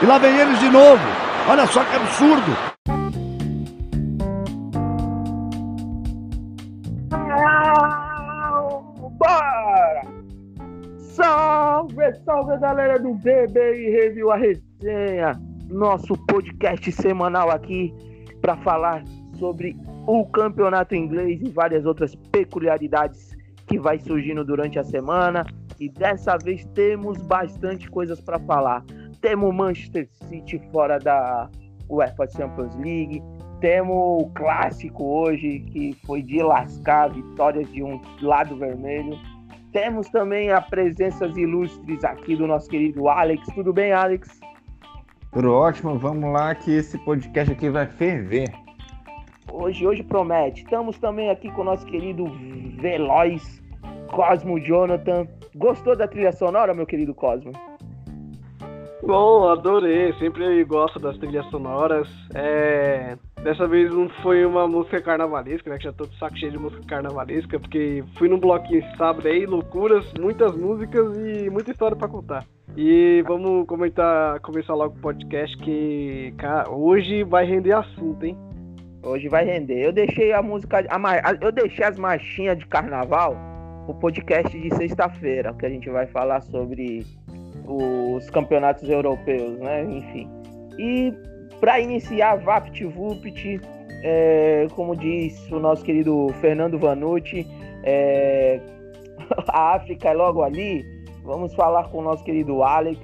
E lá vem eles de novo. Olha só que absurdo. Bora! Salve, salve galera do BBI Review a Resenha, nosso podcast semanal aqui para falar sobre o campeonato inglês e várias outras peculiaridades que vai surgindo durante a semana. E dessa vez temos bastante coisas para falar. Temos Manchester City fora da UEFA Champions League. Temos o clássico hoje, que foi de lascar, vitórias de um lado vermelho. Temos também a presenças ilustres aqui do nosso querido Alex. Tudo bem, Alex? Tudo ótimo, vamos lá que esse podcast aqui vai ferver. Hoje, hoje promete. Estamos também aqui com o nosso querido Veloz Cosmo Jonathan. Gostou da trilha sonora, meu querido Cosmo? Bom, adorei. Sempre gosto das trilhas sonoras. É... Dessa vez não foi uma música carnavalesca, né? Que já tô de saco cheio de música carnavalesca, porque fui num bloquinho sábado aí, loucuras, muitas músicas e muita história para contar. E vamos comentar, começar logo o podcast que cara, hoje vai render assunto, hein? Hoje vai render. Eu deixei a música, a, eu deixei as marchinhas de carnaval o podcast de sexta-feira, que a gente vai falar sobre os campeonatos europeus, né? Enfim. E para iniciar, VaptVupt, é, como diz o nosso querido Fernando Vanucci, é, a África é logo ali. Vamos falar com o nosso querido Alex,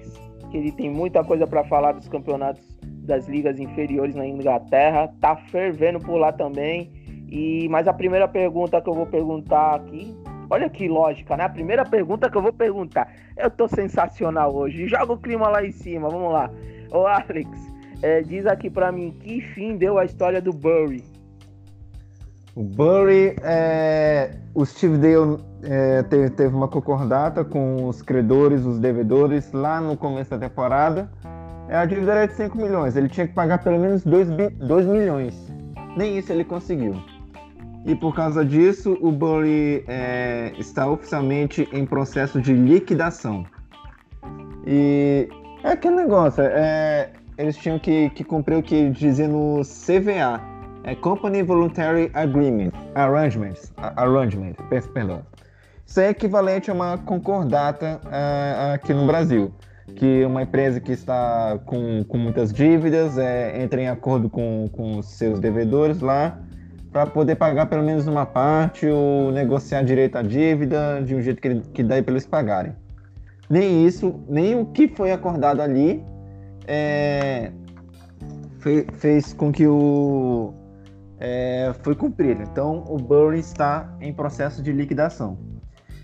que ele tem muita coisa para falar dos campeonatos das ligas inferiores na Inglaterra. Tá fervendo por lá também. E mas a primeira pergunta que eu vou perguntar aqui Olha que lógica, né? A primeira pergunta que eu vou perguntar. Eu tô sensacional hoje. Joga o clima lá em cima, vamos lá. Ô Alex, é, diz aqui para mim que fim deu a história do Burry. O Burry, é, o Steve Dale é, teve, teve, uma concordata com os credores, os devedores, lá no começo da temporada. É, a dívida era de 5 milhões, ele tinha que pagar pelo menos 2, 2 milhões. Nem isso ele conseguiu. E por causa disso, o Burry é, está oficialmente em processo de liquidação. E é aquele negócio, é, eles tinham que, que cumprir o que dizia no CVA, é Company Voluntary Agreement, Arrangements, Arrangement, perdão. Isso é equivalente a uma concordata uh, aqui no Brasil, que uma empresa que está com, com muitas dívidas é, entra em acordo com, com seus devedores lá para poder pagar pelo menos uma parte ou negociar direito à dívida de um jeito que, que dá para eles pagarem. Nem isso, nem o que foi acordado ali é, fez, fez com que o é, foi cumprido. Então o Burry está em processo de liquidação.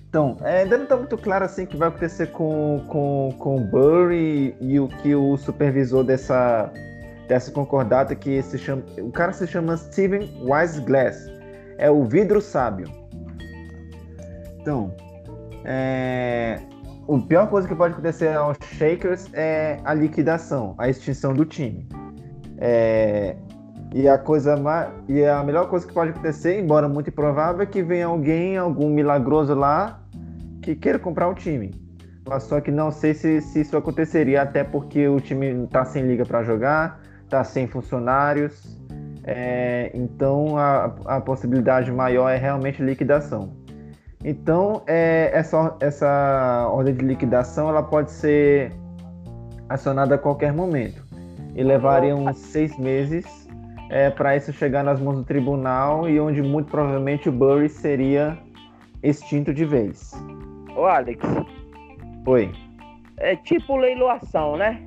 Então, é, ainda não está muito claro assim o que vai acontecer com, com, com o Burry e o que o supervisor dessa dessa concordata que se chama, o cara se chama Steven Wiseglass, é o vidro sábio. Então, é, a pior coisa que pode acontecer aos Shakers é a liquidação, a extinção do time. É, e a coisa e a melhor coisa que pode acontecer, embora muito improvável, é que venha alguém, algum milagroso lá, que queira comprar o time. Mas só que não sei se, se isso aconteceria, até porque o time está sem liga para jogar, está sem funcionários, é, então a, a possibilidade maior é realmente liquidação. Então é, essa, essa ordem de liquidação ela pode ser acionada a qualquer momento e levaria uns seis meses é, para isso chegar nas mãos do tribunal e onde muito provavelmente o Burry seria extinto de vez. Ô Alex. Oi. É tipo leiloação, né?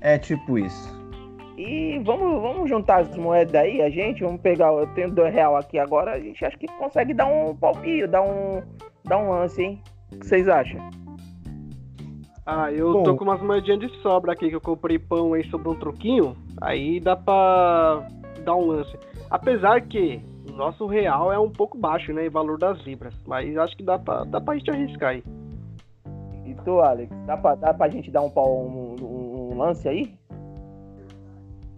É tipo isso. E vamos, vamos juntar as moedas aí, a gente, vamos pegar, eu tenho dois real aqui agora, a gente acha que consegue dar um palpinho, dar um, dar um lance, hein? O que vocês acham? Ah, eu Bom, tô com umas moedinhas de sobra aqui, que eu comprei pão aí sobre um troquinho, aí dá pra dar um lance. Apesar que o nosso real é um pouco baixo, né, em valor das libras, mas acho que dá pra, dá pra gente arriscar aí. E tu, Alex, dá pra, dá pra gente dar um, um, um, um lance aí?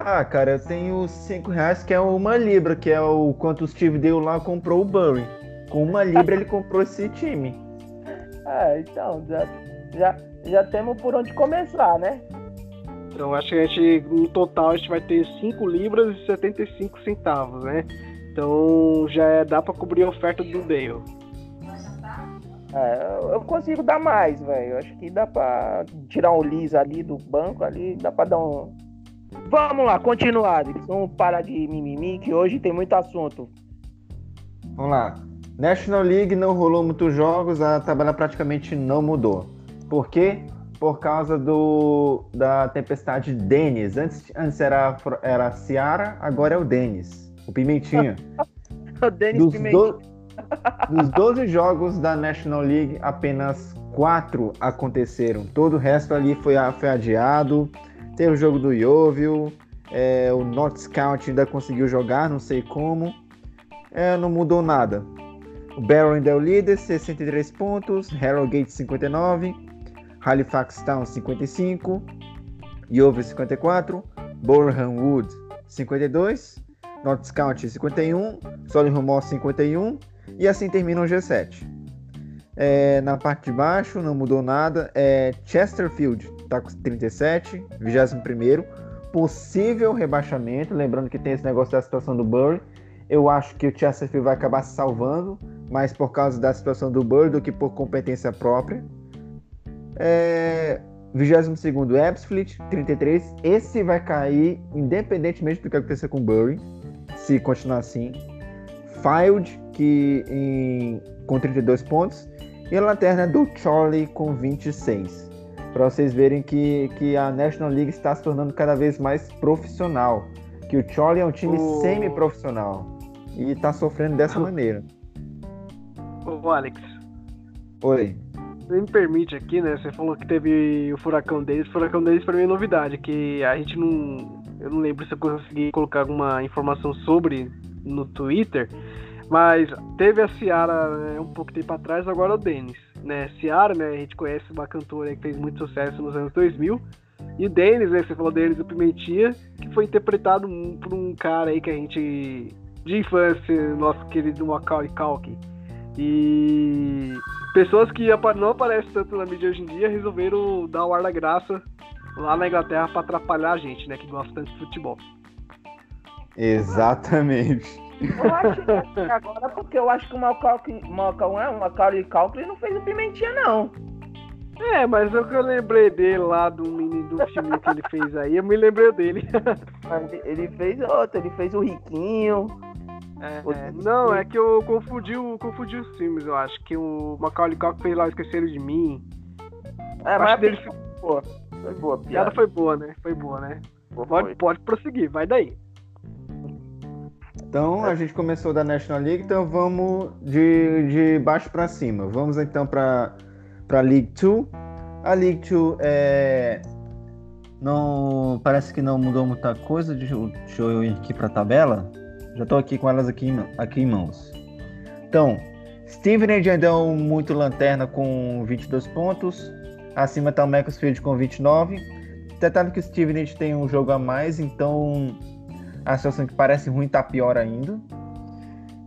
Ah, cara, eu tenho 5 reais, que é uma libra, que é o quanto o Steve deu lá comprou o Burry. Com uma libra ele comprou esse time. É, então, já, já, já temos por onde começar, né? Então acho que a gente, no total, a gente vai ter 5 libras e 75 centavos, né? Então já é, dá para cobrir a oferta do Dale. É, eu consigo dar mais, velho. Acho que dá pra tirar um Liz ali do banco ali, dá pra dar um. Vamos lá, continuar. Vamos parar de mimimi, que hoje tem muito assunto. Vamos lá. National League não rolou muitos jogos, a tabela praticamente não mudou. Por quê? Por causa do, da tempestade Dennis. Antes, antes era, era Ciara, agora é o Dennis, o Pimentinha. o Dennis Dos Pimentinha. do- Dos 12 jogos da National League, apenas 4 aconteceram. Todo o resto ali foi, foi adiado. Teve o jogo do Yeovil, é, o North Scout ainda conseguiu jogar, não sei como. É, não mudou nada. O Barrow ainda é o líder, 63 pontos. Harrogate 59. Halifax Town 55. Yeovil 54. Boreham Wood 52. North Scout 51. Solihull Moss 51. E assim termina o G7. É, na parte de baixo não mudou nada. É, Chesterfield está com 37, 21. Possível rebaixamento. Lembrando que tem esse negócio da situação do Bury. Eu acho que o Chesterfield vai acabar se salvando, mais por causa da situação do Bury do que por competência própria. É, 22 Ebbsfleet, 33. Esse vai cair independentemente do que acontecer com o Bury, se continuar assim. Field, que em, com 32 pontos. E a lanterna do Charlie com 26. Para vocês verem que, que a National League está se tornando cada vez mais profissional. Que o Charlie é um time O- semi-profissional. E está sofrendo dessa maneira. Ô Alex, Oi. você me permite aqui, né? Você falou que teve o furacão deles. O furacão deles pra mim é novidade, que a gente não. Eu não lembro se eu consegui colocar alguma informação sobre no Twitter. Mas teve a Ciara né, um pouco tempo atrás, agora o Denis. Né? Ciara, né? A gente conhece uma cantora que fez muito sucesso nos anos 2000. E Denis, né? Você falou Denis do Pimentinha, que foi interpretado por um cara aí que a gente. de infância, nosso querido Macaulay Culkin. E pessoas que não aparecem tanto na mídia hoje em dia resolveram dar o ar da graça lá na Inglaterra pra atrapalhar a gente, né? Que gosta tanto de futebol. Exatamente. Eu acho que agora, porque eu acho que o Malcolm, Malcolm, é, o Macaulay Culkin não fez o Pimentinha, não. É, mas o que eu lembrei dele lá do mini do filme que ele fez aí, eu me lembrei dele. Mas Ele fez outro, ele fez o Riquinho. É, não, é que eu confundi, o- confundi os filmes, eu acho. Que o Macaulay Culkin fez lá Esqueceram de Mim. É, Eu mas acho a dele, piada foi boa. Foi boa, a piada piada. foi boa, né? Foi boa, né? Foi. Pode, pode prosseguir, vai daí. Então a gente começou da National League, então vamos de, de baixo para cima. Vamos então para para League 2. A League 2 é não parece que não mudou muita coisa. Deixa eu, ir aqui para a tabela. Já estou aqui com elas aqui, aqui em mãos. Então, Stevenage ainda é muito lanterna com 22 pontos. Acima está o Macclesfield com 29. Detalhe que o Stevenage tem um jogo a mais, então a situação que parece ruim tá pior ainda.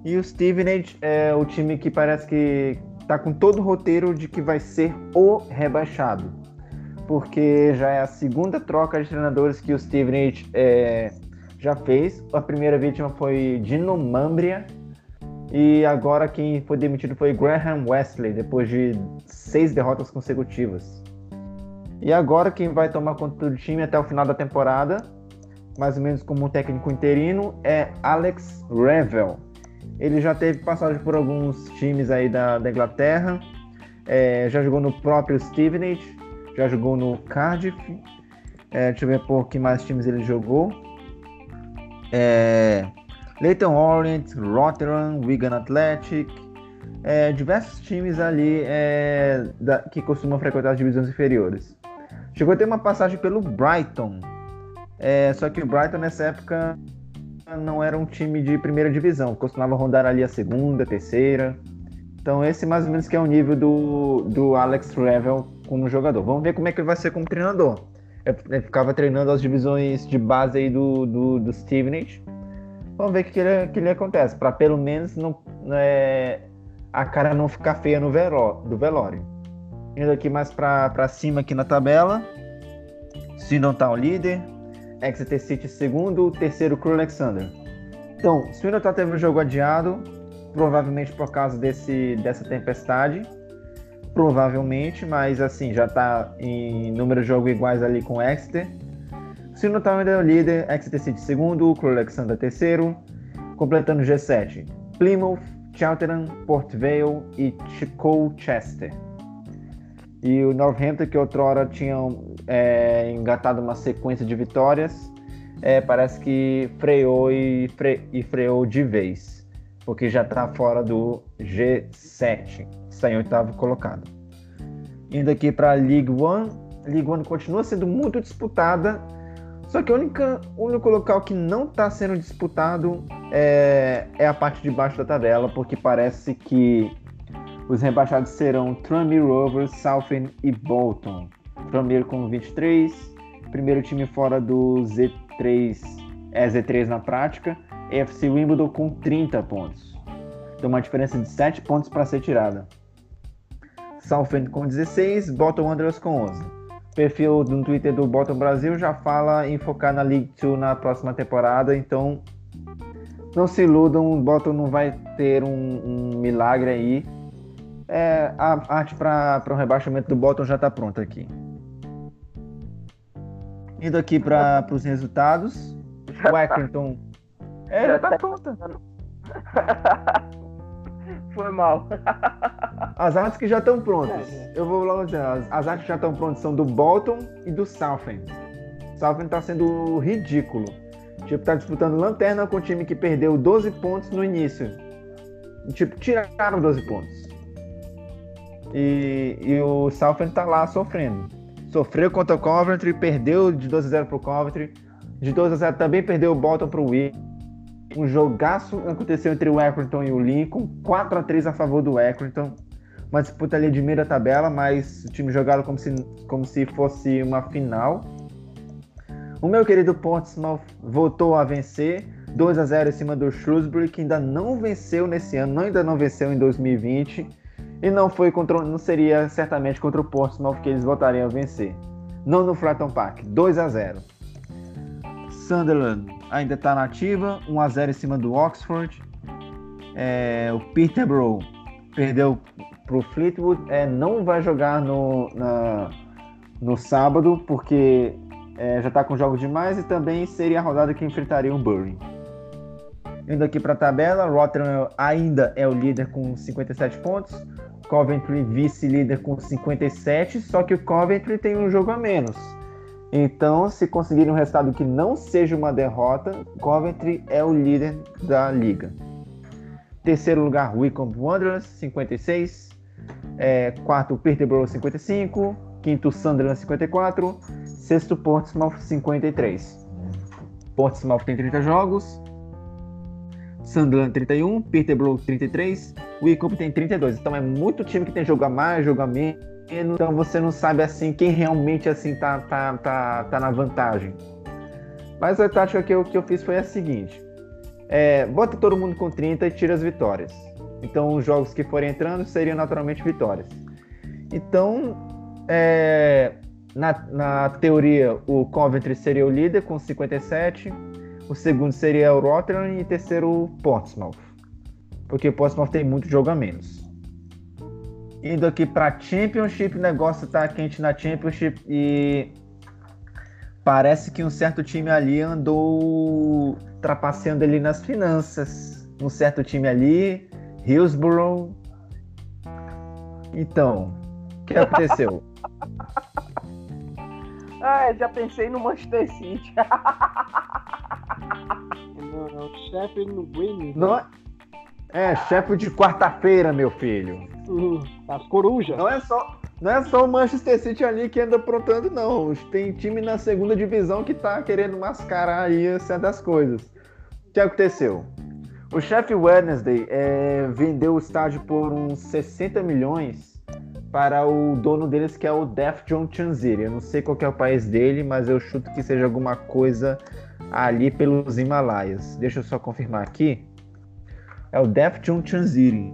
E o Stevenage é o time que parece que tá com todo o roteiro de que vai ser o rebaixado. Porque já é a segunda troca de treinadores que o Stevenage é, já fez. A primeira vítima foi Dino Mambria. E agora quem foi demitido foi Graham Wesley, depois de seis derrotas consecutivas. E agora quem vai tomar conta do time até o final da temporada mais ou menos como um técnico interino, é Alex Revel. Ele já teve passagem por alguns times aí da, da Inglaterra, é, já jogou no próprio Stevenage, já jogou no Cardiff, é, deixa eu ver por que mais times ele jogou. É, Leyton Orient, Rotterdam, Wigan Athletic, é, diversos times ali é, da- que costumam frequentar as divisões inferiores. Chegou a ter uma passagem pelo Brighton, é, só que o Brighton nessa época não era um time de primeira divisão, costumava rondar ali a segunda, terceira. Então esse mais ou menos que é o nível do, do Alex Revel como jogador. Vamos ver como é que ele vai ser como treinador. Ele ficava treinando as divisões de base aí do, do, do Stevenage. Vamos ver o que, ele, que ele acontece, para pelo menos não, é, a cara não ficar feia no veló, do velório. Indo aqui mais para cima aqui na tabela. Swindon Town líder, Exeter City segundo, terceiro Crew Alexander. Então, Swindon teve um jogo adiado, provavelmente por causa desse, dessa tempestade. Provavelmente, mas assim, já está em número de jogo iguais ali com Exeter. Swindon Town ainda é o líder, Exeter City segundo, Crew Alexander terceiro, completando o G7. Plymouth, Cheltenham, Port Vale e Chicolchester. E o Northampton, que outrora tinha é, engatado uma sequência de vitórias, é, parece que freou e, fre e, freou de vez, porque já está fora do G7, está em oitavo colocado. Indo aqui para a League One, a League One continua sendo muito disputada, só que o único local que não está sendo disputado é, é, a parte de baixo da tabela, porque parece que os rebaixados serão Tranmere Rovers, Southend e Bolton. Tranmere com 23, primeiro time fora do Z3, é Z3 na prática, FC Wimbledon com 30 pontos. Então uma diferença de 7 pontos para ser tirada. Southend com 16, Bolton Wanderers com 11. O perfil no Twitter do Bolton Brasil já fala em focar na League 2 na próxima temporada, então não se iludam, o Bolton não vai ter um, um milagre aí é, a arte para o rebaixamento do Bolton já está pronta aqui. Indo aqui para os resultados. Já o. Tá. É, já, tá, tá pronta. Foi mal. As artes que já estão prontas. Eu vou logo dizer, as, as artes que já estão prontas são do Bolton e do Southend. Southend está sendo ridículo. Tipo, tá disputando lanterna com um time que perdeu 12 pontos no início. Tipo, tiraram 12 pontos. E, e o Southend tá lá sofrendo. Sofreu contra o Coventry, perdeu de 2 a 0 pro Coventry. De 2 a 0 também perdeu o Bolton pro Wigan. Um jogaço aconteceu entre o Accrington e o Lincoln, 4 a 3 a favor do Accrington. Uma disputa ali de meio da tabela, mas o time jogado como se, como se fosse uma final. O meu querido Portsmouth voltou a vencer, 2 a 0 em cima do Shrewsbury, que ainda não venceu nesse ano, ainda não venceu em 2020. E não foi contra, não seria certamente contra o Portsmouth que eles voltariam a vencer. Não no Fratton Park, 2 a 0. Sunderland ainda está na ativa, 1 a 0 em cima do Oxford. É, o Peterborough perdeu para o Fleetwood, é, não vai jogar no, na, no sábado porque é, já está com jogos demais e também seria a rodada que enfrentaria o Bury. Indo aqui para a tabela, Rotterdam ainda é o líder com 57 pontos. Coventry vice-líder com 57, só que o Coventry tem um jogo a menos. Então, se conseguirem um resultado que não seja uma derrota, Coventry é o líder da liga. Terceiro lugar, Wycombe Wanderers, 56. É, quarto, Peterborough, 55. Quinto, Sunderland, 54. Sexto, Portsmouth, 53. Portsmouth tem 30 jogos. Sunderland 31, Peterborough 33, Wycombe tem 32. Então é muito time que tem jogo a mais, jogo a menos. Então você não sabe assim quem realmente assim tá, tá, tá, tá na vantagem. Mas a tática que eu, que eu fiz foi a seguinte: é, bota todo mundo com 30 e tira as vitórias. Então os jogos que forem entrando seriam naturalmente vitórias. Então, é, na, na teoria, o Coventry seria o líder com 57 o segundo seria o Rotterdam e o terceiro o Portsmouth. Porque o Portsmouth tem muito jogo a menos. Indo aqui para Championship, o negócio tá quente na Championship e parece que um certo time ali andou trapaceando ali nas finanças. Um certo time ali, Hillsborough. Então, o que aconteceu? ah, já pensei no Manchester City. Não, Sheffield Wednesday. Não é... É, chefe de quarta-feira, meu filho. Uhum, as corujas. Não é só, não é só o Manchester City ali que anda aprontando, não. Tem time na segunda divisão que tá querendo mascarar aí certas coisas. O que aconteceu? O Sheffield Wednesday é, vendeu o estádio por uns 60 milhões para o dono deles, que é o Def John Chanziri. Eu não sei qual é o país dele, mas eu chuto que seja alguma coisa ali pelos Himalaias. Deixa eu só confirmar aqui. É o Defchun Chanziri.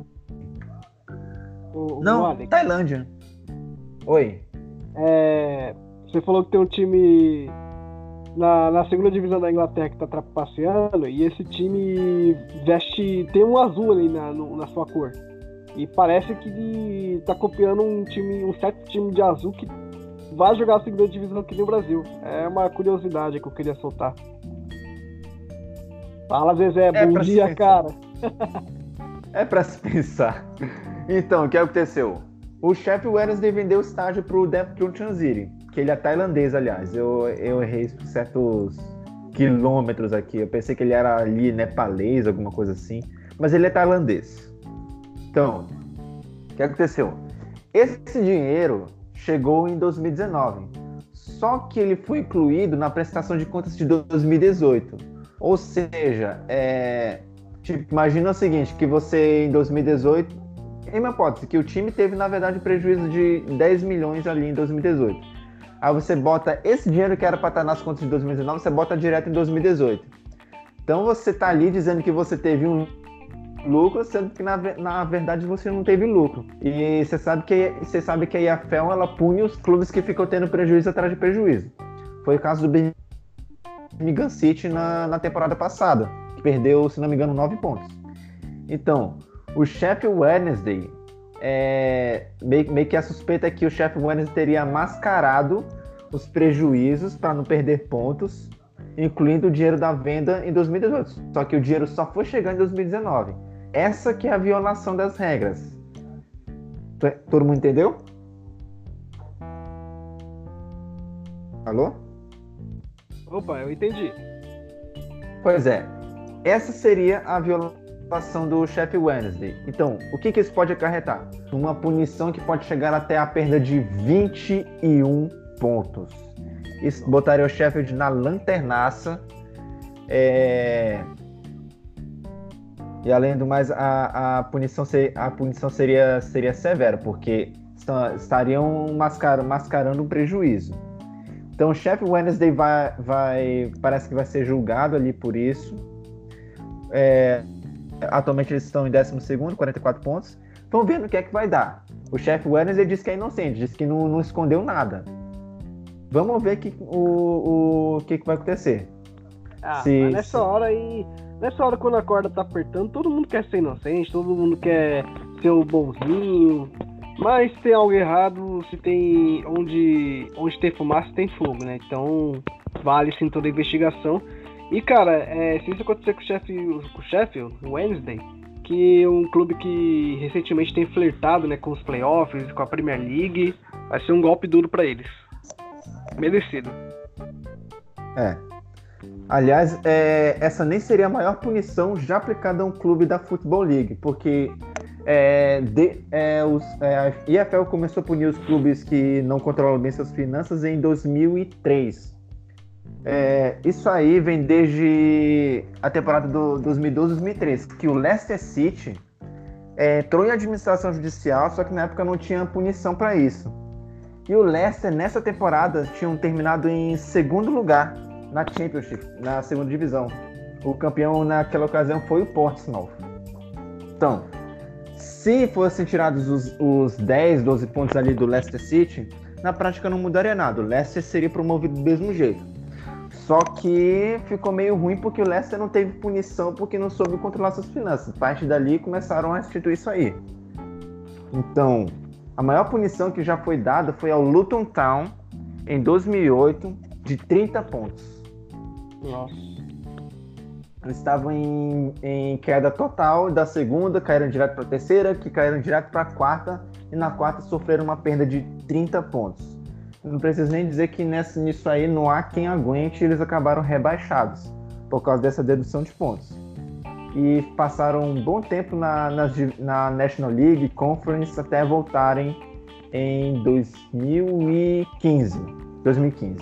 Não, Tailândia. Oi. É, você falou que tem um time na, na segunda divisão da Inglaterra que tá trapaceando e esse time veste. tem um azul ali na, no, na sua cor. E parece que tá copiando um time, um certo time de azul que vai jogar a segunda divisão aqui no Brasil. É uma curiosidade que eu queria soltar. Fala, Zezé, É bom dia, cara. É pra se pensar. Então, o que aconteceu? O Sheffield Wednesday vendeu o estágio pro Deptron City, que ele é tailandês, aliás. Eu, eu errei por certos quilômetros aqui. Eu pensei que ele era ali nepalês, alguma coisa assim. Mas ele é tailandês. Então, o que aconteceu? Esse dinheiro chegou em 2019. Só que ele foi incluído na prestação de contas de 2018. Ou seja, é, Tipo, imagina o seguinte, que você em 2018, em uma hipótese, que o time teve, na verdade, um prejuízo de 10 milhões ali em 2018. Aí você bota esse dinheiro que era para estar nas contas de 2019, você bota direto em 2018. Então você tá ali dizendo que você teve um lucro, sendo que na, na verdade você não teve lucro. E você sabe que você sabe que a IFL ela pune os clubes que ficam tendo prejuízo atrás de prejuízo. Foi o caso do Birmingham City na, na temporada passada que perdeu, se não me engano, nove pontos. Então, o Sheffield Wednesday, é, meio, meio que a suspeita é que o Sheffield Wednesday teria mascarado os prejuízos para não perder pontos, incluindo o dinheiro da venda em 2018. Só que o dinheiro só foi chegar em 2019. Essa que é a violação das regras. Todo mundo entendeu? Alô? Opa, eu entendi. Pois é, essa seria a violação do Sheffield Wednesday. Então, o que, que isso pode acarretar? Uma punição que pode chegar até a perda de 21 pontos. Isso botaria o Sheffield na lanternaça. É... E além do mais, a, a punição, ser- a punição seria, seria severa, porque esta- estariam mascar, mascarando um prejuízo. Então, o Sheffield Wednesday vai, vai, parece que vai ser julgado ali por isso. É, atualmente eles estão em 12º, 44 pontos. Vamos ver no que é que vai dar. O Sheffield Wednesday diz que é inocente, diz que não, não escondeu nada. Vamos ver que, o, o que, que vai acontecer. Ah, Se- mas nessa se- hora aí. Nessa hora quando a corda tá apertando, todo mundo quer ser inocente, todo mundo quer ser o bonzinho. Mas se tem algo errado, se tem. Onde, onde tem fumaça, tem fogo, né? Então vale sim toda a investigação. E cara, é, se isso acontecer com o Sheffield, com o Sheffield, Wednesday, que é um clube que recentemente tem flertado né, com os playoffs, com a Premier League, vai ser um golpe duro pra eles. Merecido. É. Aliás, é, essa nem seria a maior punição já aplicada a um clube da Football League, porque é, de- é, os- é, a EFL começou a punir os clubes que não controlam bem suas finanças em 2003. É, isso aí vem desde a temporada do 2012-2013, que o Leicester City é, entrou em administração judicial, só que na época não tinha punição para isso. E o Leicester, nessa temporada, tinham terminado em segundo lugar na Championship, na segunda divisão. O campeão naquela ocasião foi o Portsmouth. Então, se fossem tirados os, os 10, 12 pontos ali do Leicester City, na prática não mudaria nada. O Leicester seria promovido do mesmo jeito. Só que ficou meio ruim porque o Leicester não teve punição porque não soube controlar suas finanças. Parte dali começaram a instituir isso aí. Então, a maior punição que já foi dada foi ao Luton Town em 2008 de 30 pontos. Nossa. Eles estavam em, em queda total da segunda, caíram direto para a terceira, que caíram direto para a quarta, e na quarta sofreram uma perda de 30 pontos. Não preciso nem dizer que nessa, nisso aí não há quem aguente, eles acabaram rebaixados por causa dessa dedução de pontos. E passaram um bom tempo na, di- na National League Conference até voltarem em 2015. 2015.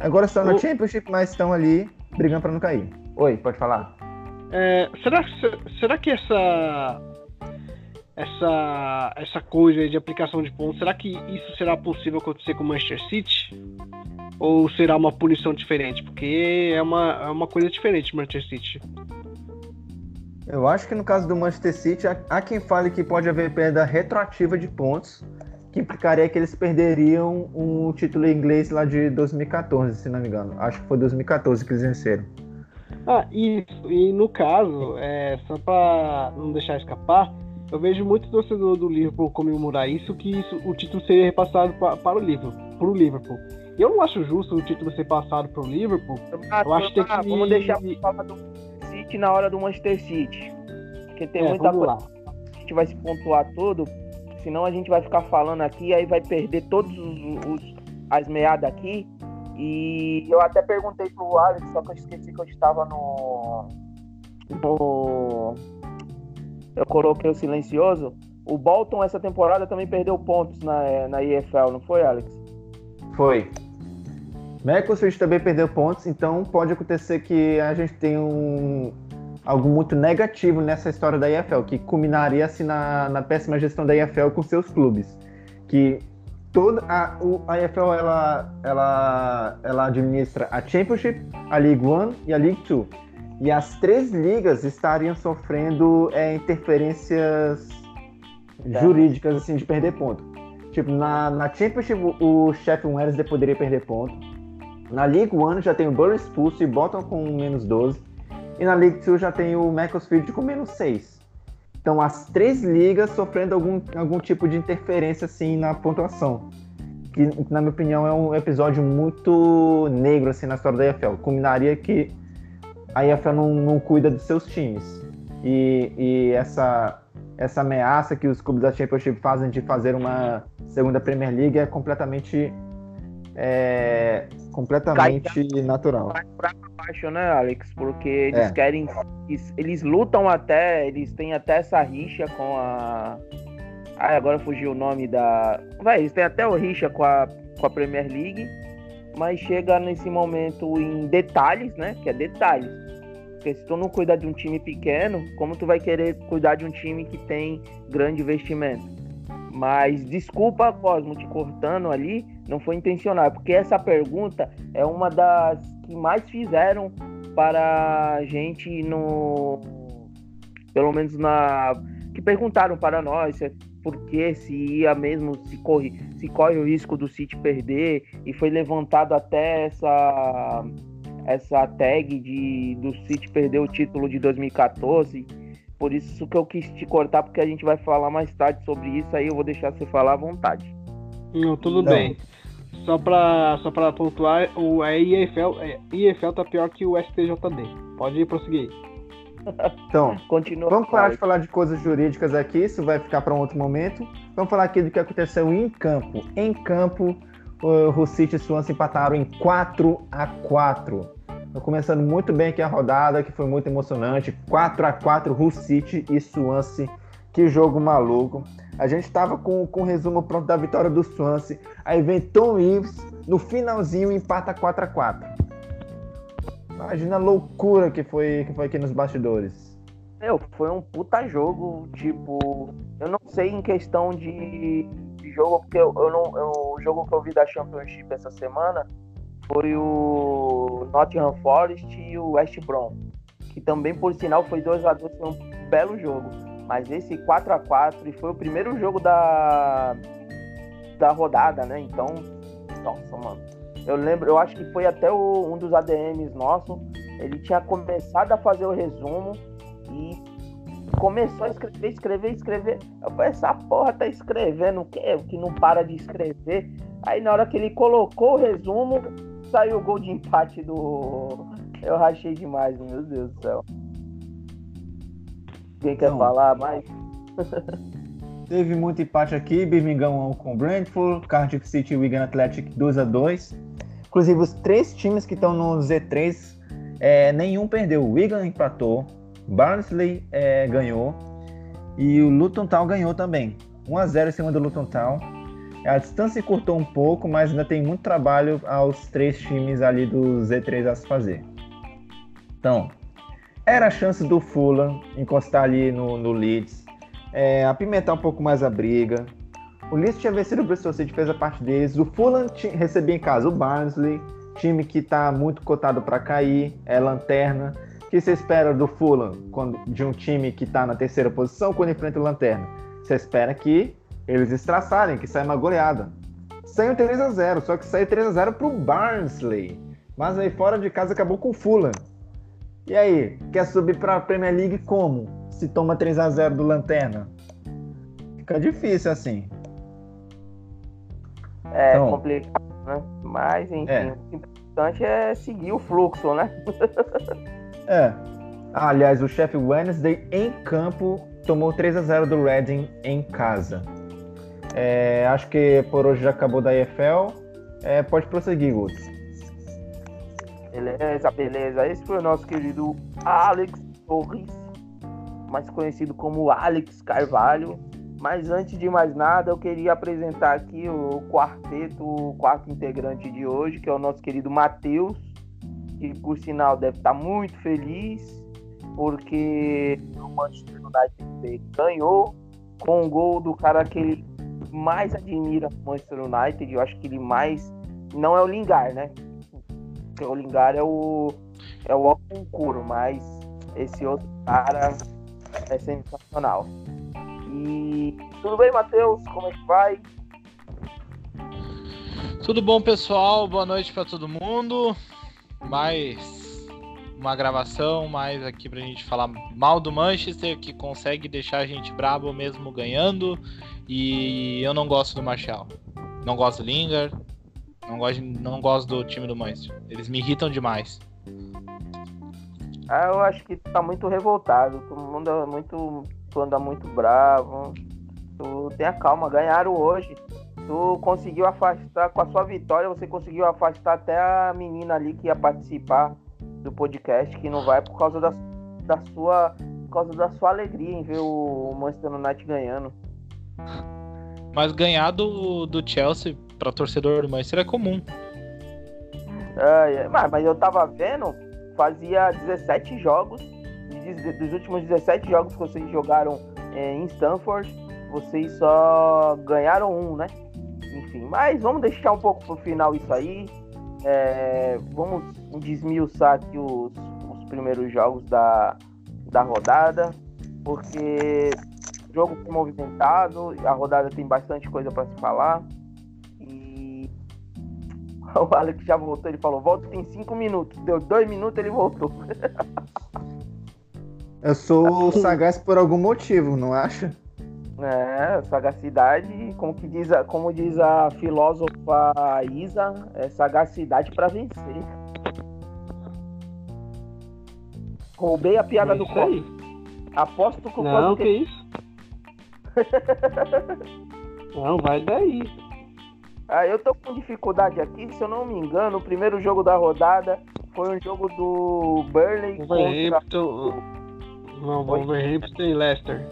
Agora estão na O- Championship, mas estão ali brigando para não cair. Oi, pode falar? É, será, será que essa essa essa coisa de aplicação de pontos, será que isso será possível acontecer com o Manchester City? Ou será uma punição diferente? Porque é uma, é uma coisa diferente Manchester City. Eu acho que no caso do Manchester City, há- há quem fale que pode haver perda retroativa de pontos, que implicaria que eles perderiam um título inglês lá de 2014, se não me engano. Acho que foi 2014 que eles venceram. Ah, isso. E no caso, é, só para não deixar escapar, eu vejo muito torcedor do Liverpool comemorar isso, que isso, o título seria repassado pra, para o Liverpool. Para o Liverpool. Eu não acho justo o título ser passado para o Liverpool. Ah, eu acho que, ah, que... Vamos deixar falar do City na hora do Manchester City. Porque tem É, muita coisa lá. a gente vai se pontuar tudo. Senão a gente vai ficar falando aqui, aí vai perder todos os, os- as meadas aqui. E eu até perguntei pro Alex, só que eu esqueci que eu estava no. no eu coloquei o silencioso. O Bolton essa temporada também perdeu pontos na, na EFL, não foi, Alex? Foi. Mercosul também perdeu pontos, então pode acontecer que a gente tenha um, algo muito negativo nessa história da EFL, que culminaria assim na, na péssima gestão da EFL com seus clubes. Que toda a, o- a EFL ela, ela, ela administra a Championship, a League One e a League Two. E as três ligas estariam sofrendo é, interferências jurídicas assim de perder ponto. Tipo, na, na Championship o Sheffield Wednesday poderia perder ponto. Na League One já tem o Bury expulso e Bottom com menos 12. E na League Two já tem o Macclesfield com menos 6. Então as três ligas sofrendo algum, algum tipo de interferência assim na pontuação. Que, na minha opinião, é um episódio muito negro assim na história da EFL. Culminaria que a EFL não, não cuida dos seus times. E, e essa, essa ameaça que os clubes da Championship fazem de fazer uma segunda Premier League é completamente é, completamente natural. vai pra baixo, né, Alex? Porque eles É. querem. Eles, eles lutam até. Eles têm até essa rixa com a. Ai, agora fugiu o nome da. Vai, eles têm até o rixa com a, com a Premier League. Mas chega nesse momento em detalhes, né? Que é detalhes. Porque se tu não cuidar de um time pequeno, como tu vai querer cuidar de um time que tem grande investimento? Mas desculpa, Cosmo, te cortando ali, não foi intencional, porque essa pergunta é uma das que mais fizeram para a gente no. Pelo menos na. Que perguntaram para nós se é porque se ia mesmo, se corre, se corre o risco do City perder, e foi levantado até essa essa tag de do City perder o título de 2014. Por isso que eu quis te cortar, porque a gente vai falar mais tarde sobre isso, aí eu vou deixar você falar à vontade. Não, tudo Não. bem. Só pra, só pra pontuar, o, a IFL, é, IFL tá pior que o STJD. Pode prosseguir. Então, Continua. Vamos parar de falar de coisas jurídicas aqui, isso vai ficar para um outro momento. Vamos falar aqui do que aconteceu em campo. Em campo, o City e Swansea empataram em 4 a 4 Tô começando muito bem aqui a rodada, que foi muito emocionante. 4 a 4 Hull City e Swansea. Que jogo maluco. A gente estava com, o resumo pronto da vitória do Swansea. Aí vem Tom Reeves no finalzinho empata 4 a 4 Imagina a loucura que foi, que foi aqui nos bastidores. Meu, foi um puta jogo, tipo, eu não sei em questão de, de jogo, porque eu, eu não, eu- o jogo que eu vi da Championship essa semana foi o Nottingham Forest e o West Brom, que também, por sinal, foi 2 a 2 foi um belo jogo. Mas esse 4 a 4 e foi o primeiro jogo da, da rodada, né? Então, nossa, mano. Eu lembro, eu acho que foi até o- um dos ADMs nosso. Ele tinha começado a fazer o resumo e começou a escrever, escrever, escrever. Eu falei, essa porra tá escrevendo o quê? Que não para de escrever. Aí na hora que ele colocou o resumo, saiu o gol de empate do. Eu rachei demais, meu Deus do céu. Quem quer Não. falar mais? Teve muito empate aqui, Birmingham 1 com Brentford, Cardiff City e Wigan Athletic 2 a 2 Inclusive, os três times que estão no Z3, é, nenhum perdeu. O Wigan empatou, Barnsley é, ganhou e o Luton Town ganhou também. 1 a 0 em cima do Luton Town. A distância encurtou um pouco, mas ainda tem muito trabalho aos três times ali do Z3 a se fazer. Então, era a chance do Fulham encostar ali no, no Leeds, é, apimentar um pouco mais a briga. O Leeds tinha vencido o Bristol City, fez a parte deles. O Fulham recebia em casa o Barnsley, time que está muito cotado para cair, é lanterna. O que você espera do Fulham, quando, de um time que está na terceira posição, quando enfrenta o lanterna? Você espera que eles estraçarem, que sai uma goleada. Saiu 3 a 0 só que saiu 3 a 0 pro Barnsley. Mas aí fora de casa acabou com o Fulham. E aí, quer subir pra Premier League como? Se toma 3 a 0 do Lanterna? Fica difícil assim. É Então- complicado, né? Mas, enfim, É. o importante é seguir o fluxo, né? É. Ah, aliás, o Sheffield Wednesday em campo tomou 3 a 0 do Reading em casa. É, acho que por hoje já acabou da EFL. É, pode prosseguir, Guts. Beleza, beleza. Esse foi o nosso querido Alex Torres, mais conhecido como Alex Carvalho. Mas antes de mais nada, eu queria apresentar aqui o quarteto, o quarto integrante de hoje, que é o nosso querido Matheus, que por sinal deve estar muito feliz, porque o Manchester United ganhou com o gol do cara que ele mais admira no Manchester United. Eu acho que ele mais. Não é o Lingard, né? O Lingard é o. É o Concuro, mas esse outro cara é sensacional. E tudo bem, Matheus? Como é que vai? Tudo bom, pessoal? Boa noite para todo mundo. Mais uma gravação, mais aqui pra gente falar mal do Manchester, que consegue deixar a gente brabo mesmo ganhando. E eu não gosto do Martial. Não gosto do Lingard. Não gosto, não gosto do time do Manchester. Eles me irritam demais. Ah, eu acho que tu tá muito revoltado. Todo mundo é muito. Tu anda muito bravo. Tu tenha calma, ganharam hoje. Tu conseguiu afastar, com a sua vitória, você conseguiu afastar até a menina ali que ia participar do podcast, que não vai por causa da, da sua. Por causa da sua alegria em ver o Manchester United ganhando. Mas ganhar do, do Chelsea para torcedor do Manchester é comum. Ai, mas, eu tava vendo, fazia 17 jogos, dos últimos 17 jogos que vocês jogaram eh, em Stanford, vocês só ganharam um, né? Enfim, mas vamos deixar um pouco pro final isso aí. É, vamos desmiuçar aqui os, os primeiros jogos da, da rodada, porque jogo movimentado, a rodada tem bastante coisa para se falar. O Alex já voltou, ele falou, volta tem cinco minutos. Deu dois minutos, ele voltou. Eu sou sagaz por algum motivo, não acha? É, sagacidade, como, que diz a, como diz a filósofa Isa, é sagacidade para vencer. Roubei a piada É do copo. aí. Aposto que o Não, Costa que isso? Não, vai daí. Ah, eu tô com dificuldade aqui, se eu não me engano, o primeiro jogo da rodada foi um jogo do Burnley contra Wolverhampton. Não, Wolverhampton e Leicester.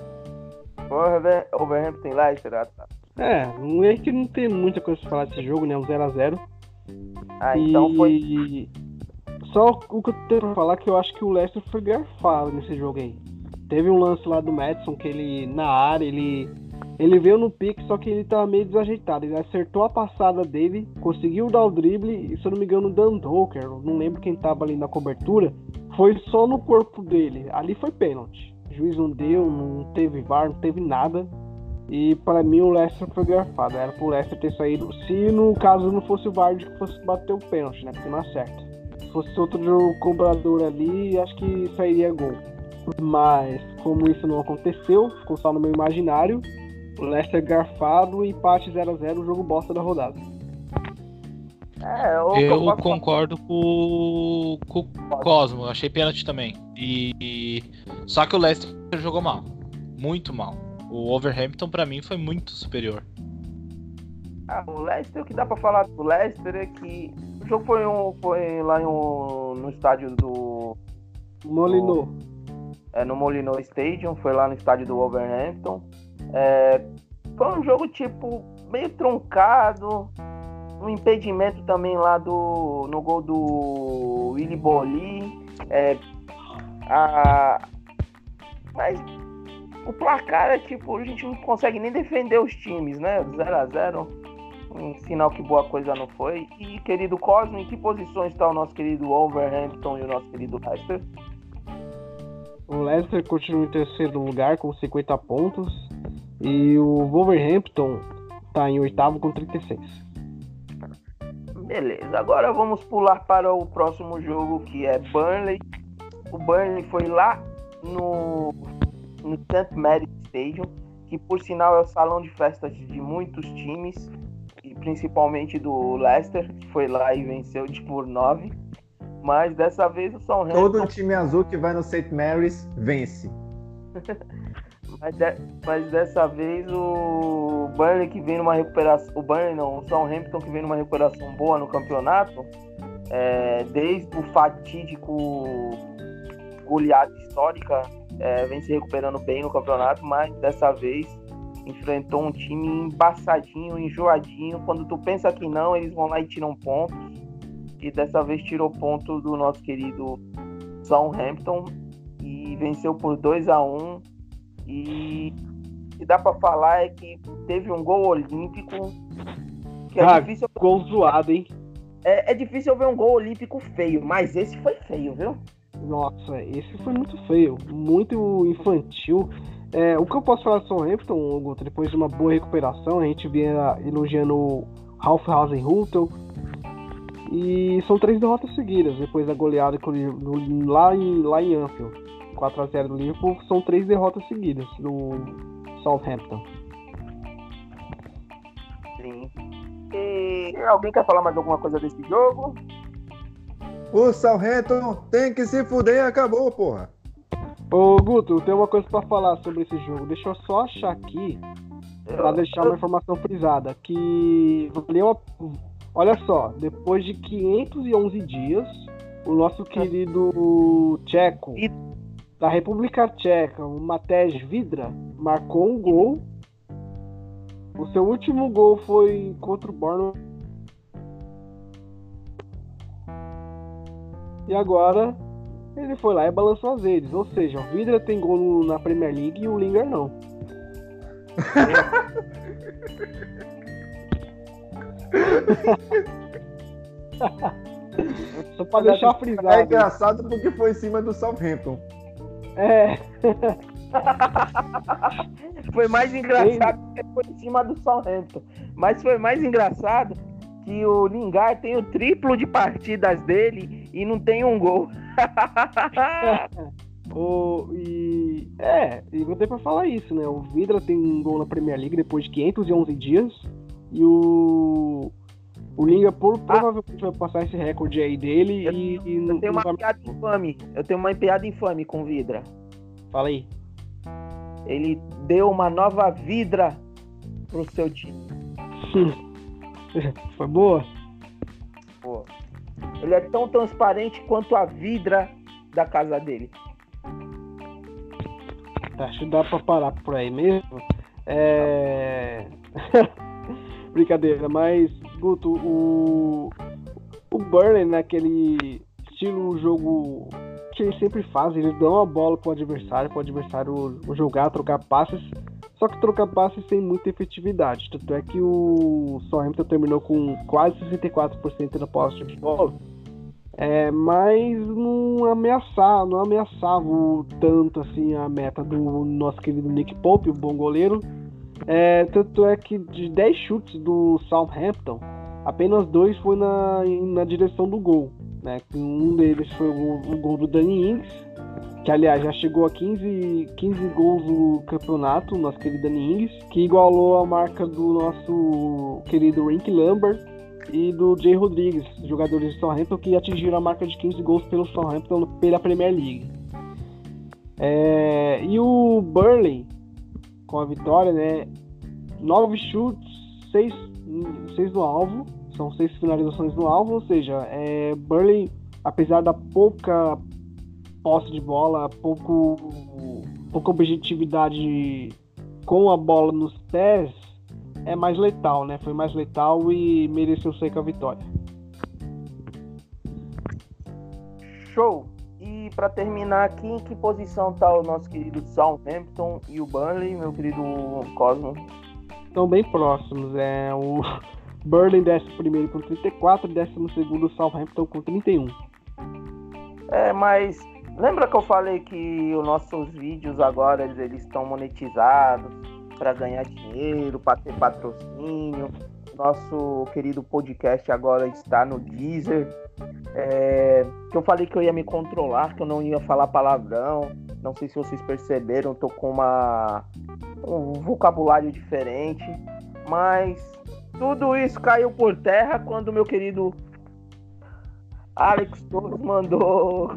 Wolverhampton e Leicester. Ah, tá. É, não é que não tem muita coisa pra falar desse jogo, né? Um 0x0. Ah, então foi. E só o que eu tenho pra falar é que eu acho que o Leicester foi garfado nesse jogo aí. Teve um lance lá do Madison que ele, na área, ele, ele veio no pique, só que ele tava meio desajeitado. Ele acertou a passada dele, conseguiu dar o drible, e se eu não me engano, o Dan Doker, eu não lembro quem tava ali na cobertura, foi só no corpo dele. Ali foi pênalti. O juiz não deu, não teve VAR, não teve nada. E para mim o Leicester foi garfado. Era pro Leicester ter saído. Se no caso não fosse o Vard que fosse bater o pênalti, né? Porque não acerta. Se fosse outro cobrador ali, acho que sairia gol. Mas como isso não aconteceu, ficou só no meu imaginário. O Leicester garfado, empate 0x0, o jogo bosta da rodada. É, Eu posso concordo com, com o Cosmo, eu achei pênalti também. E, e- só que o Leicester jogou mal, muito mal. O Overhampton pra mim foi muito superior. Ah, o Leicester, o que dá pra falar do Leicester é que o jogo foi, um, foi lá em um- no estádio do. Molinou. É, no Molineux Stadium, foi lá no estádio do Wolverhampton. É, foi um jogo tipo meio truncado. Um impedimento também lá do. no gol do Willy Boli. É, a, mas o placar é tipo, a gente não consegue nem defender os times, né? 0 a 0 Um sinal que boa coisa não foi. E querido Cosmo, em que posições está o nosso querido Wolverhampton e o nosso querido Leicester? O Leicester continua em terceiro lugar com 50 pontos. E o Wolverhampton tá em oitavo com 36. Beleza, agora vamos pular para o próximo jogo que é Burnley. O Burnley foi lá no, no St. Mary's Stadium, que por sinal é o salão de festas de muitos times, e principalmente do Leicester, que foi lá e venceu de por 9. Mas dessa vez o Southampton... Todo time azul que vai no St. Mary's vence. Mas, de, mas, dessa vez o Burnley que vem numa recuperação. O Burnley não, o Southampton que vem numa recuperação boa no campeonato. É, desde o fatídico goleada histórica, é, vem se recuperando bem no campeonato, mas dessa vez enfrentou um time embaçadinho, enjoadinho. Quando tu pensa que não, eles vão lá e tiram pontos. E dessa vez tirou ponto do nosso querido Southampton e venceu por 2 a 1 e o que dá para falar é que teve um gol olímpico que é ah, difícil. Gol zoado, hein? É, é difícil ver um gol olímpico feio, mas esse foi feio, viu? Nossa, esse foi muito feio, muito infantil. É, o que eu posso falar do Southampton, Guto, depois de uma boa recuperação, a gente vinha elogiando o Ralph Hasenhutel. E são três derrotas seguidas, depois da goleada lá em, lá em Anfield. 4x0 do Liverpool, são três derrotas seguidas do Southampton. Sim. E alguém quer falar mais alguma coisa desse jogo? O Southampton tem que se fuder e acabou, porra. Ô Guto, tem uma coisa para falar sobre esse jogo. Deixa eu só achar aqui para deixar uma informação frisada que valeu Olha só, depois de 511 dias, o nosso querido Tcheco da República Tcheca, o Matej Vidra, marcou um gol. O seu último gol foi contra o Borno. E agora ele foi lá e balançou as redes. Ou seja, o Vidra tem gol na Premier League e o Linger não. Só pra deixar frisado. É engraçado porque foi em cima do Southampton. É. foi mais engraçado que foi em cima do Southampton. Mas foi mais engraçado que o Lingard tem o triplo de partidas dele e não tem um gol. o, e, é, e não tem pra falar isso, né? O Vidra tem um gol na Premier League depois de 511 dias. E o. O Linga por, ah. provavelmente vai passar esse recorde aí dele eu, e, e eu tenho uma vai... piada infame. Eu tenho uma piada infame com Vidra. Fala aí. Ele deu uma nova vidra pro seu time. Foi boa? Pô. Ele é tão transparente quanto a vidra da casa dele. Acho que dá pra parar por aí mesmo. É. Brincadeira, mas, Guto, o. O Burner naquele estilo jogo que eles sempre fazem, eles dão a bola pro adversário, pro adversário jogar, trocar passes, só que trocar passes sem muita efetividade. Tanto é que o Southampton terminou com quase 64% da posse de bola, é, mas não ameaçava, não ameaçava tanto assim a meta do nosso querido Nick Pope, o bom goleiro. É, tanto é que de 10 chutes do Southampton, apenas dois foi na, na direção do gol. Né? Um deles foi o, o gol do Dani Ings, que aliás já chegou a 15, 15 gols no campeonato, nosso querido Dani Ings, que igualou a marca do nosso querido Rink Lambert e do Jay Rodrigues, jogadores de Southampton que atingiram a marca de 15 gols pelo Southampton pela Premier League. É, e o Burley, com a vitória, né? 9 chutes, 6, 6 no alvo, são seis finalizações no alvo, ou seja, é, Burley, apesar da pouca posse de bola, pouco, pouca objetividade com a bola nos pés, é mais letal, né? Foi mais letal e mereceu sair com a vitória. Show! E para terminar aqui, em que posição tá o nosso querido Southampton e o Burnley, meu querido Cosmo? Estão bem próximos. É o Burley 11 com 34, 12 Southampton com 31. É, mas lembra que eu falei que os nossos vídeos agora eles estão monetizados? para ganhar dinheiro, para ter patrocínio. Nosso querido podcast agora está no Deezer. É, que eu falei que eu ia me controlar, que eu não ia falar palavrão. Não sei se vocês perceberam, tô com uma um vocabulário diferente, mas tudo isso caiu por terra quando meu querido Alex Torres mandou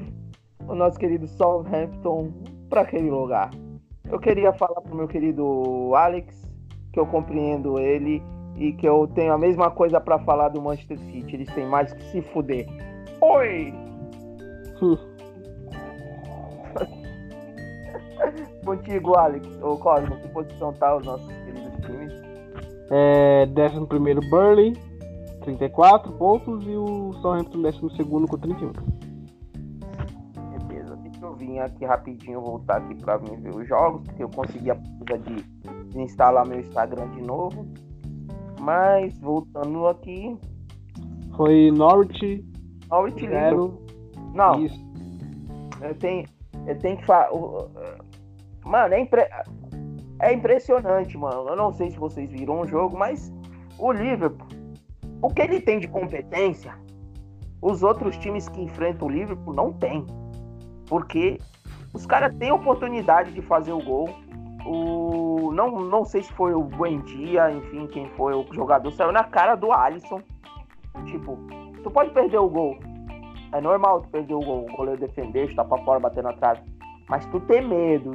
o nosso querido Southampton para aquele lugar. Eu queria falar pro meu querido Alex que eu compreendo ele e que eu tenho a mesma coisa para falar do Manchester City. Eles têm mais que se fuder. Oi! Contigo, Alex. Ô, Cosmo, que posição tá os nossos queridos times? É, 11 Burley, 34 pontos, e o Southampton 12 com 31. Beleza, deixa eu vir aqui rapidinho, voltar aqui pra mim ver os jogos, porque eu consegui a coisa de instalar meu Instagram de novo. Mas, voltando aqui. Foi Norwich. Norwich zero. Não. Isso. Eu tenho, eu tenho que falar. Mano, é, impre... é impressionante, mano. Eu não sei se vocês viram o jogo, mas o Liverpool, o que ele tem de competência, os outros times que enfrentam o Liverpool não tem. Porque os caras têm oportunidade de fazer o gol. O... Não, não sei se foi o Buendia, enfim, quem foi o jogador, saiu na cara do Alisson. Tipo, tu pode perder o gol. É normal tu perder o gol, o goleiro defender, chutar pra fora, bater na trave. Mas tu ter medo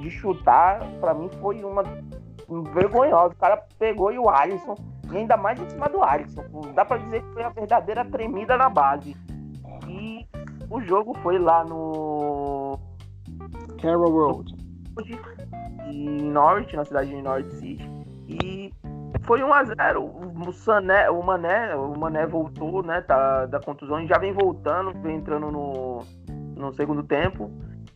de chutar, para mim foi uma vergonhosa. O cara pegou e o Alisson, e ainda mais em cima do Alisson. Dá para dizer que foi a verdadeira tremida na base. E o jogo foi lá no Carroll Road. Em Norwich, na cidade de Norwich City. E foi 1 a 0 O Sané, o Mané, o Mané voltou, né, tá, da contusão e já vem voltando, vem entrando no, no segundo tempo.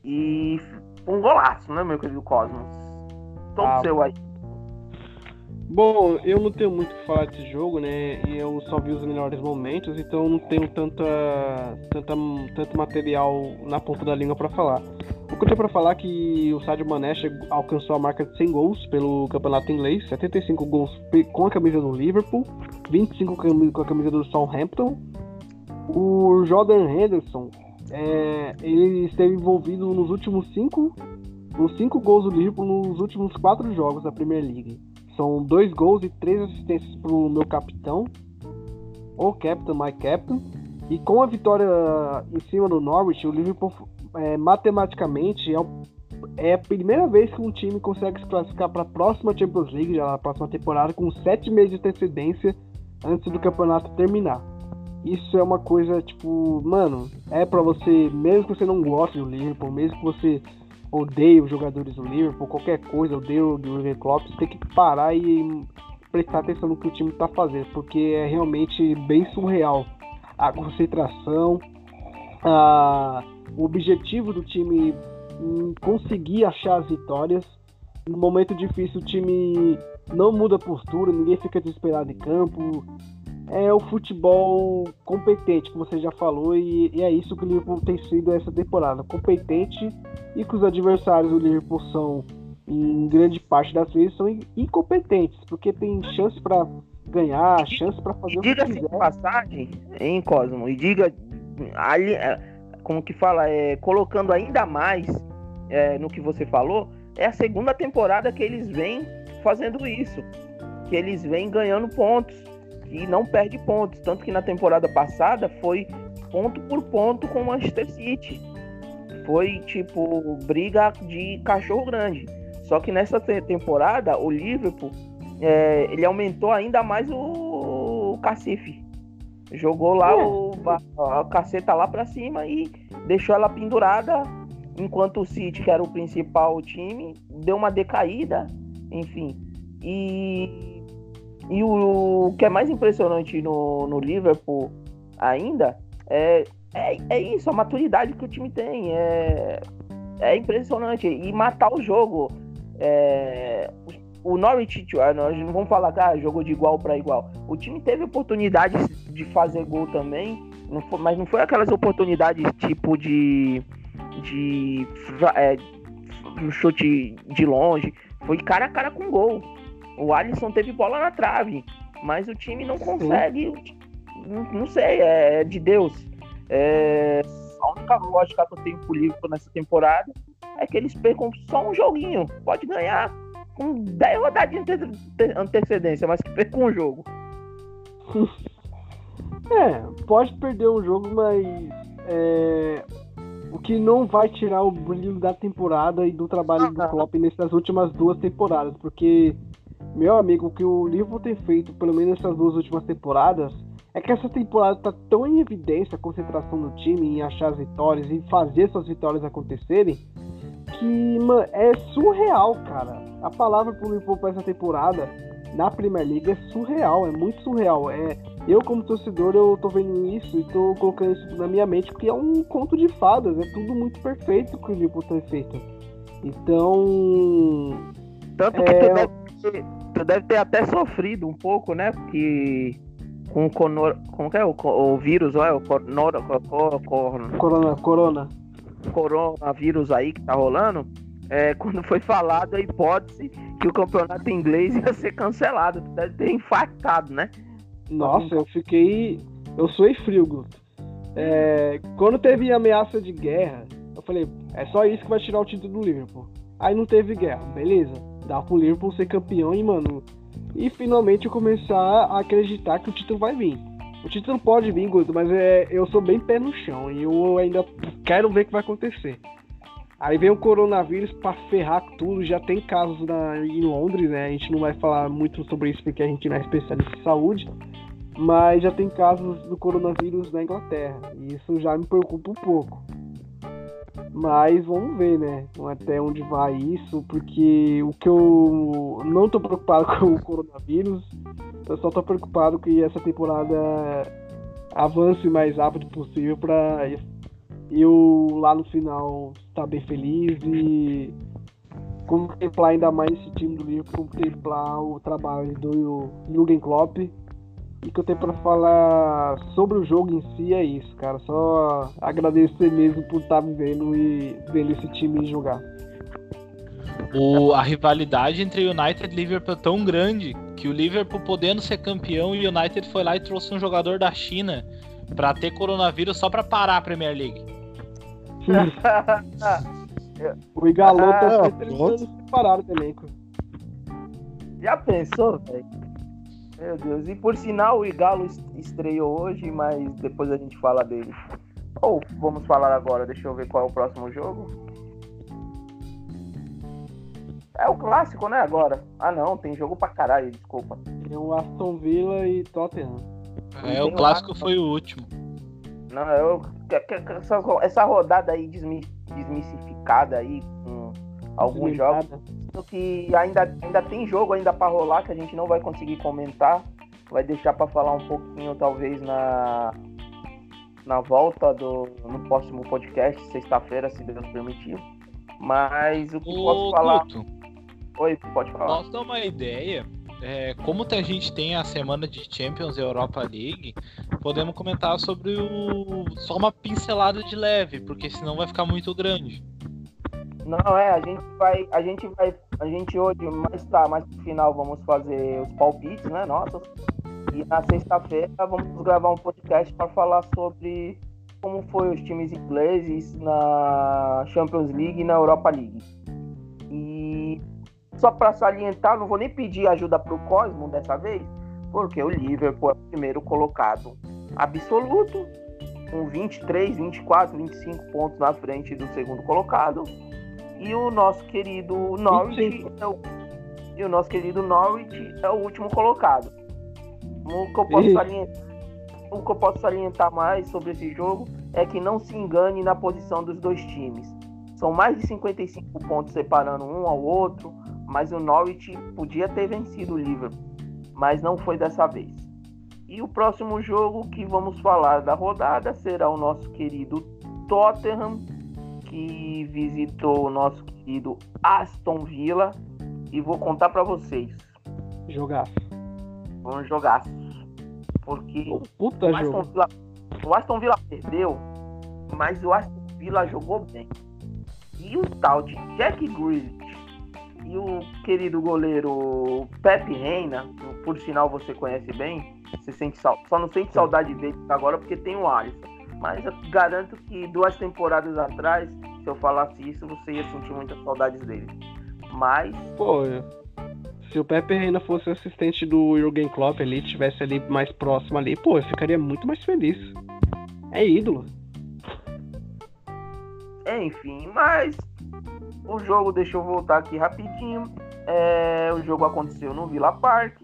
E um golaço, né, meu querido Cosmos? Todo ah, seu aí. Bom, eu não tenho muito o que falar desse jogo, né? E eu só vi os melhores momentos, então não tenho tanta, tanta, tanto material na ponta da língua para falar. O que eu tenho para falar é que o Sadio Mané alcançou a marca de 100 gols pelo campeonato inglês, 75 gols com a camisa do Liverpool, 25 com a camisa do Southampton. O Jordan Henderson é, ele esteve envolvido nos últimos cinco, nos cinco gols do Liverpool nos últimos quatro jogos da Premier League. São dois gols e três assistências para o meu capitão, o captain, my captain. E com a vitória em cima do Norwich, o Liverpool é, matematicamente é, é, a primeira vez que um time consegue se classificar para a próxima Champions League, já na próxima temporada, com sete meses de antecedência antes do campeonato terminar. Isso é uma coisa, tipo, mano, é para você, mesmo que você não goste do Liverpool, mesmo que você odeie os jogadores do Liverpool, qualquer coisa, odeie o Jurgen Klopp, você tem que parar e prestar atenção no que o time tá fazendo, porque é realmente bem surreal. A concentração, a, o objetivo do time conseguir achar as vitórias. No momento difícil, o time não muda a postura, ninguém fica desesperado em campo, é o futebol competente, como você já falou, e, e, é isso que o Liverpool tem sido essa temporada. Competente e que os adversários do Liverpool são, em grande parte das vezes, são incompetentes, porque tem chance para ganhar, chance para fazer o que quiser. Diga de passagem, hein, Cosmo, e diga, ali, como que fala, é, colocando ainda mais é, no que você falou, é a segunda temporada que eles vêm fazendo isso, que eles vêm ganhando pontos e não perde pontos. Tanto que na temporada passada foi ponto por ponto com o Manchester City. Foi tipo briga de cachorro grande. Só que nessa temporada o Liverpool é, ele aumentou ainda mais o, o cacife. Jogou lá é. o, a, a caceta lá para cima e deixou ela pendurada. Enquanto o City, que era o principal time, deu uma decaída. Enfim. E e o, o que é mais impressionante no, no Liverpool ainda é, é, é isso, a maturidade que o time tem. É, é impressionante. E matar o jogo. É, o Norwich, ah, nós não vamos falar que ah, jogou de igual para igual. O time teve oportunidades de fazer gol também, não foi, mas não foi aquelas oportunidades tipo de, de é, chute de longe. foi cara a cara com gol. O Alisson teve bola na trave, mas o time não consegue. Não, não sei, é de Deus. É, a única lógica que eu tenho pro Liverpool nessa temporada é que eles percam só um joguinho. Pode ganhar com 10 rodadas de antecedência, mas que percam um jogo. É, pode perder um jogo, mas é, o que não vai tirar o brilho da temporada e do trabalho do Klopp nessas últimas duas temporadas, porque meu amigo, o que o Liverpool tem feito, pelo menos nessas duas últimas temporadas, é que essa temporada tá tão em evidência a concentração do time em achar as vitórias e fazer essas vitórias acontecerem, que mano, é surreal, cara. A palavra pro Liverpool pra essa temporada na Premier League é surreal, é muito surreal. É, eu, como torcedor, eu tô vendo isso e tô colocando isso na minha mente, porque é um conto de fadas, é tudo muito perfeito que o Liverpool tem feito. Então. Tanto que é... tu, deve ter, tu deve ter até sofrido um pouco, né? Porque com o conor, como que é o, o vírus, é o corona, corona, corona, coronavírus aí que tá rolando, é, quando foi falado a hipótese que o campeonato inglês ia ser cancelado, deve ter infartado, né? Nossa, eu fiquei. Eu sou frio, Guto. É, quando teve ameaça de guerra, eu falei, é só isso que vai tirar o título do Liverpool. Aí não teve guerra, beleza. Dá pro Liverpool ser campeão e, mano. E finalmente eu começar a acreditar que o título vai vir. O título pode vir, Guto, mas é, eu sou bem pé no chão e eu ainda quero ver o que vai acontecer. Aí vem o coronavírus para ferrar tudo. Já tem casos na, em Londres, né? A gente não vai falar muito sobre isso porque a gente não é especialista em saúde mas já tem casos do coronavírus na Inglaterra. E isso já me preocupa um pouco. Mas vamos ver, né? Até onde vai isso, porque o que eu não tô preocupado com o coronavírus, eu só tô preocupado que essa temporada avance o mais rápido possível para eu lá no final estar bem feliz e contemplar ainda mais esse time do Liverpool, contemplar o trabalho do Jürgen Klopp e que eu tenho para falar sobre o jogo em si é isso, cara. Só agradecer mesmo por estar tá vivendo e vendo esse time jogar. O, a rivalidade entre United e Liverpool é tão grande que o Liverpool, podendo ser campeão, o United foi lá e trouxe um jogador da China para ter coronavírus só para parar a Premier League. O Igalô tá ah, tentando separar do elenco. Já pensou, velho? Meu Deus. E por sinal, o Igalo estreou hoje, mas depois a gente fala dele. Ou vamos falar agora, deixa eu ver qual é o próximo jogo. É o clássico, né, agora? Ah não, tem jogo pra caralho, desculpa. Tem o Aston Villa e Tottenham. É, o clássico foi o último. Não, eu, essa, essa rodada aí desmistificada aí com alguns jogos que ainda, ainda tem jogo ainda para rolar que a gente não vai conseguir comentar. Vai deixar para falar um pouquinho, talvez, na, na volta do no próximo podcast, sexta-feira, se Deus permitir. Mas o que Ô, posso falar. Guto, Oi, pode falar. Posso dar uma ideia? É, como a gente tem a semana de Champions e Europa League, podemos comentar sobre o só uma pincelada de leve, porque senão vai ficar muito grande. Não, é, a gente vai, a gente vai, a gente hoje, mais tá, mais pro final vamos fazer os palpites, né, nossos. E na sexta-feira vamos gravar um podcast para falar sobre como foi os times ingleses na Champions League e na Europa League. E só para salientar, não vou nem pedir ajuda pro Cosmo dessa vez, porque o Liverpool é o primeiro colocado absoluto, com 23, 24, 25 pontos na frente do segundo colocado e o nosso querido Norwich é o, e o nosso querido Norwich é o último colocado. O que eu posso salientar, o que eu posso salientar mais sobre esse jogo é que não se engane na posição dos dois times. São mais de 55 pontos separando um ao outro, mas o Norwich podia ter vencido o Liverpool, mas não foi dessa vez. E o próximo jogo que vamos falar da rodada será o nosso querido Tottenham que visitou o nosso querido Aston Villa e vou contar para vocês. Jogar. Vamos jogar. Porque Puta o, Aston Villa, o Aston Villa perdeu, mas o Aston Villa jogou bem. E o tal de Jack Grealish E o querido goleiro Pepe Reina, por sinal você conhece bem, você sente sal... só não sente saudade dele agora porque tem o Alisson. Mas eu garanto que duas temporadas atrás, se eu falasse isso, você ia sentir muitas saudades dele. Mas. Pô, se o Pepe Reina fosse assistente do Jürgen Klopp ali, estivesse ali mais próximo ali, pô, eu ficaria muito mais feliz. É ídolo. Enfim, mas o jogo, deixa eu voltar aqui rapidinho. É, o jogo aconteceu no Villa Park.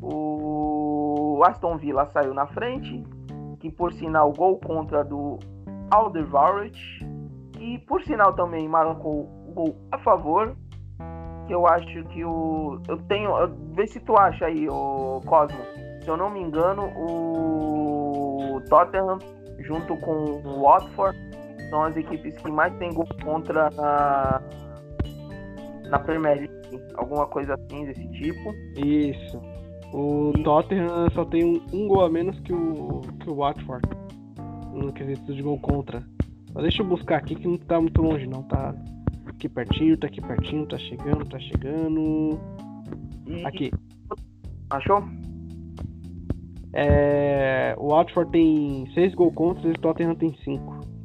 O Aston Villa saiu na frente, que por sinal gol contra do Alderweireld, que por sinal também marcou gol a favor. Que eu acho que o eu tenho, vê se tu acha aí o Cosmo. Se eu não me engano, o Tottenham junto com o Watford são as equipes que mais tem gol contra na, na Premier League, alguma coisa assim desse tipo. Isso. O Tottenham só tem um, um, gol a menos que o, que o Watford. No quesito de gol contra. Mas deixa eu buscar aqui que não tá muito longe não, tá aqui pertinho, tá aqui pertinho, tá chegando, tá chegando. E... Aqui. Achou? É, o Watford tem 6 gols contra e o Tottenham tem 5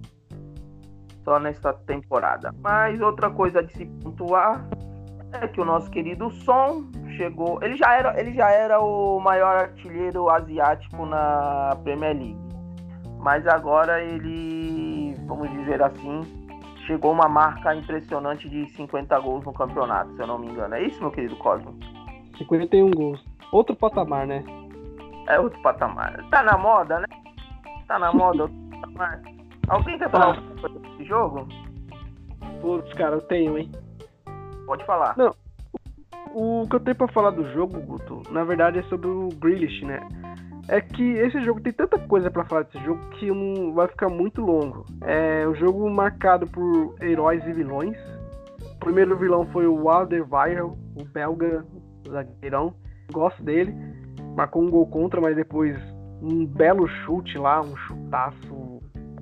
só nesta temporada. Mas outra coisa de se pontuar é que o nosso querido Son chegou. Ele já era, ele já era o maior artilheiro asiático na Premier League. Mas agora ele, vamos dizer assim, chegou uma marca impressionante de 50 gols no campeonato, se eu não me engano. É isso, meu querido Cosmo? 51 gols. Outro patamar, né? É outro patamar. Tá na moda, né? Tá na moda outro patamar. Alguém quer falar alguma coisa desse jogo? Putz, cara, eu tenho, hein? Pode falar. Não. O que eu tenho pra falar do jogo, Guto, na verdade é sobre o Grealish, né? É que esse jogo tem tanta coisa para falar desse jogo que não vai ficar muito longo. É um jogo marcado por heróis e vilões. O primeiro vilão foi o Alderweireld, o belga, o zagueirão. Gosto dele. Marcou um gol contra, mas depois um belo chute lá, um chutaço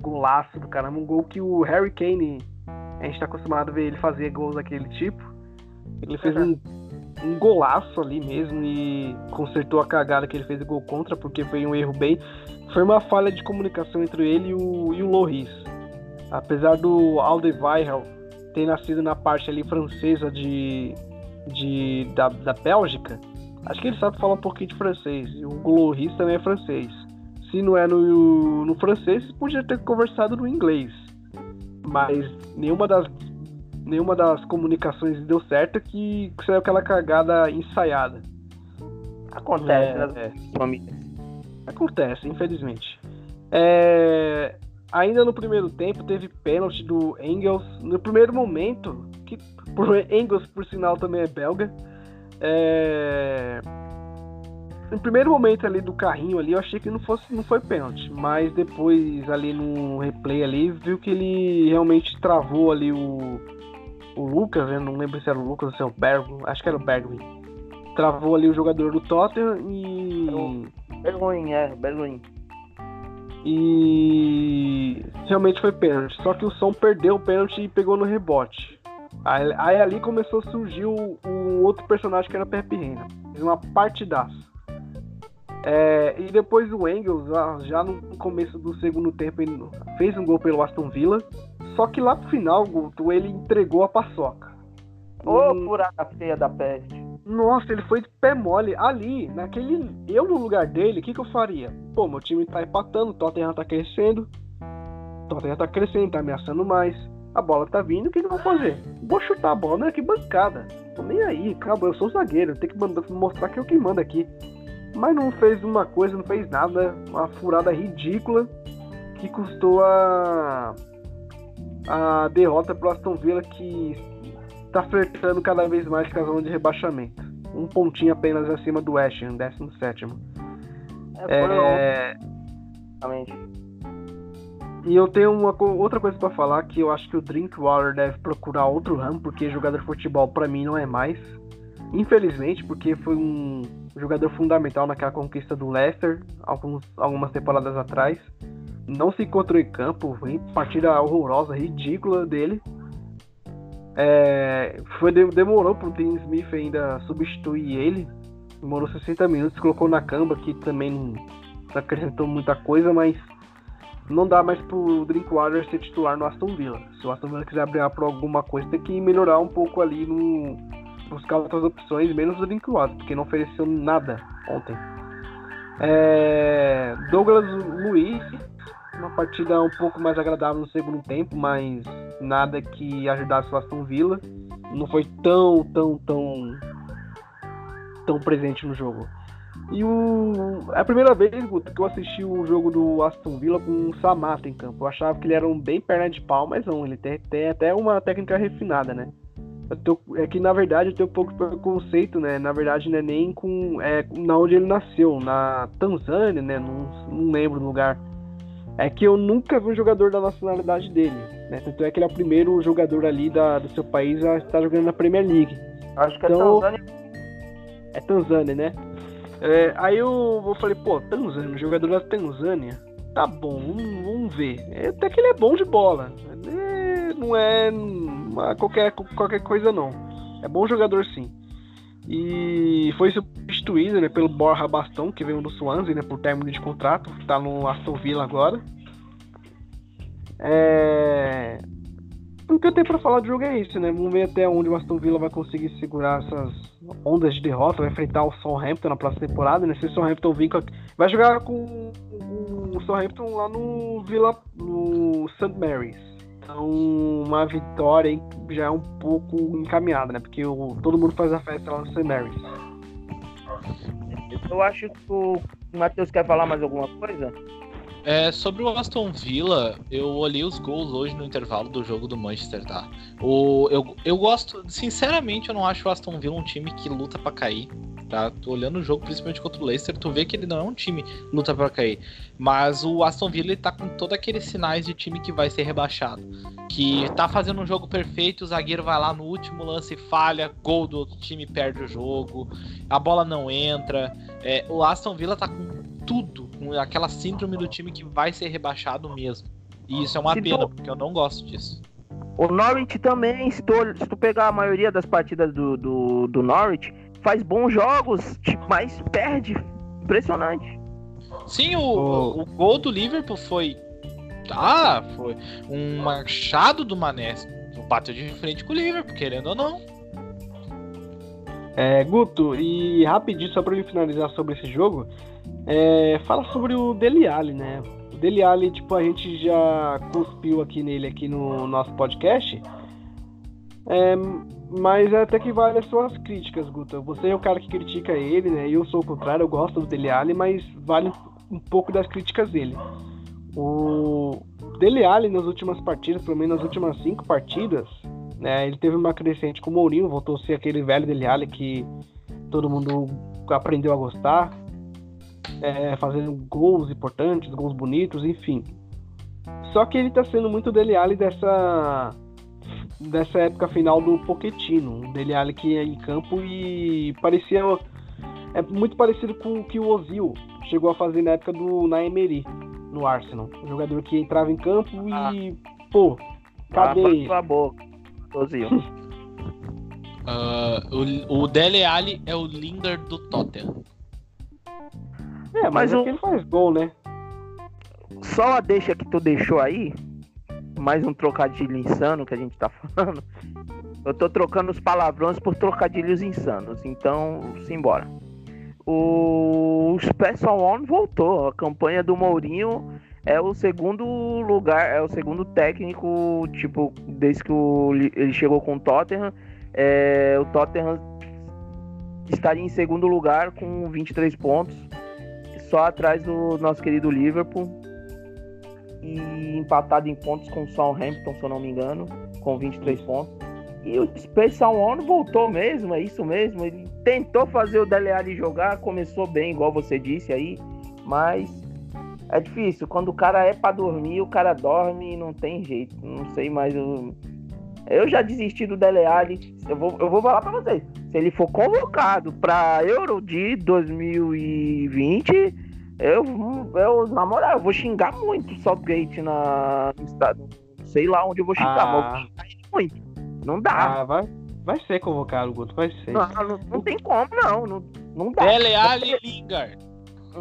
golaço do caramba, um gol que o Harry Kane, a gente tá acostumado a ver ele fazer gols daquele tipo. Ele fez um, um golaço ali mesmo e consertou a cagada que ele fez de gol contra, porque foi um erro bem. Foi uma falha de comunicação entre ele e o, e o Loris. Apesar do Alderweireld ter nascido na parte ali francesa de, de da, da Bélgica, acho que ele sabe falar um pouquinho de francês. E o Loris também é francês se não é no, no francês, podia ter conversado no inglês. Mas nenhuma das, nenhuma das comunicações deu certo que saiu aquela cagada ensaiada. Acontece é, nas é. famílias. Acontece, infelizmente. É, ainda no primeiro tempo teve pênalti do Engels. No primeiro momento, que por, Engels por sinal também é belga. É, no primeiro momento ali do carrinho ali, eu achei que não fosse não foi pênalti, mas depois ali no replay ali, viu que ele realmente travou ali o o Lucas, né? não lembro se era o Lucas ou se era o Bergwin, acho que era o Bergwin. Travou ali o jogador do Tottenham e Bergwin, é, Bergwin. E realmente foi pênalti, só que o Som perdeu o pênalti e pegou no rebote. Aí, aí ali começou a surgir o, o outro personagem que era Pepe Reina. Fez uma partidaça. É, e depois o Engels, já no começo do segundo tempo, ele fez um gol pelo Aston Villa. Só que lá pro final, Guto, ele entregou a paçoca. Ô, oh, furada feia da peste. Nossa, ele foi de pé mole. Ali, naquele. Eu no lugar dele, o que, que eu faria? Pô, meu time tá empatando, o Tottenham tá crescendo. O Tottenham tá crescendo, tá ameaçando mais. A bola tá vindo, o que, que eu vou fazer? Vou chutar a bola, né? Que bancada. Tô nem aí, acabou, eu sou zagueiro, tem que mostrar que eu que mando aqui mas não fez uma coisa, não fez nada, uma furada ridícula que custou a, a derrota para o Aston Villa que está flertando cada vez mais com a zona de rebaixamento. Um pontinho apenas acima do West Ham, 17. É, é... E eu tenho uma outra coisa para falar que eu acho que o Drinkwater deve procurar outro ramo, porque jogador de futebol para mim não é mais. Infelizmente, porque foi um jogador fundamental naquela conquista do Leicester, alguns, algumas temporadas atrás. Não se encontrou em campo, partida horrorosa, ridícula dele. É, foi, demorou pro Dean Smith ainda substituir ele. Demorou 60 minutos, colocou na camba, que também não acrescentou muita coisa, mas não dá mais pro Drinkwater ser titular no Aston Villa. Se o Aston Villa quiser abrir por alguma coisa, tem que melhorar um pouco ali no. Buscar outras opções, menos o Drinkwater, porque não ofereceu nada ontem. É, Douglas Luiz, uma partida um pouco mais agradável no segundo tempo, mas nada que ajudasse o Aston Villa. Não foi tão, tão, tão, tão presente no jogo. E o... é a primeira vez, Guto, que eu assisti o jogo do Aston Villa com o Samata em campo. Eu achava que ele era um bem perna de pau, mas não, ele tem, tem até uma técnica refinada, né? Tô, é que na verdade eu tenho um pouco de preconceito, né? Na verdade não é nem com. É na onde ele nasceu, na Tanzânia, né? Não, não lembro o lugar. É que eu nunca vi um jogador da nacionalidade dele. Né? Tanto é que ele é o primeiro jogador ali da, do seu país a estar jogando na Premier League. Acho que é então, é Tanzânia. É Tanzânia, né? É, aí eu, eu falei, pô, Tanzânia, jogador da Tanzânia. Tá bom, vamos, vamos ver. É, até que ele é bom de bola. É, não é qualquer, qualquer coisa, não. É bom jogador, sim. E foi substituído né, pelo Borja Bastão, que veio do Swansea, né, por término de contrato. Tá no Aston Villa agora. É... O que eu tenho pra falar do jogo é isso, né? Vamos ver até onde o Aston Villa vai conseguir segurar essas ondas de derrota. Vai enfrentar o Southampton na próxima temporada, né? Se o Southampton vir com... Vai jogar com o Southampton lá no Villa... no St. Mary's. Então, uma vitória já é um pouco encaminhada, né? Porque o... todo mundo faz a festa lá no St. Mary's. Eu acho que o Matheus quer falar mais alguma coisa? É, sobre o Aston Villa, eu olhei os gols hoje no intervalo do jogo do Manchester, tá? O, eu, eu gosto, sinceramente, eu não acho o Aston Villa um time que luta para cair, tá? Tô olhando o jogo, principalmente contra o Leicester, tu vê que ele não é um time luta para cair. Mas o Aston Villa ele tá com todos aqueles sinais de time que vai ser rebaixado. Que tá fazendo um jogo perfeito, o zagueiro vai lá no último lance, falha, gol do outro time, perde o jogo, a bola não entra. É, o Aston Villa tá com tudo, com aquela síndrome do time que vai ser rebaixado mesmo. E isso é uma pena, porque eu não gosto disso. O Norwich também, se tu, se tu pegar a maioria das partidas do, do, do Norwich, faz bons jogos, mas perde. Impressionante. Sim, o, oh. o gol do Liverpool foi. Ah, foi um machado do Mané. Bateu de frente com o Liverpool, querendo ou não. É, Guto, e rapidinho, só pra eu finalizar sobre esse jogo, é, fala sobre o Dele Alli, né? O Dele Alli, tipo, a gente já cuspiu aqui nele aqui no nosso podcast. É, mas até que vale as suas críticas, Guta. Você é o cara que critica ele, né? Eu sou o contrário, eu gosto do Dele Alli, mas vale um pouco das críticas dele. O Dele Alli nas últimas partidas, pelo menos nas últimas cinco partidas, né? Ele teve uma crescente com o Mourinho, voltou a ser aquele velho Dele Alli que todo mundo aprendeu a gostar é, fazendo gols importantes, gols bonitos, enfim. Só que ele está sendo muito Dele Alli dessa dessa época final do Pochettino, Dele Alli que ia em campo e parecia é muito parecido com o que o Ozil chegou a fazer na época do na Emery no Arsenal, um jogador que entrava em campo ah. e pô, cadê? Ah, boca, Ozil. uh, o, o Dele Alli é o Lingard do Tottenham. É, mas, mas é ele faz gol, né? Só a deixa que tu deixou aí, mais um trocadilho insano que a gente tá falando. Eu tô trocando os palavrões por trocadilhos insanos, então simbora. O Special One voltou. A campanha do Mourinho é o segundo lugar, é o segundo técnico, tipo, desde que o, ele chegou com o Tottenham. É, o Tottenham estaria em segundo lugar com 23 pontos só atrás do nosso querido Liverpool e empatado em pontos com o Southampton, se eu não me engano, com 23 pontos. E o Special One voltou mesmo, é isso mesmo. Ele tentou fazer o Dele Alli jogar, começou bem, igual você disse aí, mas é difícil. Quando o cara é para dormir, o cara dorme e não tem jeito. Não sei mais. Eu, eu já desisti do Dele Alli. Eu vou, eu vou falar para vocês. Se ele for convocado para Euro de 2020, eu, eu, na moral, eu vou xingar muito o Southgate na, no estado. Sei lá onde eu vou xingar, ah. mas eu vou xingar ele muito. Não dá. Ah, vai, vai ser convocado, Guto, vai ser. Não, não, não tem como, não. Não, não dá. Dele Alli e Lingard.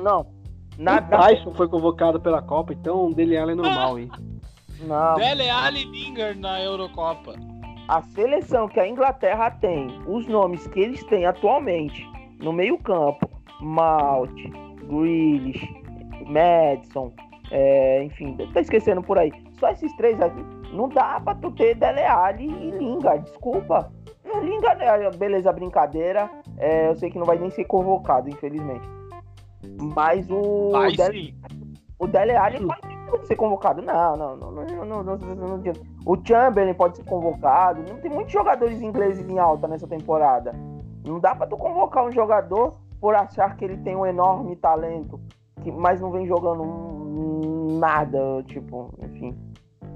Não. O Nada. Tyson foi convocado pela Copa, então o dele é normal, hein? Não. Dele Alli e Lingard na Eurocopa. A seleção que a Inglaterra tem, os nomes que eles têm atualmente no meio-campo, Malt, Grealish, Madison, é, enfim, tá esquecendo por aí. Só esses três aqui. Não dá pra tu ter Dele Alli e Lingard, desculpa. Lingard, é, beleza, brincadeira. é, eu sei que não vai nem ser convocado, infelizmente. Mas o Vai Dele, sim. o Dele Alli pode ser convocado. Não, não, não, não, não, não, não, não. O Chamberlain pode ser convocado. Não tem muitos jogadores ingleses em alta nessa temporada. Não dá pra tu convocar um jogador por achar que ele tem um enorme talento, que, mas não vem jogando nada, tipo, enfim.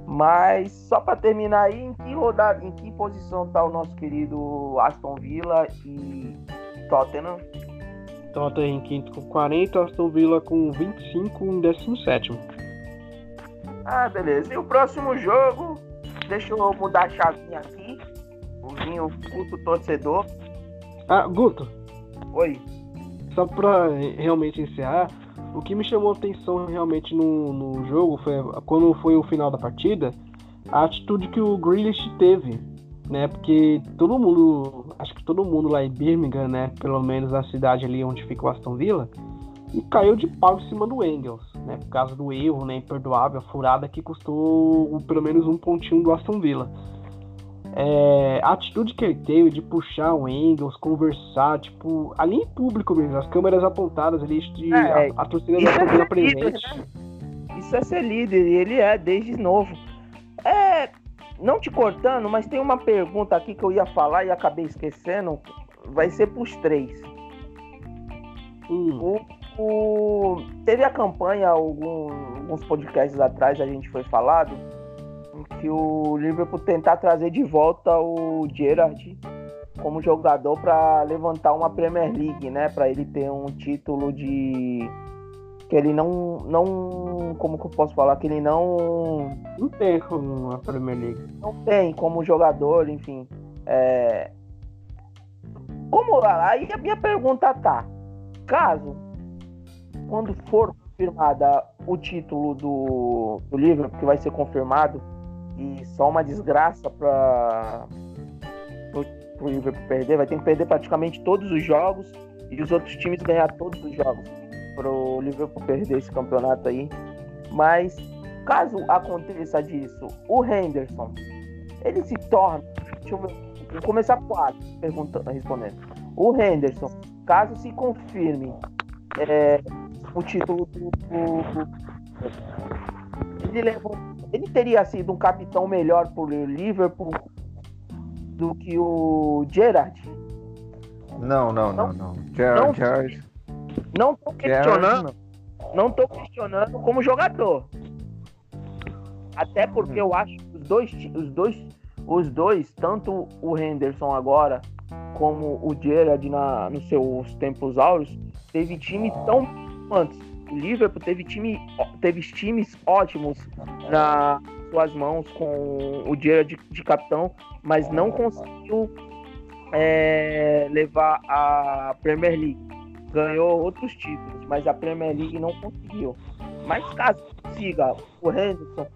Mas só pra terminar aí, em que rodada, em que posição tá o nosso querido Aston Villa e Tottenham? Tottenham em quinto com 40, Aston Villa com 25 em 17. Ah, beleza. E o próximo jogo, deixa eu mudar a chavinha aqui. O vinho culto torcedor. Ah, Guto, Oi. Só pra realmente encerrar, o que me chamou a atenção realmente no, no jogo foi quando foi o final da partida, a atitude que o Grealish teve, né? Porque todo mundo, acho que todo mundo lá em Birmingham, né? Pelo menos a cidade ali onde fica o Aston Villa, e caiu de pau em cima do Engels, né? Por causa do erro, né? Imperdoável, a furada que custou pelo menos um pontinho do Aston Villa. É, a atitude que ele teve de puxar o Engels, conversar, tipo, ali em público mesmo, as câmeras apontadas ali, de, É, a, a torcida da Aston é presente. Isso é ser líder, e ele é desde novo. É. Não te cortando, mas tem uma pergunta aqui que eu ia falar e acabei esquecendo. Vai ser pros três. Hum, O, o- teve a campanha algum- alguns podcasts atrás, a gente foi falado, que o Liverpool tentar trazer de volta o Gerrard como jogador para levantar uma Premier League, né? Para ele ter um título de que ele não não como que eu posso falar que ele não não tem como a Premier League. não tem como jogador, enfim. É... Como aí a minha pergunta tá, caso quando for confirmada o título do, do Liverpool, que vai ser confirmado e só uma desgraça para o Liverpool perder, vai ter que perder praticamente todos os jogos e os outros times ganhar todos os jogos para o Liverpool perder esse campeonato aí. Mas caso aconteça disso, o Henderson ele se torna. Deixa eu ver. Vou começar por A, perguntando, respondendo. O Henderson, caso se confirme é, o título do. do- ele, levou, ele teria sido um capitão melhor por Liverpool do que o Gerrard? Não, não, não, não. Gerard, Não. Gerard, Não tô questionando. Gerard, não tô questionando como jogador. Até porque eu acho que os dois, os dois, os dois, tanto o Henderson agora como o Gerrard na, nos seus tempos áureos, teve time tão antes. O Liverpool teve time, teve times ótimos nas suas mãos com o Gerrard de, de capitão, mas não conseguiu é, levar a Premier League ganhou outros títulos, mas a Premier League não conseguiu. Mas caso consiga o Henderson,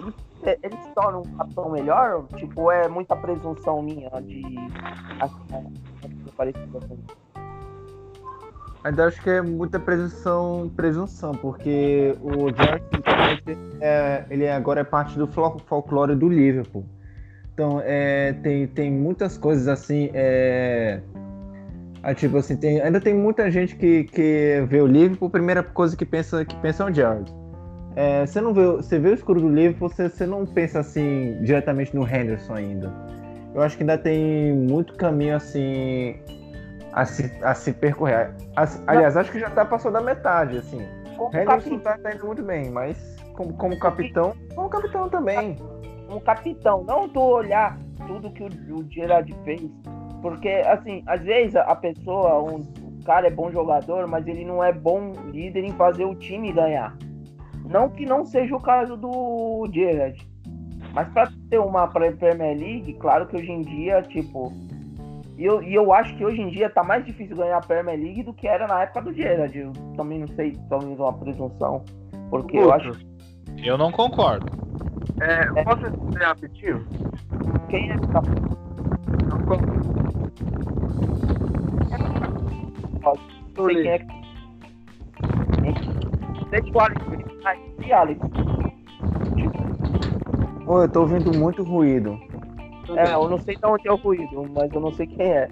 ele, ele se torna um capitão melhor? Tipo, é muita presunção minha de assim. Ainda acho que é muita presunção, presunção porque o simplesmente é, ele agora é parte do fol- folclore do Liverpool. Então, é, tem, tem muitas coisas assim. É, ah, tipo assim, tem, ainda tem muita gente que, que vê o Liverpool, a primeira coisa que pensa, que pensa é o Gerard. É, você não vê, você vê o escuro do Liverpool, você, você não pensa assim diretamente no Henderson ainda. Eu acho que ainda tem muito caminho assim a se, a se percorrer. As- aliás, acho que já tá passou da metade, assim. Como, Henderson capi- tá, indo muito bem, mas como, como capitão, como capitão também. um capitão, não tu olhar tudo que o, o Gerard fez. Porque, assim, às vezes a, a pessoa, um, o cara é bom jogador, mas ele não é bom líder em fazer o time ganhar. Não que não seja o caso do Gerard. Mas pra ter uma Premier League, claro que hoje em dia, tipo. E eu, e eu acho que hoje em dia tá mais difícil ganhar a Premier League do que era na época do Gerrard. Eu também não sei, talvez uma presunção. Porque eu acho Eu não concordo. É, eu posso responder rapidinho? quem é que tá Não sei quem é que. Deixa o Alex. Ai, E Alex? Ô, eu tô ouvindo muito ruído. É, eu não sei de onde é o ruído, mas eu não sei quem é.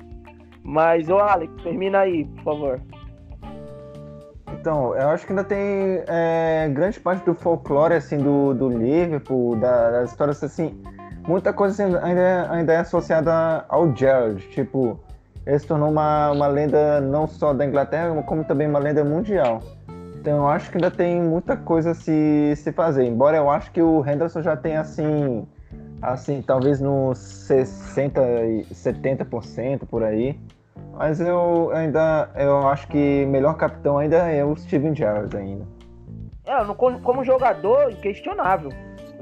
Mas, ô Alex, termina aí, por favor. Então, eu acho que ainda tem é, grande parte do folclore assim do, do Liverpool, da- das histórias assim, muita coisa assim, ainda, é- ainda é associada ao Gerrard, tipo, ele se tornou uma, uma lenda não só da Inglaterra, como também uma lenda mundial. Então eu acho que ainda tem muita coisa a se, se fazer, embora eu acho que o Henderson já tenha assim, assim, talvez nos 60 e 70% por aí. Mas eu ainda eu acho que melhor capitão ainda é o Steven Gerrard ainda. É, como, jogador, inquestionável.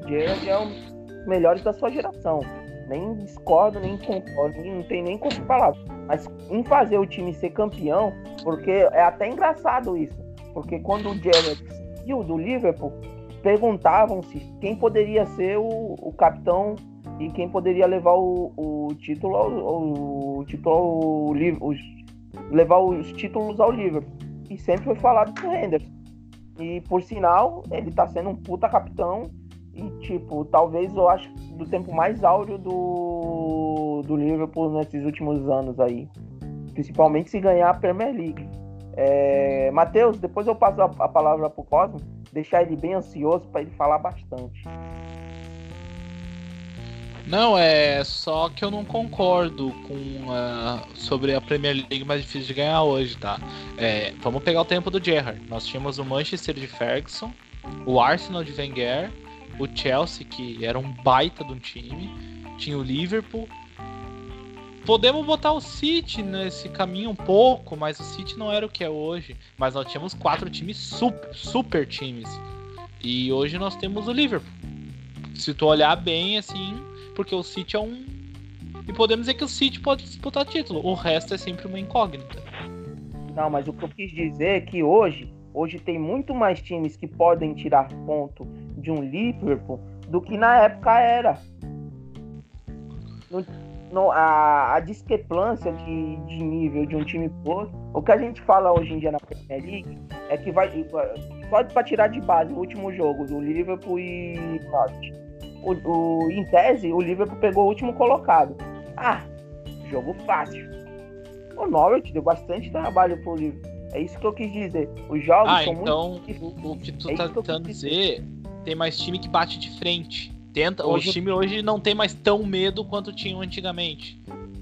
O Gerrard é um dos melhores da sua geração. Nem discordo, nem concordo, não tem nem como falar. Mas em fazer o time ser campeão, porque é até engraçado isso. Porque quando o Gerrard saiu do Liverpool, perguntavam-se quem poderia ser o, o capitão e quem poderia levar o, o título ao, o título ao os, levar os títulos ao Liverpool. E sempre foi falado do Henderson. E por sinal, ele tá sendo um puta capitão. E, tipo, talvez eu acho do tempo mais áureo do, do Liverpool nesses últimos anos aí. Principalmente se ganhar a Premier League. É, Matheus, depois eu passo a, a palavra pro Cosmo, deixar ele bem ansioso para ele falar bastante. Não, é só que eu não concordo com ah, sobre a Premier League mais difícil de ganhar hoje, tá? É, vamos pegar o tempo do Gerrard. Nós tínhamos o Manchester de Ferguson, o Arsenal de Wenger, o Chelsea que era um baita de um time, tinha o Liverpool. Podemos botar o City nesse caminho um pouco, mas o City não era o que é hoje. Mas nós tínhamos quatro times super, super times. E hoje nós temos o Liverpool. Se tu olhar bem, assim, porque o City é um. E podemos dizer que o City pode disputar título. O resto é sempre uma incógnita. Não, mas o que eu quis dizer é que hoje, hoje tem muito mais times que podem tirar ponto de um Liverpool do que na época era. No- no- a, a discrepância de, de nível de um time pro outro, o que a gente fala hoje em dia na Premier League é que vai. Só para tirar de base o último jogo do Liverpool e Norwich. O, o, em tese, o Liverpool pegou o último colocado. Ah, jogo fácil. O Norwich deu bastante trabalho pro Liverpool. É isso que eu quis dizer. Os jogos Ah, são então muito difíceis. o, que tu É tá tentando dizer tem mais time que bate de frente. Tenta, Hoje- o time hoje não tem mais tão medo quanto tinham antigamente.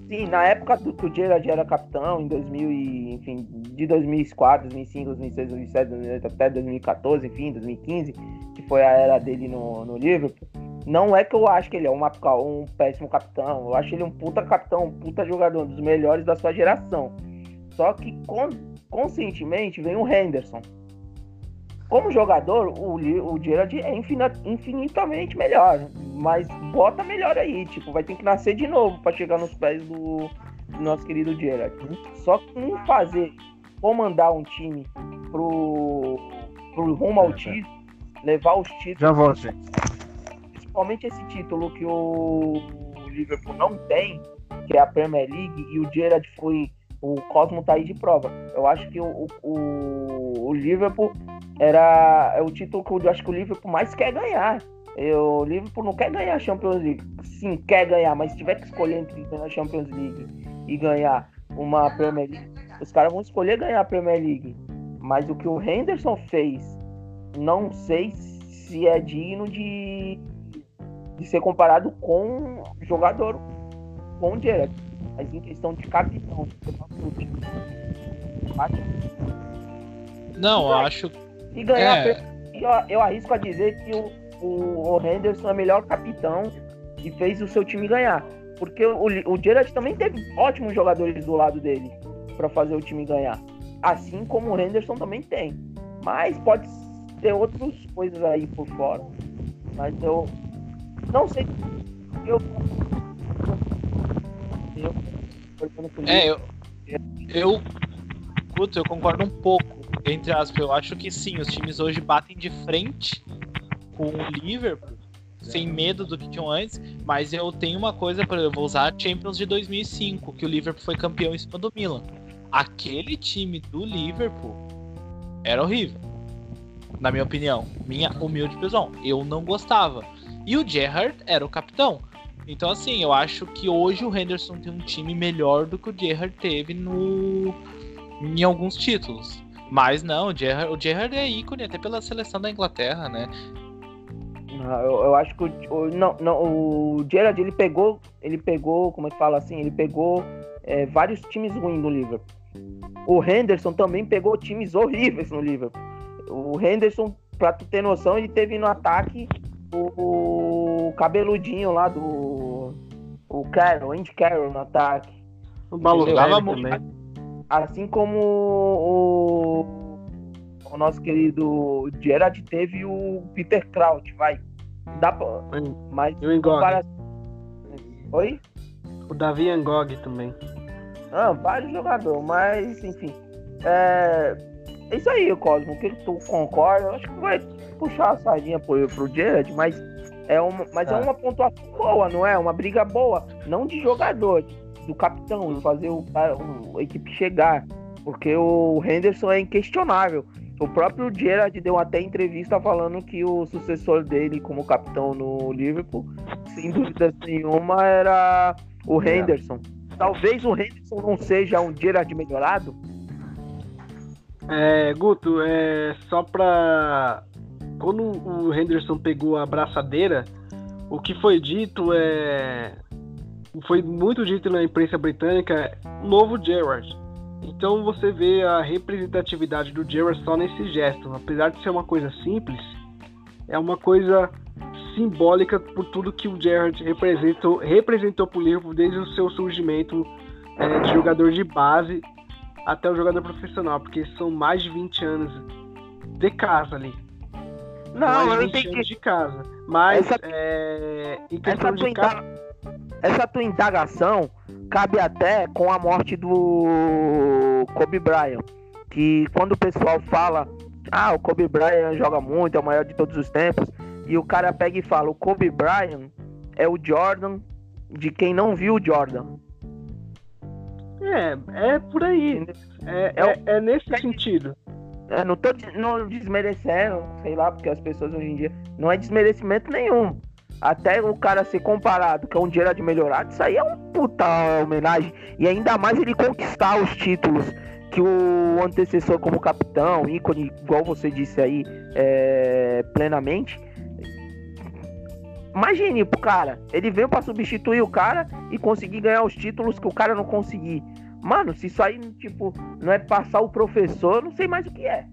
Sim, na época do que o Gerrard era capitão, em 2000 e, enfim, de 2004, 2005, 2006, 2007, 2008, até 2014, enfim, 2015, que foi a era dele no, no Liverpool, não é que eu acho que ele é uma- um péssimo capitão, eu acho ele um puta capitão, um puta jogador, um dos melhores da sua geração. Só que con- conscientemente vem o Henderson. Como jogador, o, o Gerrard é infinitamente melhor, mas bota melhor aí, tipo, vai ter que nascer de novo para chegar nos pés do, do nosso querido Gerrard. Só que em fazer, comandar um time pro, pro rumo ao título, levar os títulos, Já volto, gente. principalmente esse título que o Liverpool não tem, que é a Premier League, e o Gerrard foi. O Cosmo tá aí de prova. Eu acho que o, o, o Liverpool era. É o título que eu acho que o Liverpool mais quer ganhar. Eu, o Liverpool não quer ganhar a Champions League. Sim, quer ganhar, mas se tiver que escolher entre ganhar a Champions League e ganhar uma Premier League, os caras vão escolher ganhar a Premier League. Mas o que o Henderson fez, não sei se é digno de, de ser comparado com jogador, com o Gerrard. Mas em questão de capitão, Não, eu acho. e ganhar É, eu, eu arrisco a dizer que o, o, o Henderson é o melhor capitão e fez o seu time ganhar. Porque o, o Gerrard também teve ótimos jogadores do lado dele para fazer o time ganhar. Assim como o Henderson também tem. Mas pode ter outras coisas aí por fora. Mas eu, Não sei. Eu. Eu É, eu. Eu. Putz, eu concordo um pouco. Entre aspas, eu acho que sim, os times hoje batem de frente com o Liverpool, sem medo do que tinham antes, mas eu tenho uma coisa, para eu vou usar a Champions de 2005, que o Liverpool foi campeão em cima do Milan. Aquele time do Liverpool era horrível. Na minha opinião, minha humilde visão, eu não gostava. E o Gerrard era o capitão. Então, assim, eu acho que hoje o Henderson tem um time melhor do que o Gerrard teve no em alguns títulos. Mas não, o Gerrard, o Gerrard é ícone até pela seleção da Inglaterra, né? Não, eu, eu acho que o, não, não, o Gerrard ele pegou, ele pegou, como é que fala assim, ele pegou é, vários times ruins do Liverpool. O Henderson também pegou times horríveis no Liverpool. O Henderson, pra tu ter noção, ele teve no ataque o, o cabeludinho lá do o Carroll, Andy Carroll no ataque. O muito. também. Assim como o, o nosso querido Gerard teve o Peter Crouch, vai. Dá pra, mas E o Engog. compara- Oi? O Davi Angog também. Ah, vários jogadores, mas enfim. É, é isso aí, Cosmo. O que tu concorda? Eu acho que vai puxar a sardinha pro, pro Gerard, mas é uma, mas é Tá. uma pontuação boa, não é? Uma briga boa, não de jogador, do capitão, de fazer o, o- a equipe chegar. Porque o Henderson é inquestionável. O próprio Gerard deu até entrevista falando que o sucessor dele como capitão no Liverpool, sem dúvida nenhuma, era o É. Henderson. Talvez o Henderson não seja um Gerard melhorado. É, Guto, é só pra. Quando o Henderson pegou a braçadeira, o que foi dito é. Foi muito dito na imprensa britânica, novo Gerrard. Então você vê a representatividade do Gerrard só nesse gesto. Apesar de ser uma coisa simples, é uma coisa simbólica por tudo que o Gerrard representou, representou pro Liverpool desde o seu surgimento é, de jogador de base até o jogador profissional, porque são mais de 20 anos de casa ali. Não, de eu 20 anos entendi. de casa. Mas Essa- é, Essa tua, casa, essa tua indagação cabe até com a morte do Kobe Bryant. Que quando o pessoal fala, ah, o Kobe Bryant joga muito, é o maior de todos os tempos, e o cara pega e fala, o Kobe Bryant é o Jordan de quem não viu o Jordan. é, é por aí. É, É é, é nesse sentido. Eu não tô não desmerecendo, sei lá, porque as pessoas hoje em dia não é desmerecimento nenhum. Até o cara ser comparado com um Gerard melhorado, isso aí é um puta homenagem. E ainda mais ele conquistar os títulos que o antecessor como capitão, ícone, igual você disse aí, é, plenamente. Imagine pro cara, ele veio pra substituir o cara e conseguir ganhar os títulos que o cara não conseguir. Mano, se isso aí, tipo, não é passar o professor, eu não sei mais o que é.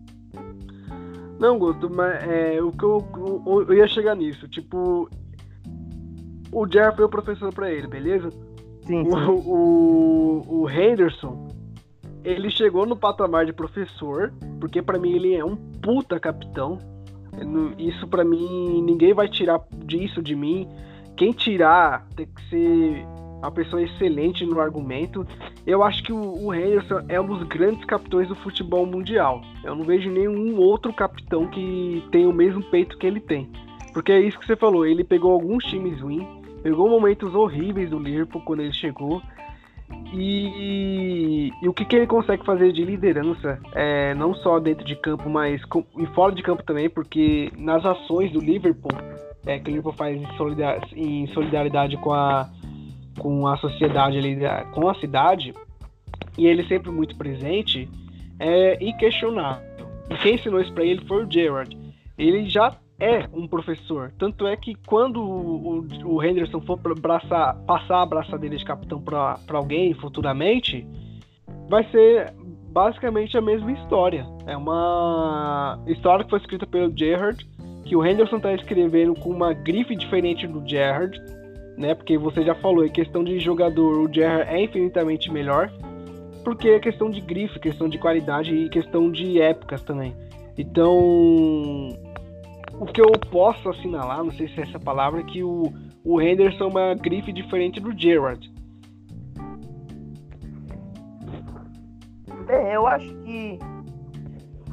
Não, Guto, mas é, o que eu, eu, eu ia chegar nisso. Tipo, o Jerry foi o professor pra ele, beleza? Sim, O, sim. o, o Henderson, ele chegou no patamar de professor, porque pra mim ele é um puta capitão. Isso pra mim, ninguém vai tirar disso de mim. Quem tirar tem que ser uma pessoa excelente no argumento. Eu acho que o, Henderson é um dos grandes capitães do futebol mundial. Eu não vejo nenhum outro capitão que tenha o mesmo peito que ele tem. Porque é isso que você falou, ele pegou alguns times ruins, pegou momentos horríveis do Liverpool quando ele chegou. E, e o que, que ele consegue fazer de liderança, é, não só dentro de campo, mas com, e fora de campo também, porque nas ações do Liverpool, é, que o Liverpool faz em solidar- em solidariedade com a, com a sociedade ali, com a cidade, e ele sempre muito presente, é inquestionável. E quem ensinou isso pra ele foi o Gerrard. Ele já é um professor. Tanto é que quando o, o, Henderson for passar a braçadeira de capitão para alguém futuramente, vai ser basicamente a mesma história. É uma história que foi escrita pelo Gerrard, que o Henderson está escrevendo com uma grife diferente do Gerrard, né? Porque você já falou, em questão de jogador, o Gerrard é infinitamente melhor, porque é questão de grife, questão de qualidade e questão de épocas também. Então, o que eu posso assinalar, não sei se é essa palavra, é que o, o Henderson é uma grife diferente do Gerrard. Bem, eu acho que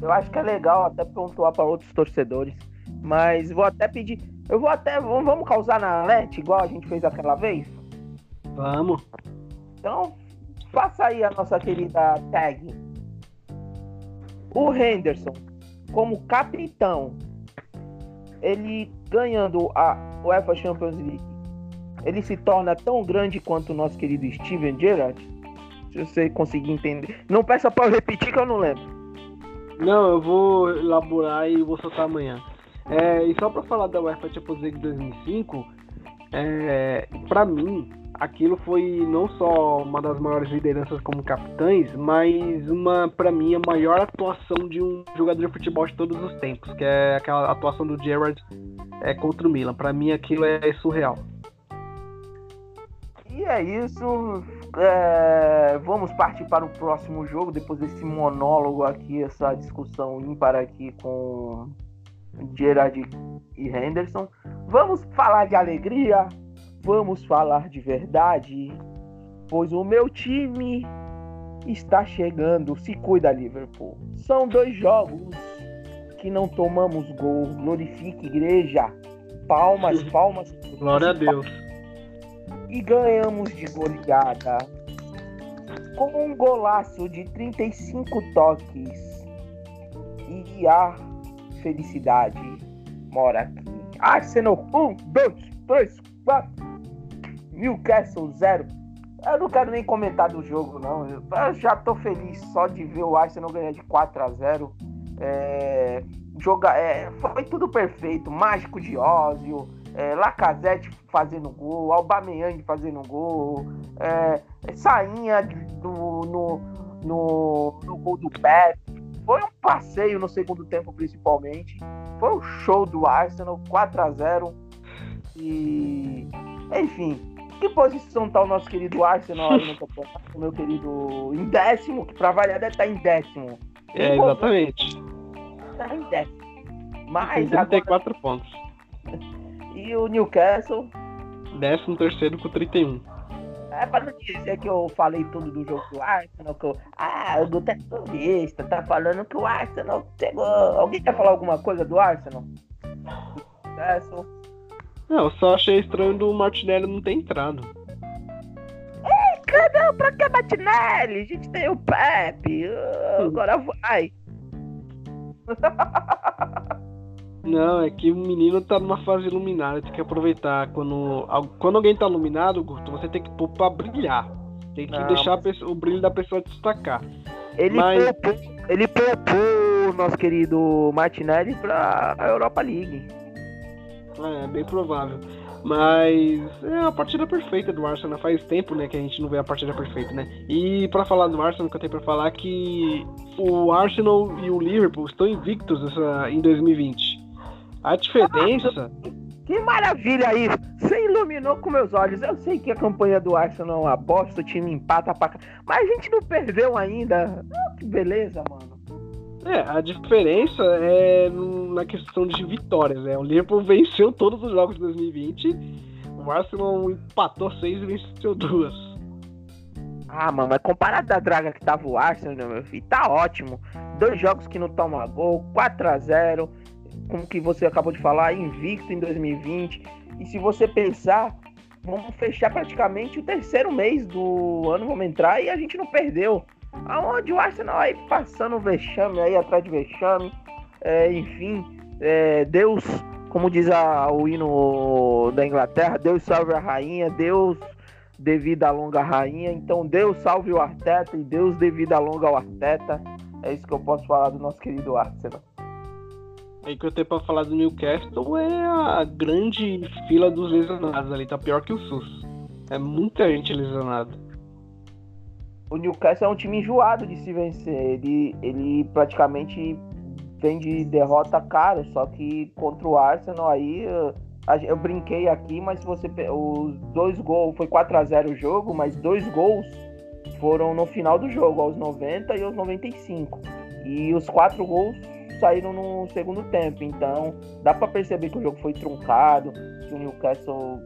eu acho que é legal até pontuar para outros torcedores, mas vou até pedir, eu vou até vamos, causar na net igual a gente fez aquela vez. Vamos. Então faça aí a nossa querida tag. O Henderson como capitão, ele ganhando a UEFA Champions League, ele se torna tão grande quanto o nosso querido Steven Gerrard? Se você conseguir entender. Não peça para eu repetir que eu não lembro. Não, eu vou elaborar e vou soltar amanhã. É, e só para falar da UEFA Champions League 2005, é, para mim, aquilo foi não só uma das maiores lideranças como capitães, mas uma, para mim, a maior atuação de um jogador de futebol de todos os tempos, que é aquela atuação do Gerrard é, contra o Milan. Para mim, aquilo é surreal. E é isso. É, vamos partir para o próximo jogo, depois desse monólogo aqui, essa discussão ímpar aqui com Gerard e Henderson. Vamos falar de alegria, vamos falar de verdade, pois o meu time está chegando. Se cuida, Liverpool. São dois jogos que não tomamos gol. Glorifique, igreja. Palmas, palmas. Glória a Deus. E ganhamos de goleada. Com um golaço de 35 toques. E a felicidade mora aqui. Arsenal 1, 2, 3, 4. Newcastle 0. Eu não quero nem comentar do jogo, não. Eu já tô feliz só de ver o Arsenal ganhar de 4 a 0 é, joga, é, Foi tudo perfeito. Mágico de Ósio, é, Lacazette fazendo gol, Aubameyang fazendo gol, é, Sainha do, no, no, no gol do Pep. Foi um passeio no segundo tempo, principalmente. Foi um show do Arsenal, 4 a 0 E, enfim, que posição tá o nosso querido Arsenal aí no campeonato, meu querido? Em décimo, que pra variar deve estar tá em décimo. É, exatamente. Tá em décimo. Mas Tem 34 agora... pontos. E o Newcastle? Décimo terceiro com 31. É pra não dizer que eu falei tudo do jogo do Arsenal, que eu. Ah, o Guto é tá falando que o Arsenal chegou. Alguém quer falar alguma coisa do Arsenal? Newcastle? Não, eu só achei estranho do Martinelli não ter entrado. Ei, cadê? Pra que Martinelli? A gente tem o Pepe. Uh, agora vai. Não, é que o menino tá numa fase iluminada, tem que aproveitar. Quando, quando alguém tá iluminado, Guto, você tem que pôr pra brilhar. Tem que não, deixar pessoa, o brilho da pessoa destacar. Ele, Mas... poupou, ele poupou o nosso querido Martinelli pra Europa League. É, bem provável. Mas é a partida perfeita do Arsenal. Faz tempo, né, que a gente não vê a partida perfeita, né? E para falar do Arsenal, que eu tenho para falar é que o Arsenal e o Liverpool estão invictos essa, em 2020. A diferença. Que maravilha isso! Você iluminou com meus olhos. Eu sei que a campanha do Arsenal é uma bosta, o time empata pra cá. Mas a gente não perdeu ainda. Oh, que beleza, mano. É, a diferença é na questão de vitórias, né? O Liverpool venceu todos os jogos de 2020, o Arsenal empatou seis e venceu duas. Ah, mano, mas comparado da draga que tava o Arsenal, meu filho, tá ótimo. Dois jogos que não tomam gol, 4 a 0 como que você acabou de falar, invicto em 2020. E se você pensar, vamos fechar praticamente o terceiro mês do ano, vamos entrar e a gente não perdeu. Aonde o Arsenal aí passando vexame aí atrás de vexame. É, enfim, é, Deus, como diz a, o hino da Inglaterra, Deus salve a rainha, Deus devido a longa rainha. Então Deus salve o Arteta e Deus devido a longa ao Arteta. É isso que eu posso falar do nosso querido Arsenal. Aí que eu tenho pra falar do Newcastle é a grande fila dos lesionados ali, tá pior que o SUS. É muita gente lesionada. O Newcastle é um time enjoado de se vencer. Ele, ele praticamente vem de derrota cara, só que contra o Arsenal aí. Eu brinquei aqui, mas você. Os dois gols. Foi 4 a 0 o jogo, mas dois gols foram no final do jogo, aos 90 e aos 95. E os quatro gols saíram no segundo tempo. Então, dá para perceber que o jogo foi truncado, que o Newcastle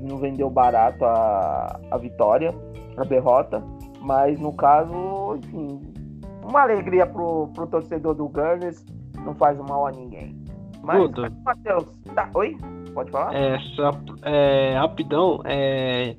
não vendeu barato a, a vitória, a derrota. Mas no caso, enfim, uma alegria pro, pro torcedor do Gunners, não faz mal a ninguém. Mas, Duda. Matheus, tá, oi? Pode falar? É, só, é, rapidão, é,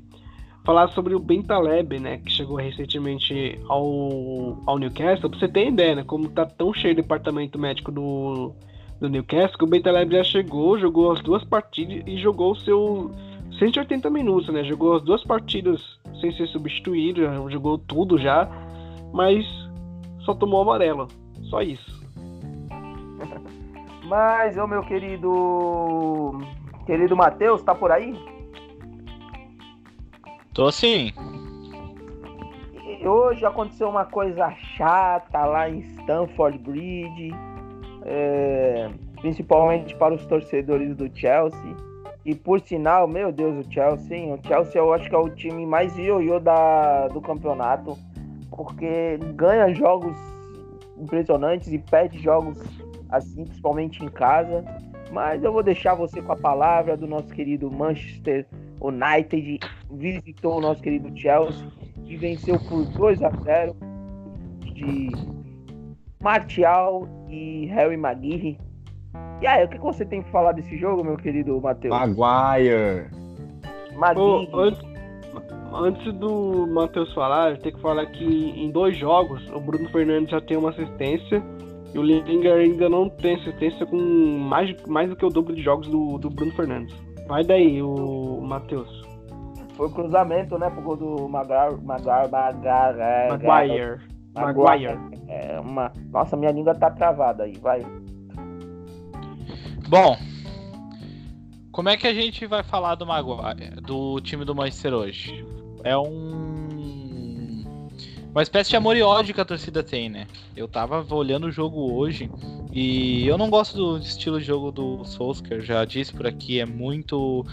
falar sobre o Bentaleb, né, que chegou recentemente ao, ao Newcastle, pra você ter ideia, né, como tá tão cheio o departamento médico do, do Newcastle, que o Bentaleb já chegou, jogou as duas partidas e jogou o seu 180 minutos, né, jogou as duas partidas sem ser substituído, jogou tudo já, mas só tomou amarelo, só isso. Mas, ô meu querido. Querido Matheus, tá por aí? Tô sim. Hoje aconteceu uma coisa chata lá em Stamford Bridge, é, principalmente para os torcedores do Chelsea. E por sinal, meu Deus, o Chelsea, o Chelsea eu acho que é o time mais ioiô da do campeonato, porque ganha jogos impressionantes e perde jogos assim, principalmente em casa. Mas eu vou deixar você com a palavra do nosso querido Manchester United. Visitou o nosso querido Chelsea e venceu por 2 a 0 de Martial e Harry Maguire. E aí, o que você tem para falar desse jogo, meu querido Matheus? Maguire. Maguire. Ô, antes, antes do Matheus falar, eu tenho que falar que em dois jogos o Bruno Fernandes já tem uma assistência e o Lingard ainda não tem assistência com mais, mais do que o dobro de jogos do, do Bruno Fernandes. Vai daí, o Matheus. Foi o cruzamento, né, pro gol do Maguire. Maguire. Maguire. é, Maguire. Maguire. É uma... Nossa, minha língua tá travada aí, vai. Bom, como é que a gente vai falar do Maguire, do time do Manchester hoje? É um uma espécie de amor e ódio que a torcida tem, né? Eu tava olhando o jogo hoje e eu não gosto do estilo de jogo do Solskjaer, já disse por aqui, é muito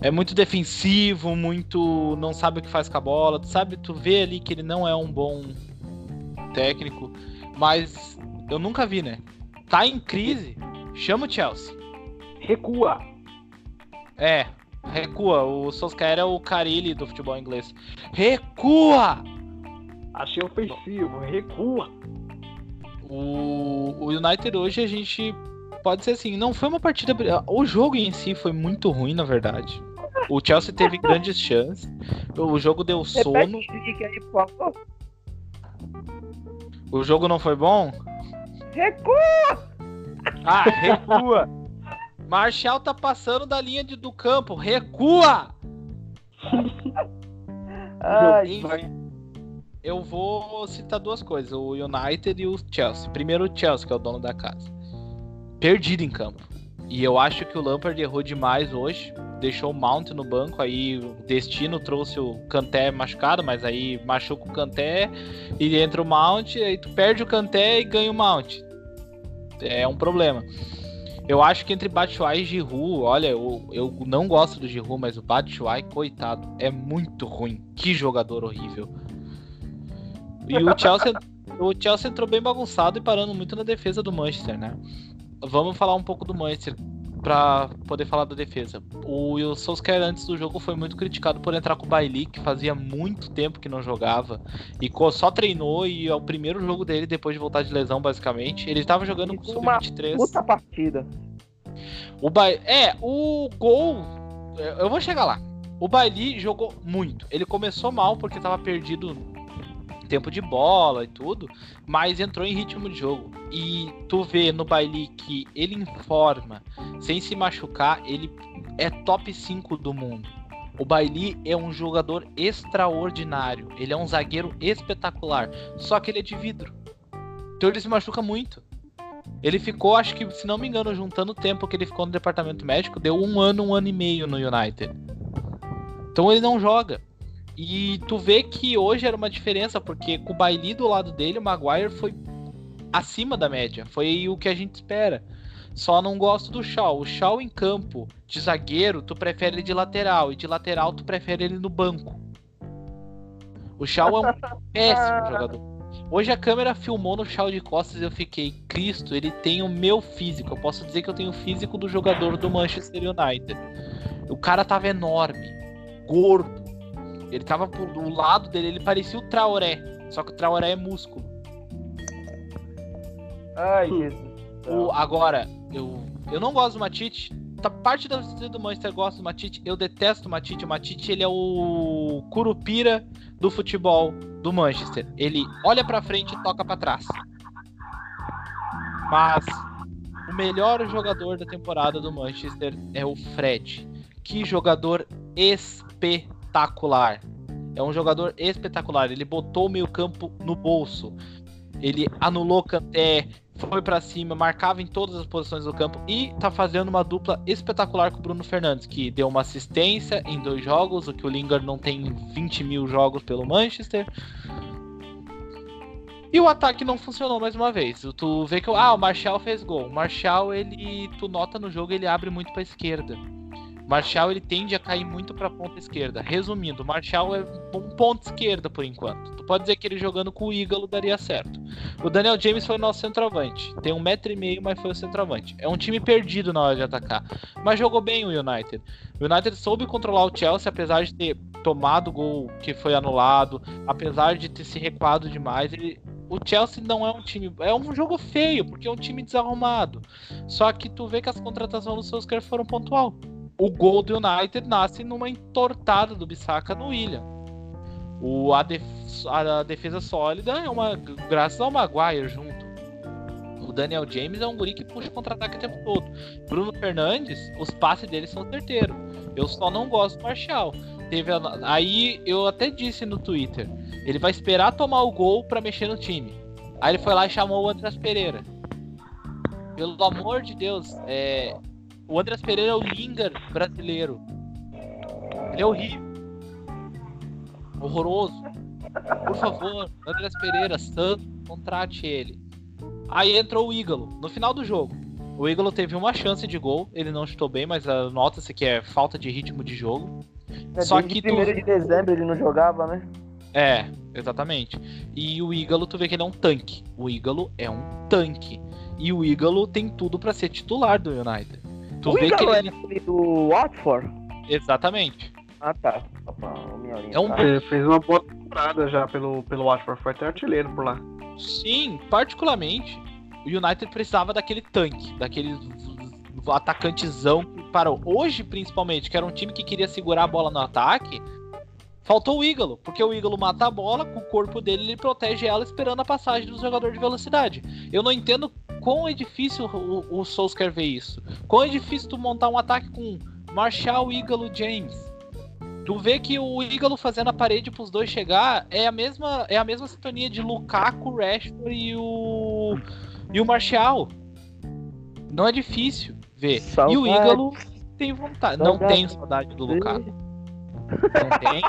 é muito defensivo, muito não sabe o que faz com a bola, tu sabe, tu vê ali que ele não é um bom técnico, mas eu nunca vi, né? Tá em crise, chama o Chelsea. Recua. É, recua. O Solskjaer é o Carilli do futebol inglês. Recua! Achei ofensivo. Recua. O, o United hoje a gente pode ser assim, não foi uma partida. O jogo em si foi muito ruim, na verdade. O Chelsea teve grandes chances. O jogo deu sono. O jogo não foi bom? Recua! Ah, recua! Marshall tá passando da linha de- do campo. Recua! Ai, eu vou citar duas coisas: o United e o Chelsea. Primeiro, o Chelsea, que é o dono da casa. Perdido em campo. E eu acho que o Lampard errou demais hoje. Deixou o Mount no banco, aí o destino trouxe o Kanté machucado, mas aí machuca o Kanté e entra o Mount, aí tu perde o Kanté e ganha o Mount. É um problema. Eu acho que entre Batshuayi e Giroud, olha, eu, eu não gosto do Giroud, mas o Batshuayi, coitado, é muito ruim. Que jogador horrível. E o Chelsea, o Chelsea entrou bem bagunçado e parando muito na defesa do Manchester, né? Vamos falar um pouco do Manchester pra poder falar da defesa. O, o Solskjaer antes do jogo foi muito criticado por entrar com o Bailey, que fazia muito tempo que não jogava e só treinou e é o primeiro jogo dele depois de voltar de lesão, basicamente. Ele tava jogando com o Uma Sub-23. puta partida. O ba... É, o gol. Eu vou chegar lá. O Bailey jogou muito. Ele começou mal porque tava perdido tempo de bola e tudo, mas entrou em ritmo de jogo. E tu vê no Bailey que ele informa, sem se machucar, ele é top 5 do mundo. O Bailey é um jogador extraordinário. Ele é um zagueiro espetacular. Só que ele é de vidro. Então ele se machuca muito. Ele ficou, acho que, se não me engano, juntando o tempo que ele ficou no departamento médico, deu um ano, um ano e meio no United. Então ele não joga. E tu vê que hoje era uma diferença, porque com o Bailey do lado dele, o Maguire foi acima da média. Foi o que a gente espera. Só não gosto do Shaw. O Shaw em campo de zagueiro, tu prefere ele de lateral. E de lateral, tu prefere ele no banco. O Shaw é um péssimo jogador. Hoje a câmera filmou no chão de costas e eu fiquei, Cristo, ele tem o meu físico. Eu posso dizer que eu tenho o físico do jogador do Manchester United. O cara tava enorme, gordo. Ele tava do lado dele, ele parecia o Traoré. Só que o Traoré é músculo. Ai, Jesus. O, agora, eu, eu não gosto do Matite. Tá, parte da torcida do Manchester gosta do Matite. Eu detesto o Matite. O Matite, ele é o curupira do futebol do Manchester. Ele olha pra frente e toca pra trás. Mas o melhor jogador da temporada do Manchester é o Fred. Que jogador espetacular. É um jogador espetacular. Ele botou o meio campo no bolso. Ele anulou Kanté, foi para cima, marcava em todas as posições do campo e tá fazendo uma dupla espetacular com o Bruno Fernandes, que deu uma assistência em dois jogos, o que o Lingard não tem 20 mil jogos pelo Manchester. E o ataque não funcionou mais uma vez. Tu vê que ah, o Marshall fez gol. O Marshall, ele, tu nota no jogo, ele abre muito para esquerda. Marshall ele tende a cair muito para a ponta esquerda. Resumindo, Marshall é um ponto esquerda por enquanto. Tu pode dizer que ele jogando com o Ígalo daria certo. O Daniel James foi nosso centroavante. Tem um metro e meio, mas foi o centroavante. É um time perdido na hora de atacar. Mas jogou bem o United. O United soube controlar o Chelsea, apesar de ter tomado o gol que foi anulado, apesar de ter se recuado demais. Ele, o Chelsea não é um time. É um jogo feio, porque é um time desarrumado. Só que tu vê que as contratações do Solskjaer foram pontual o gol do United nasce numa entortada do Bissaka no William. O, a, def, a, defesa sólida é uma graças ao Maguire junto. O Daniel James é um guri que puxa contra-ataque o tempo todo. Bruno Fernandes, os passes dele são certeiros. Eu só não gosto do Marshall. Teve a, aí eu até disse no Twitter, ele vai esperar tomar o gol para mexer no time. Aí ele foi lá e chamou o Andrés Pereira. Pelo amor de Deus, é, o Andrés Pereira é o Lingard brasileiro. Ele é horrível. Horroroso. Por favor, Andrés Pereira, santo, contrate ele. Aí entrou o Ígalo, no final do jogo. O Ígalo teve uma chance de gol, ele não chutou bem, mas nota-se que é falta de ritmo de jogo. É, Só que tu... de dezembro ele não jogava, né? É, exatamente. E o Ígalo, tu vê que ele é um tanque. O Ígalo é um tanque. E o Ígalo tem tudo para ser titular do United. Tu o vê que ele... é do Watford? Exatamente. Ah, tá. É um... Ele fez uma boa temporada já pelo, pelo Watford, foi até artilheiro por lá. Sim, particularmente, o United precisava daquele tanque, daquele atacantezão que parou. Hoje, principalmente, que era um time que queria segurar a bola no ataque, faltou o Ígalo, porque o Ígalo mata a bola, com o corpo dele ele protege ela esperando a passagem do jogador de velocidade. Eu não entendo quão é difícil o, o Souls quer ver isso. Quão é difícil tu montar um ataque com Marshall, Ígalo, James. Tu vê que o Ígalo fazendo a parede pros dois chegar é a mesma é a mesma sintonia de Lukaku, Rashford e o e o Marshall. Não é difícil ver. Saudade. E o Ígalo tem vontade. Saudade. Não tenho saudade do Lukaku. Não tem.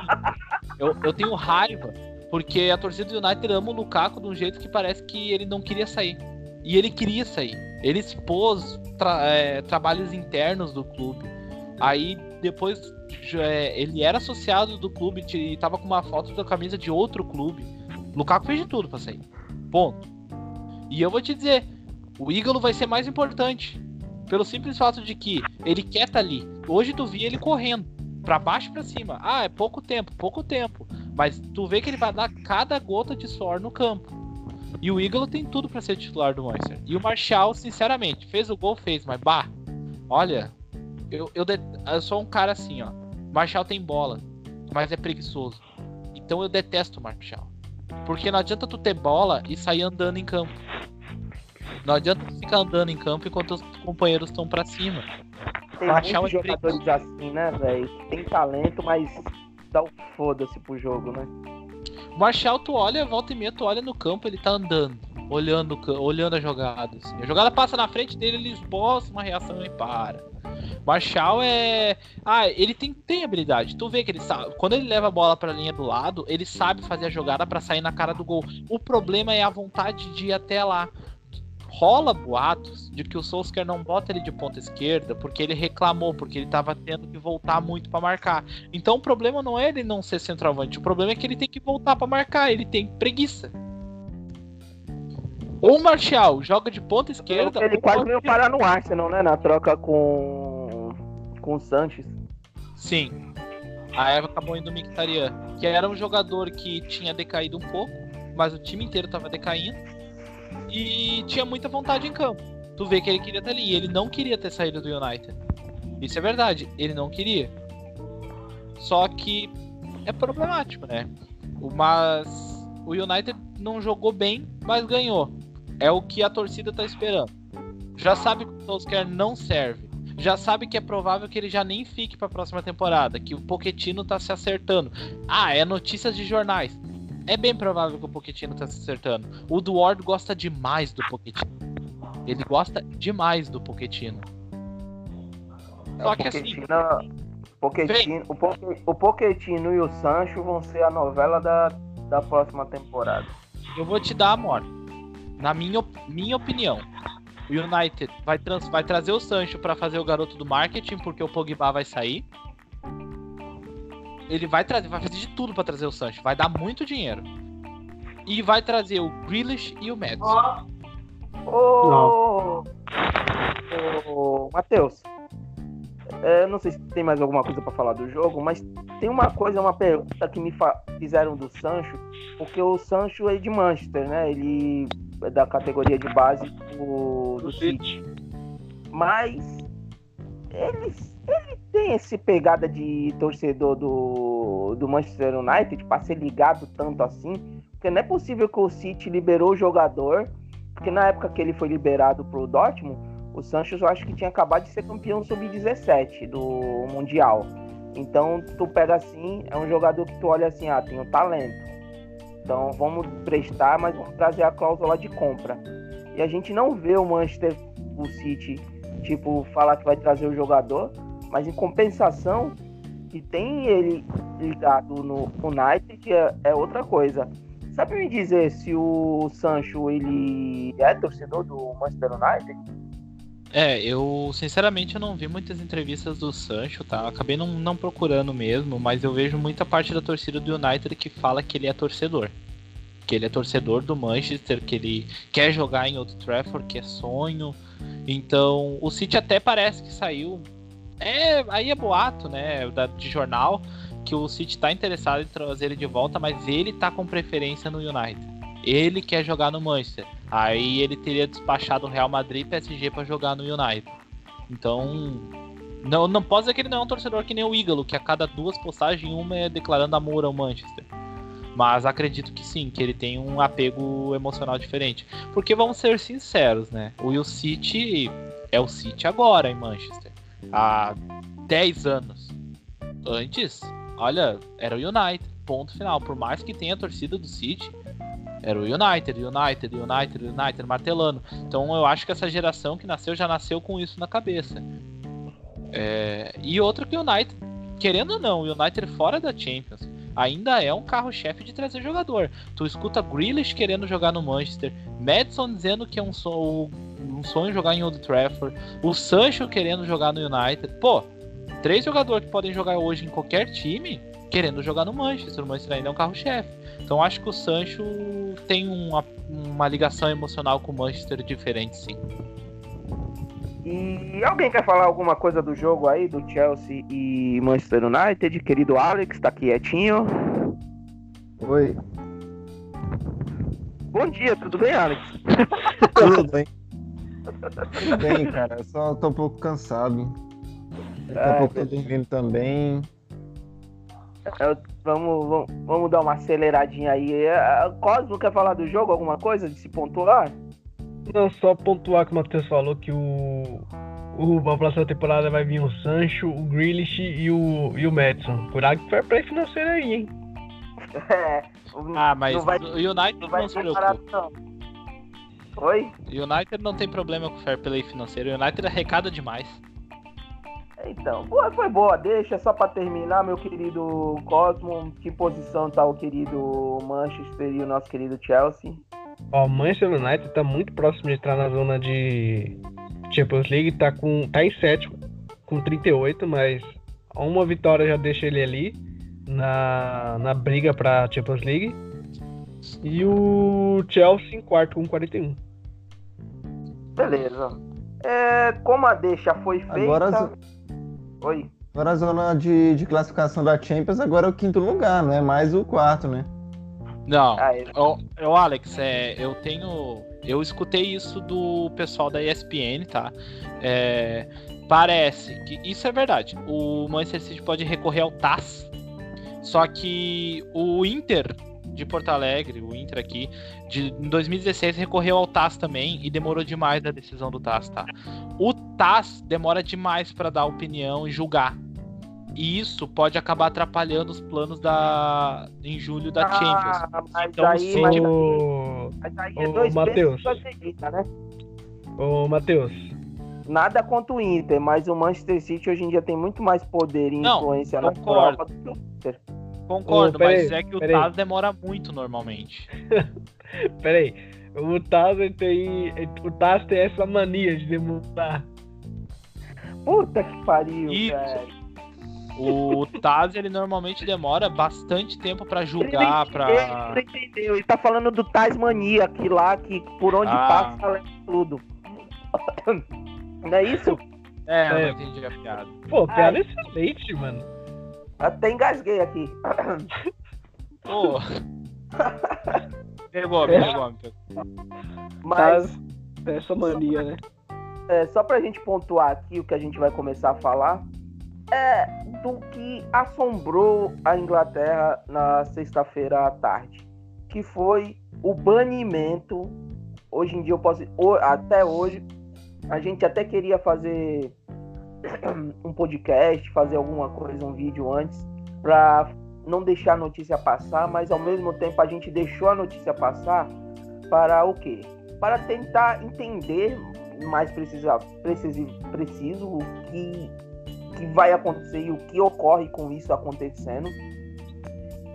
Eu, eu tenho raiva porque a torcida do United ama o Lukaku de um jeito que parece que ele não queria sair. E ele queria sair. Ele expôs tra é, trabalhos internos do clube. Aí depois é, ele era associado do clube e tava com uma foto da camisa de outro clube. Lukaku fez de tudo pra sair. Ponto. E eu vou te dizer, o Ígalo vai ser mais importante. Pelo simples fato de que ele quer estar tá ali. Hoje tu vi ele correndo. Para baixo pra cima. Ah, é pouco tempo, pouco tempo. Mas tu vê que ele vai dar cada gota de suor no campo. E o Ígalo tem tudo para ser titular do Manchester. E o Marshall, sinceramente, fez o gol, fez, mas bah, olha, eu, eu, eu sou um cara assim, ó. Marshall tem bola, mas é preguiçoso. Então eu detesto o Marshall. Porque não adianta tu ter bola e sair andando em campo. Não adianta tu ficar andando em campo enquanto os companheiros estão para cima. Tem muitos é jogadores assim, né, velho? Tem talento, mas dá o foda-se pro jogo, né? O Marshall, tu olha, volta e meia, tu olha no campo, ele tá andando, olhando, olhando a jogada. Assim. A jogada passa na frente dele, ele esboça uma reação e para. Marshall é. Ah, ele tem, tem habilidade. Tu vê que ele sabe. Quando ele leva a bola pra linha do lado, ele sabe fazer a jogada para sair na cara do gol. O problema é a vontade de ir até lá rola boatos de que o Solskjaer não bota ele de ponta esquerda porque ele reclamou, porque ele estava tendo que voltar muito para marcar. Então o problema não é ele não ser centroavante, o problema é que ele tem que voltar para marcar, ele tem preguiça. Ou o Martial joga de ponta esquerda. Ele quase veio parar no Arsenal, né? Na troca com. com o Sanches. Sim. A Eva acabou indo o Mkhitaryan, que era um jogador que tinha decaído um pouco, mas o time inteiro tava decaindo e tinha muita vontade em campo. Tu vê que ele queria estar ali, e ele não queria ter saído do United. Isso é verdade, ele não queria. Só que é problemático, né? Mas o United não jogou bem, mas ganhou. É o que a torcida tá esperando. Já sabe que o Solskjaer não serve. Já sabe que é provável que ele já nem fique pra próxima temporada, que o Pochettino tá se acertando. Ah, é notícias de jornais. É bem provável que o Pochettino tá se acertando. O Duarte gosta demais do Pochettino. Ele gosta demais do Pochettino. Só É, que o assim, Pochettino, Pochettino, o, Poche- o Pochettino e o Sancho vão ser a novela da, da próxima temporada. eu vou te dar a morte. Na minha, minha opinião, o United vai, trans- vai trazer o Sancho pra fazer o garoto do marketing, porque o Pogba vai sair. Ele vai trazer, vai fazer de tudo pra trazer o Sancho, vai dar muito dinheiro. E vai trazer o Grealish e o Madison. Ô, ô Matheus, é, não sei se tem mais alguma coisa pra falar do jogo, mas tem uma coisa, uma pergunta que me fizeram do Sancho, porque o Sancho é de Manchester, né? Ele é da categoria de base do, do Do City. Mas ele, ele tem esse pegada de torcedor do, do Manchester United pra ser ligado tanto assim, porque não é possível que o City liberou o jogador porque na época que ele foi liberado pro Dortmund, o Sancho eu acho que tinha acabado de ser campeão sub-17 do Mundial. Então tu pega assim, é um jogador que tu olha assim, ah, tem um talento. Então vamos prestar, mas vamos trazer a cláusula de compra. E a gente não vê o Manchester, o City, tipo, falar que vai trazer o jogador, mas em compensação, que tem ele ligado no United, é, é outra coisa. Sabe me dizer se o Sancho ele é torcedor do Manchester United? É, eu sinceramente não vi muitas entrevistas do Sancho, tá? Acabei não, não procurando mesmo, mas eu vejo muita parte da torcida do United que fala que ele é torcedor. Que ele é torcedor do Manchester, que ele quer jogar em Old Trafford, que é sonho. Então, o City até parece que saiu. É, aí é boato, né? De jornal, que o City tá interessado em trazer ele de volta, mas ele tá com preferência no United. Ele quer jogar no Manchester. Aí ele teria despachado o Real Madrid e PSG pra jogar no United. Então, não, não pode dizer que ele não é um torcedor que nem o Ígalo, que a cada duas postagens, uma é declarando amor ao Manchester. Mas acredito que sim, que ele tem um apego emocional diferente. Porque vamos ser sinceros, né? O Will City é o City agora em Manchester. Há 10 anos. Antes, olha, era o United. Ponto final. Por mais que tenha a torcida do City, era o United, United, United, United, martelando. Então eu acho que essa geração que nasceu já nasceu com isso na cabeça. É, E outra que o United, querendo ou não, o United fora da Champions ainda é um carro-chefe de trazer jogador. Tu escuta Grealish querendo jogar no Manchester, Madison dizendo que é um, so- um sonho jogar em Old Trafford, o Sancho querendo jogar no United. Pô, três jogadores que podem jogar hoje em qualquer time querendo jogar no Manchester. O Manchester ainda é um carro-chefe. Então acho que o Sancho tem uma, uma ligação emocional com o Manchester diferente, sim. E alguém quer falar alguma coisa do jogo aí, do Chelsea e Manchester United? Querido Alex, tá quietinho. Oi, Bom dia, tudo bem, Alex? tudo bem? Tudo bem, cara. Eu só tô um pouco cansado. Daqui a Ah, pouco tô dormindo também. Eu- vamos, vamos, vamos dar uma aceleradinha aí. É, Cosmo quer falar do jogo, alguma coisa de se pontuar? Não, só pontuar que o Matheus falou que o, o a próxima temporada vai vir o Sancho, o Grealish e o, e o Madison. Cuidado que foi play financeiro aí, hein? É, o- Ah, mas Não vai- o United não não, vai se ser preocupa. barato, não. Oi? O United não tem problema com o fair play financeiro. O United arrecada demais. Então, foi boa, deixa só pra terminar, meu querido Cosmo. Que posição tá o querido Manchester e o nosso querido Chelsea? Ó, o Manchester United tá muito próximo de entrar na zona de Champions League, tá, com, tá em sétimo, com 38, mas uma vitória já deixa ele ali na, na briga pra Champions League. E o Chelsea em quarto com 41. Beleza. É, como a deixa foi feita. Agora Oi. Agora a zona de, de classificação da Champions agora é o quinto lugar, não é mais o quarto, né? Não. Ah, é. Ô, ô, Alex, é, eu tenho. Eu escutei isso do pessoal da ESPN, tá? É, parece que isso é verdade. O Manchester City pode recorrer ao TAS, só que o Inter de Porto Alegre, o Inter aqui, de, em 2016 recorreu ao TAS também e demorou demais a decisão do TAS, tá? O TAS demora demais para dar opinião e julgar. E isso pode acabar atrapalhando os planos da em julho da Champions. Ah, mas Então, aí, sim. mas, Ô, mas aí é dois Matheus. né? ô Matheus, Nada contra o Inter, mas o Manchester City hoje em dia tem muito mais poder e Não, influência na. Europa do que o Inter. Concordo, peraí, mas é que o. TAS demora muito normalmente. peraí. O Taz ele tem. O Taz tem essa mania de demorar. Puta que pariu, Isso. velho. O TAS ele normalmente demora bastante tempo pra Ele julgar, pra. entendeu, ele não entendeu. Ele tá falando do Tasmania, que lá, que por onde Ah. passa, leva tudo. Não é isso? É, eu É. não entendi a piada. Pô, piada excelente, mano. Até engasguei aqui. Pô. pegou, pegou, pegou. Mas essa mania, né? é, só pra gente pontuar aqui o que a gente vai começar a falar é do que assombrou a Inglaterra na sexta-feira à tarde, que foi o banimento. Hoje em dia eu posso, até hoje a gente até queria fazer um podcast, fazer alguma coisa, um vídeo antes pra não deixar a notícia passar, mas ao mesmo tempo a gente deixou a notícia passar para o quê? Para tentar entender mais precisa, preciso, preciso o que, que vai acontecer e o que ocorre com isso acontecendo.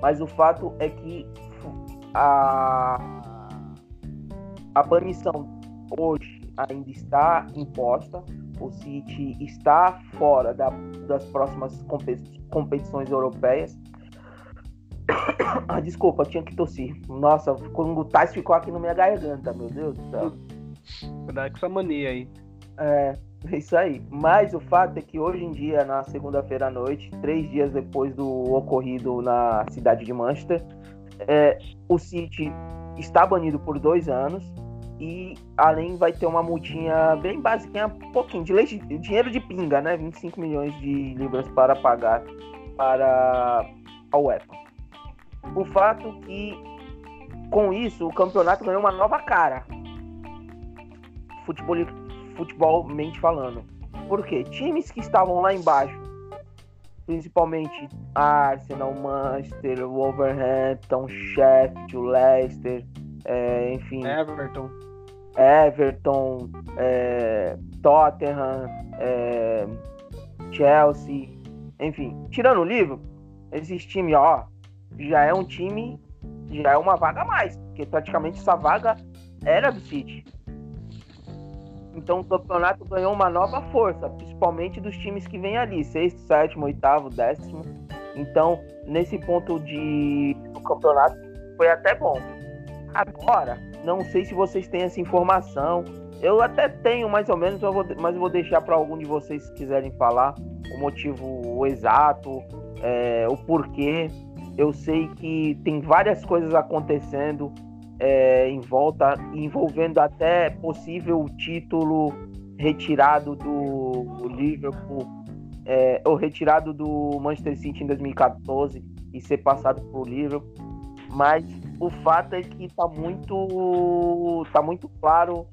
Mas o fato é que a, a banição hoje ainda está imposta. O City está fora da- das próximas compe- competições europeias. Ah, desculpa, tinha que tossir. Nossa, quando o Tais ficou aqui na minha garganta, meu Deus do céu. Cuidado com essa mania aí. É, é isso aí. Mas o fato é que hoje em dia, na segunda-feira à noite, três dias depois do ocorrido na cidade de Manchester, é, o City está banido por dois anos e além vai ter uma multinha bem básica, um pouquinho de leite, dinheiro de pinga, né? 25 milhões de libras para pagar para a UEFA. O fato que com isso o campeonato ganhou uma nova cara. Futebol, futebolmente falando. Por quê? Times que estavam lá embaixo, principalmente Arsenal, Manchester, Wolverhampton, Sheffield, Leicester, é, enfim, Everton. Everton, é, Tottenham, é, Chelsea, enfim, tirando o livro, esses times, ó, já é um time, já é uma vaga a mais, porque praticamente essa vaga era do City. Então o campeonato ganhou uma nova força, principalmente dos times que vêm ali, sexto, sétimo, oitavo, décimo. Então, nesse ponto de do campeonato foi até bom. Agora, não sei se vocês têm essa informação. Eu até tenho mais ou menos, mas vou deixar para algum de vocês se quiserem falar o motivo exato, é, o porquê. Eu sei que tem várias coisas acontecendo é, em volta, envolvendo até possível título retirado do Liverpool, é, ou retirado do Manchester City em 2014 e ser passado para o Liverpool. Mas o fato é que tá muito, tá muito claro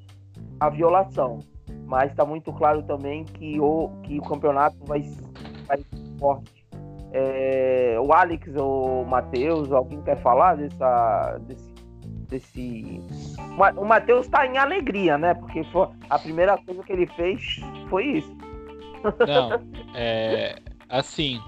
a violação, mas está muito claro também que o, que o campeonato vai, vai forte. É, o Alex ou Matheus, alguém quer falar dessa, desse, desse... O Ma- O Matheus está em alegria, né? Porque foi, a primeira coisa que ele fez foi isso. Não, é. Assim,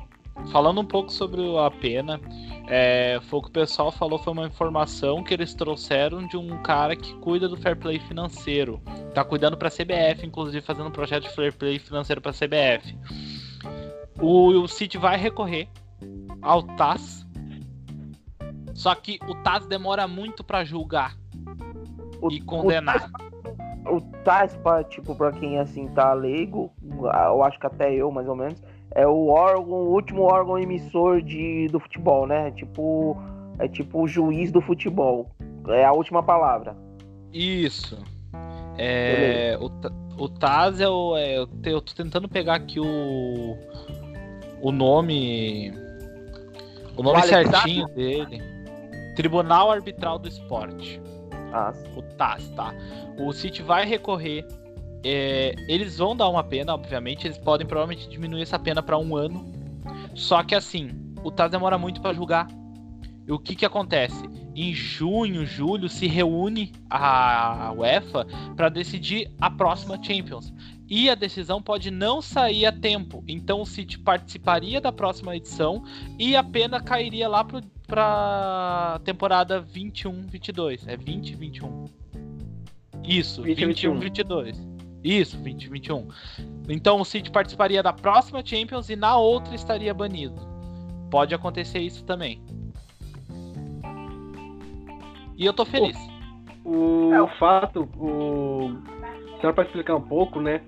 falando um pouco sobre a pena, é, foi o que o pessoal falou, foi uma informação que eles trouxeram de um cara que cuida do fair play financeiro. Tá cuidando pra CBF, inclusive fazendo um projeto de fair play financeiro pra CBF. O, o City vai recorrer ao TAS. Só que o TAS demora muito pra julgar O, e condenar. o TAS, pra, tipo, pra quem assim tá leigo, eu acho que até eu, mais ou menos, é o órgão, o último órgão emissor de, do futebol, né? Tipo, é tipo o juiz do futebol. É a última palavra. Isso. É, o, o Taz é o. é, eu, te- eu tô tentando pegar aqui o. O nome. O nome Vale certinho dele. Tribunal Arbitral do Esporte. Ah, O TAS, tá? O City vai recorrer. É, eles vão dar uma pena, obviamente. Eles podem provavelmente diminuir essa pena para um ano. Só que assim, o TAS demora muito para julgar. E o que que acontece? Em junho, julho, se reúne a UEFA para decidir a próxima Champions. E a decisão pode não sair a tempo. Então o City participaria da próxima edição e a pena cairia lá pro, pra temporada 21-22. É 20-21. Isso, 20, 21-22. Isso, 20-21. Então o City participaria da próxima Champions e na outra estaria banido. Pode acontecer isso também. E eu tô feliz. O fato, o. Só pra explicar um pouco, né?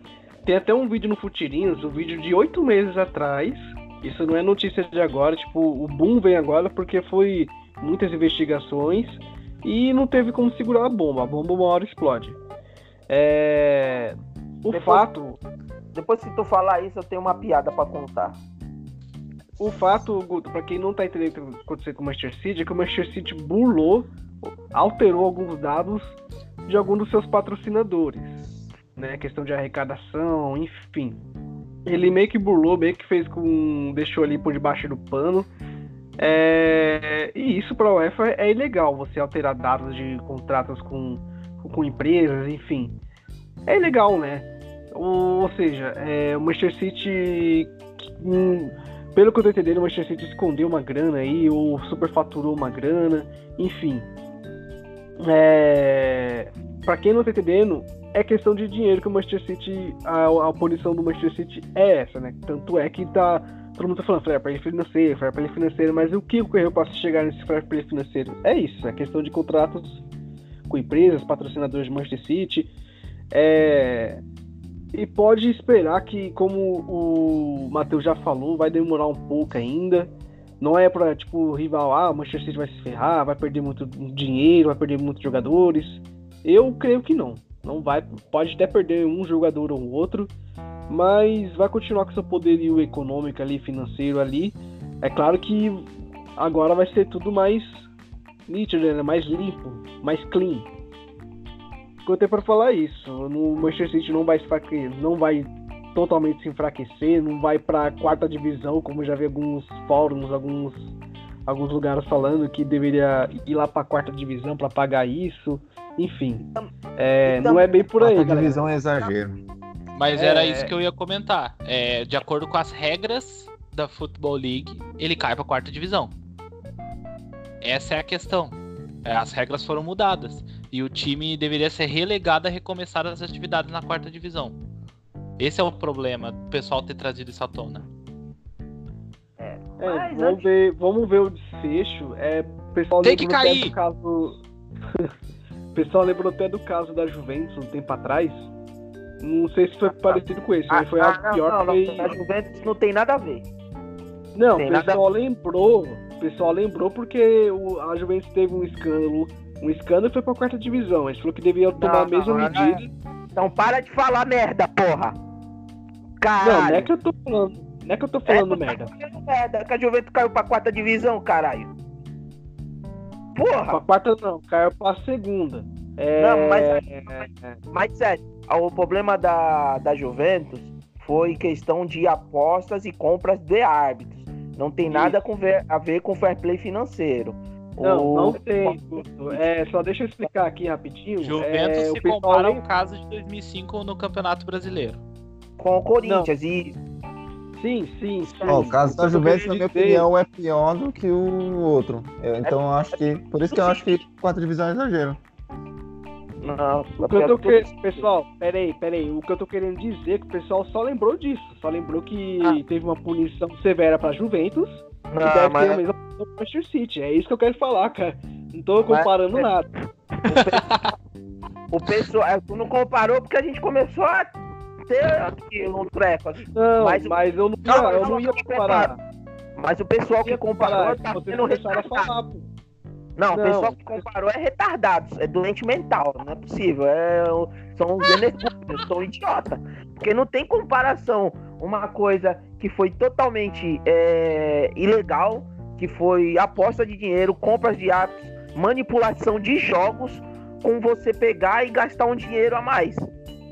Tem até um vídeo no Futirinhos, um vídeo de oito meses atrás. Isso não é notícia de agora, tipo, o boom vem agora porque foi muitas investigações e não teve como segurar a bomba. A bomba uma hora explode. É. O Depois- fato. depois que tu falar isso, eu tenho uma piada pra contar. O fato, Guto, pra quem não tá entendendo o que aconteceu com o Manchester City, é que o Manchester City burlou, alterou alguns dados de alguns dos seus patrocinadores. Né? Questão de arrecadação, enfim. Ele meio que burlou, meio que fez com. deixou ali por debaixo do pano. É, E isso pra UEFA é ilegal, você alterar dados de contratos com, com empresas, enfim. É ilegal, né? Ou, ou seja, é, o Manchester City. hum, pelo que eu tô entendendo, o Manchester City escondeu uma grana aí, ou superfaturou uma grana, enfim. É... Pra quem não tá entendendo, é questão de dinheiro que o Manchester City, a, a do Manchester City é essa, né? Tanto é que tá. Todo mundo tá falando fair play financeiro, fair play financeiro, mas o que ocorreu para chegar nesse fair play financeiro? É isso, é questão de contratos com empresas, patrocinadores de Manchester City. É... E pode esperar que, como o Matheus já falou, vai demorar um pouco ainda. Não é pra, tipo, rival, ah, o Manchester City vai se ferrar, vai perder muito dinheiro, vai perder muitos jogadores. Eu creio que não. Não vai, pode até perder um jogador ou outro, mas vai continuar com seu poderio econômico ali, financeiro ali. É claro que agora vai ser tudo mais nítido, né? mais limpo, mais clean. O tenho pra falar isso. No Manchester City não vai, não vai totalmente se enfraquecer, não vai pra quarta divisão, como já vi alguns fóruns, alguns, alguns lugares falando que deveria ir lá pra quarta divisão pra pagar isso. Enfim, é, não é bem por aí, Quarta galera. divisão é exagero. Mas É. era isso que eu ia comentar. É, de acordo com as regras da Football League, ele cai pra quarta divisão. Essa é a questão. É, as regras foram mudadas. E o time deveria ser relegado a recomeçar as atividades na quarta divisão. Esse é o problema do pessoal ter trazido isso à tona. É, Mas vamos, antes- ver, vamos ver o desfecho. É, o pessoal Tem que cair! do caso. o pessoal lembrou até do caso da Juventus um tempo atrás. Não sei se foi parecido com esse, mas foi algo não, pior. não, foi... não, a Juventus não tem nada a ver. Não, o nada- pessoal lembrou. O pessoal lembrou porque o- a Juventus teve um escândalo. Um escândalo foi pra quarta divisão. Eles falou que devia tomar a não, mesma não, medida. Então para de falar merda, porra. Não, Caralho. não é que eu tô falando. Não é que eu tô falando É, merda. falando merda. Que a Juventus caiu pra quarta divisão, caralho. Pra Porra. quarta não, caiu pra segunda. É... Não, mas- Mas sério, o problema da, da Juventus foi questão de apostas e compras de árbitros. Não tem nada a ver com fair play financeiro. Não, O- não tem. Guto. É, só deixa eu explicar aqui rapidinho. Juventus é, se compara ao caso de 2005 no Campeonato Brasileiro. Com o Corinthians. E Sim, sim, sim. Ó, o caso da Juventus, na minha dizer- opinião, é pior do que o outro. Eu- então eu acho que. Por isso que eu acho que quarta divisão é exagero. não, O que eu tô querendo, pessoal, peraí, peraí. O que eu tô querendo dizer é que o pessoal só lembrou disso. Só lembrou que Ah. teve uma punição severa pra Juventus e Não, deve mas- ter a mesma pro Manchester City. É isso que eu quero falar, cara. Não tô Mas- comparando nada. O pessoal, é, tu não comparou porque a gente começou a ter aqui um treco. Não, Mas mas, eu não, Não, eu não, não ia comparar. Mas o pessoal que comparou tá sendo retardado. falar, pô. Não, o Não. pessoal que comparou é retardado, é doente mental, não é possível. É, são genecúleos, são idiota. Porque não tem comparação. Uma coisa que foi totalmente é, ilegal, que foi aposta de dinheiro, compras de apps, manipulação de jogos, com você pegar e gastar um dinheiro a mais.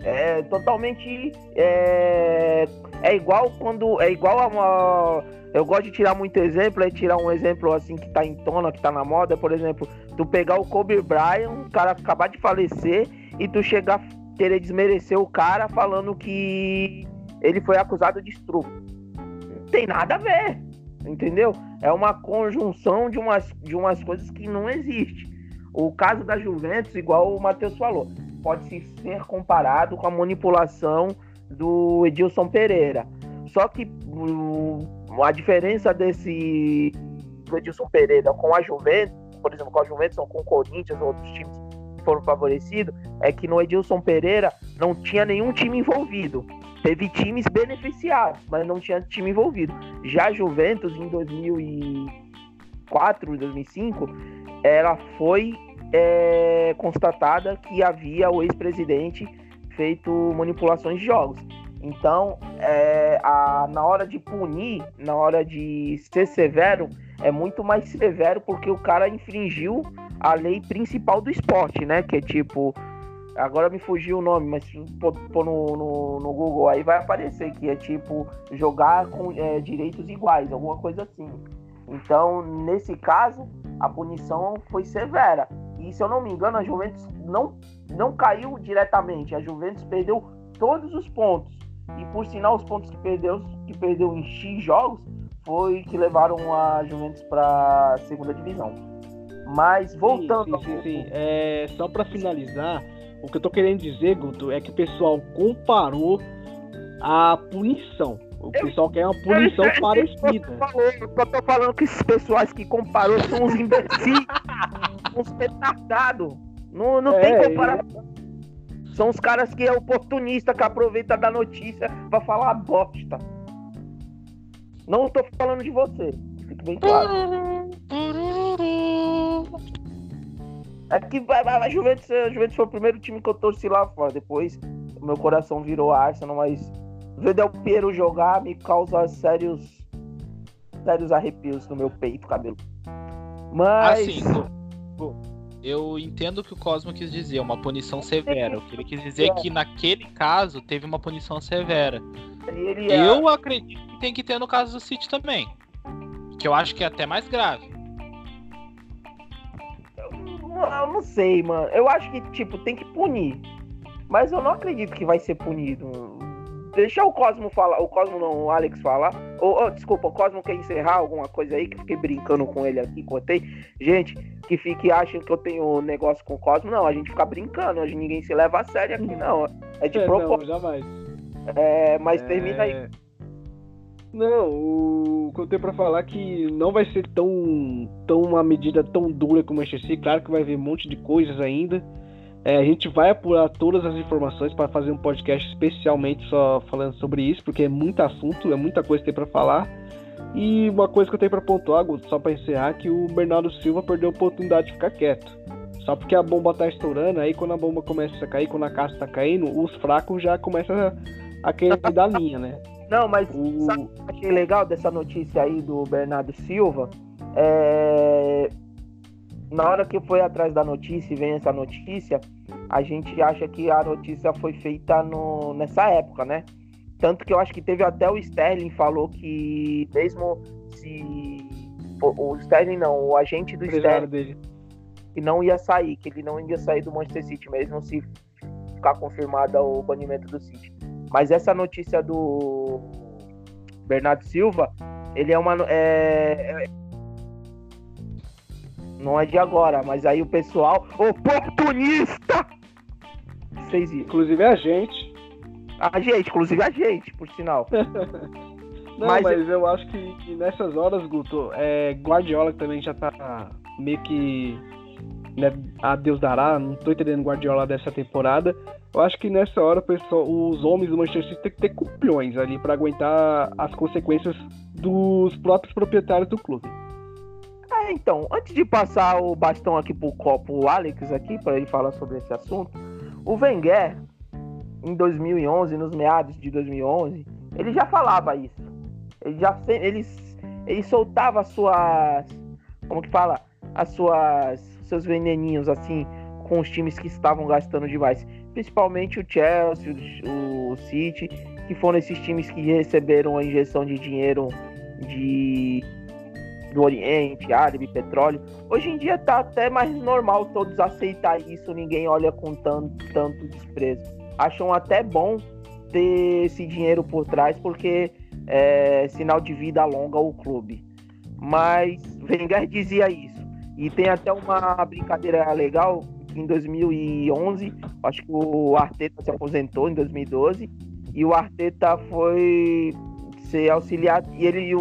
É totalmente. É, é igual quando. É igual a uma. Eu gosto de tirar muito exemplo, é tirar um exemplo assim que tá em tona, que tá na moda, por exemplo, tu pegar o Kobe Bryant, o cara acabar de falecer, e tu chegar querer desmerecer o cara falando que ele foi acusado de estupro. Não tem nada a ver, entendeu? É uma conjunção de umas, de umas coisas que não existe. O caso da Juventus, igual o Matheus falou, pode se ser comparado com a manipulação do Edilson Pereira. Só que hum, a diferença desse do Edilson Pereira com a Juventus, por exemplo, com a Juventus ou com o Corinthians ou outros times que foram favorecidos, é que no Edilson Pereira não tinha nenhum time envolvido. Teve times beneficiados, mas não tinha time envolvido. Já a Juventus em 2004, 2005, ela foi é, constatada que havia o ex-presidente feito manipulações de jogos. Então, é, a- na hora de punir, na hora de ser severo, é muito mais severo porque o cara infringiu a lei principal do esporte, né? Que é tipo. Agora me fugiu o nome, mas se pôr no, no, no Google aí vai aparecer que é tipo jogar com é, direitos iguais, alguma coisa assim. Então, nesse caso, a punição foi severa. E se eu não me engano, a Juventus não, não caiu diretamente. A Juventus perdeu todos os pontos. E por sinal, os pontos que perdeu, que perdeu em X jogos foi que levaram a Juventus para segunda divisão. Mas voltando Sim, sim, sim, sim. É, só pra finalizar, o que eu tô querendo dizer, Guto, é que o pessoal comparou a punição. O Eu- pessoal quer uma punição Eu- parecida. Eu falou, eu só tô falando que esses pessoais que comparou são uns imbecis, uns retardados. Não, não tem É, comparação. São os caras que é oportunista, que aproveita da notícia pra falar bosta. Não tô falando de você, fique bem claro. É que vai, vai, vai, Juventus, a Juventus foi o primeiro time que eu torci lá fora. Depois meu coração virou Arsenal, mas ver Del Piero jogar me causa sérios sérios arrepios no meu peito, cabelo. Mas Assim, o- eu entendo o que o Cosmo quis dizer, uma punição severa. O que ele quis dizer é que naquele caso teve uma punição severa. é, Eu acredito que tem que ter no caso do City também. Que eu acho que é até mais grave. eu não sei, mano. Eu acho que tipo tem que punir, mas eu não acredito que vai ser punido. Deixar o Cosmo falar, o Cosmo não, o Alex falar. Ou, ou, desculpa, o Cosmo quer encerrar alguma coisa aí que fiquei brincando com ele aqui, contei. Gente, que fique acham que eu tenho negócio com o Cosmo, não, a gente fica brincando, a gente, ninguém se leva a sério aqui, não. É de É, propósito. não, jamais. É, mas termina aí. É, Não, o que eu tenho pra falar é que não vai ser tão, tão uma medida tão dura como o Manchester City. Claro que vai haver um monte de coisas ainda. É, a gente vai apurar todas as informações para fazer um podcast especialmente só falando sobre isso, porque é muito assunto, é muita coisa que tem pra falar. E uma coisa que eu tenho pra pontuar, só pra encerrar, que o Bernardo Silva perdeu a oportunidade de ficar quieto. Só porque a bomba tá estourando, aí quando a bomba começa a cair, quando a casa tá caindo, os fracos já começam a, a querer dar linha, né? Não, mas O... Sabe o que achei legal dessa notícia aí do Bernardo Silva? É... Na hora que foi atrás da notícia e vem essa notícia, a gente acha que a notícia foi feita no... nessa época, né? Tanto que eu acho que teve até o Sterling falou que mesmo se. O Sterling não, o agente do Sterling dele. que não ia sair, que ele não ia sair do Manchester City, mesmo se ficar confirmada o banimento do City. Mas essa notícia do Bernardo Silva, ele é uma. é- é- Não é de agora, mas aí o pessoal. Oportunista! Fez isso. Inclusive a gente. A gente, inclusive a gente, por sinal. Não, Mas- mas, eu acho que, que nessas horas, Guto, é, Guardiola também já tá meio que né, a Deus dará, não tô entendendo Guardiola dessa temporada. Eu acho que nessa hora, pessoal, os homens do Manchester City tem que ter culhões ali para aguentar as consequências dos próprios proprietários do clube. É, então, antes de passar o bastão aqui pro copo Alex aqui para ele falar sobre esse assunto, o Wenger em 2011, nos meados de 2011, ele já falava isso. Ele já ele, ele soltava as suas como que fala, as suas seus veneninhos assim com os times que estavam gastando demais, principalmente o Chelsea, o City, que foram esses times que receberam a injeção de dinheiro de do Oriente, árabe, petróleo. Hoje em dia tá até mais normal todos aceitar isso, ninguém olha com tanto, tanto desprezo. Acham até bom ter esse dinheiro por trás, porque é sinal de vida longa o clube. Mas Wenger dizia isso. E tem até uma brincadeira legal que em 2011, acho que o Arteta se aposentou em 2012 e o Arteta foi ser auxiliar e ele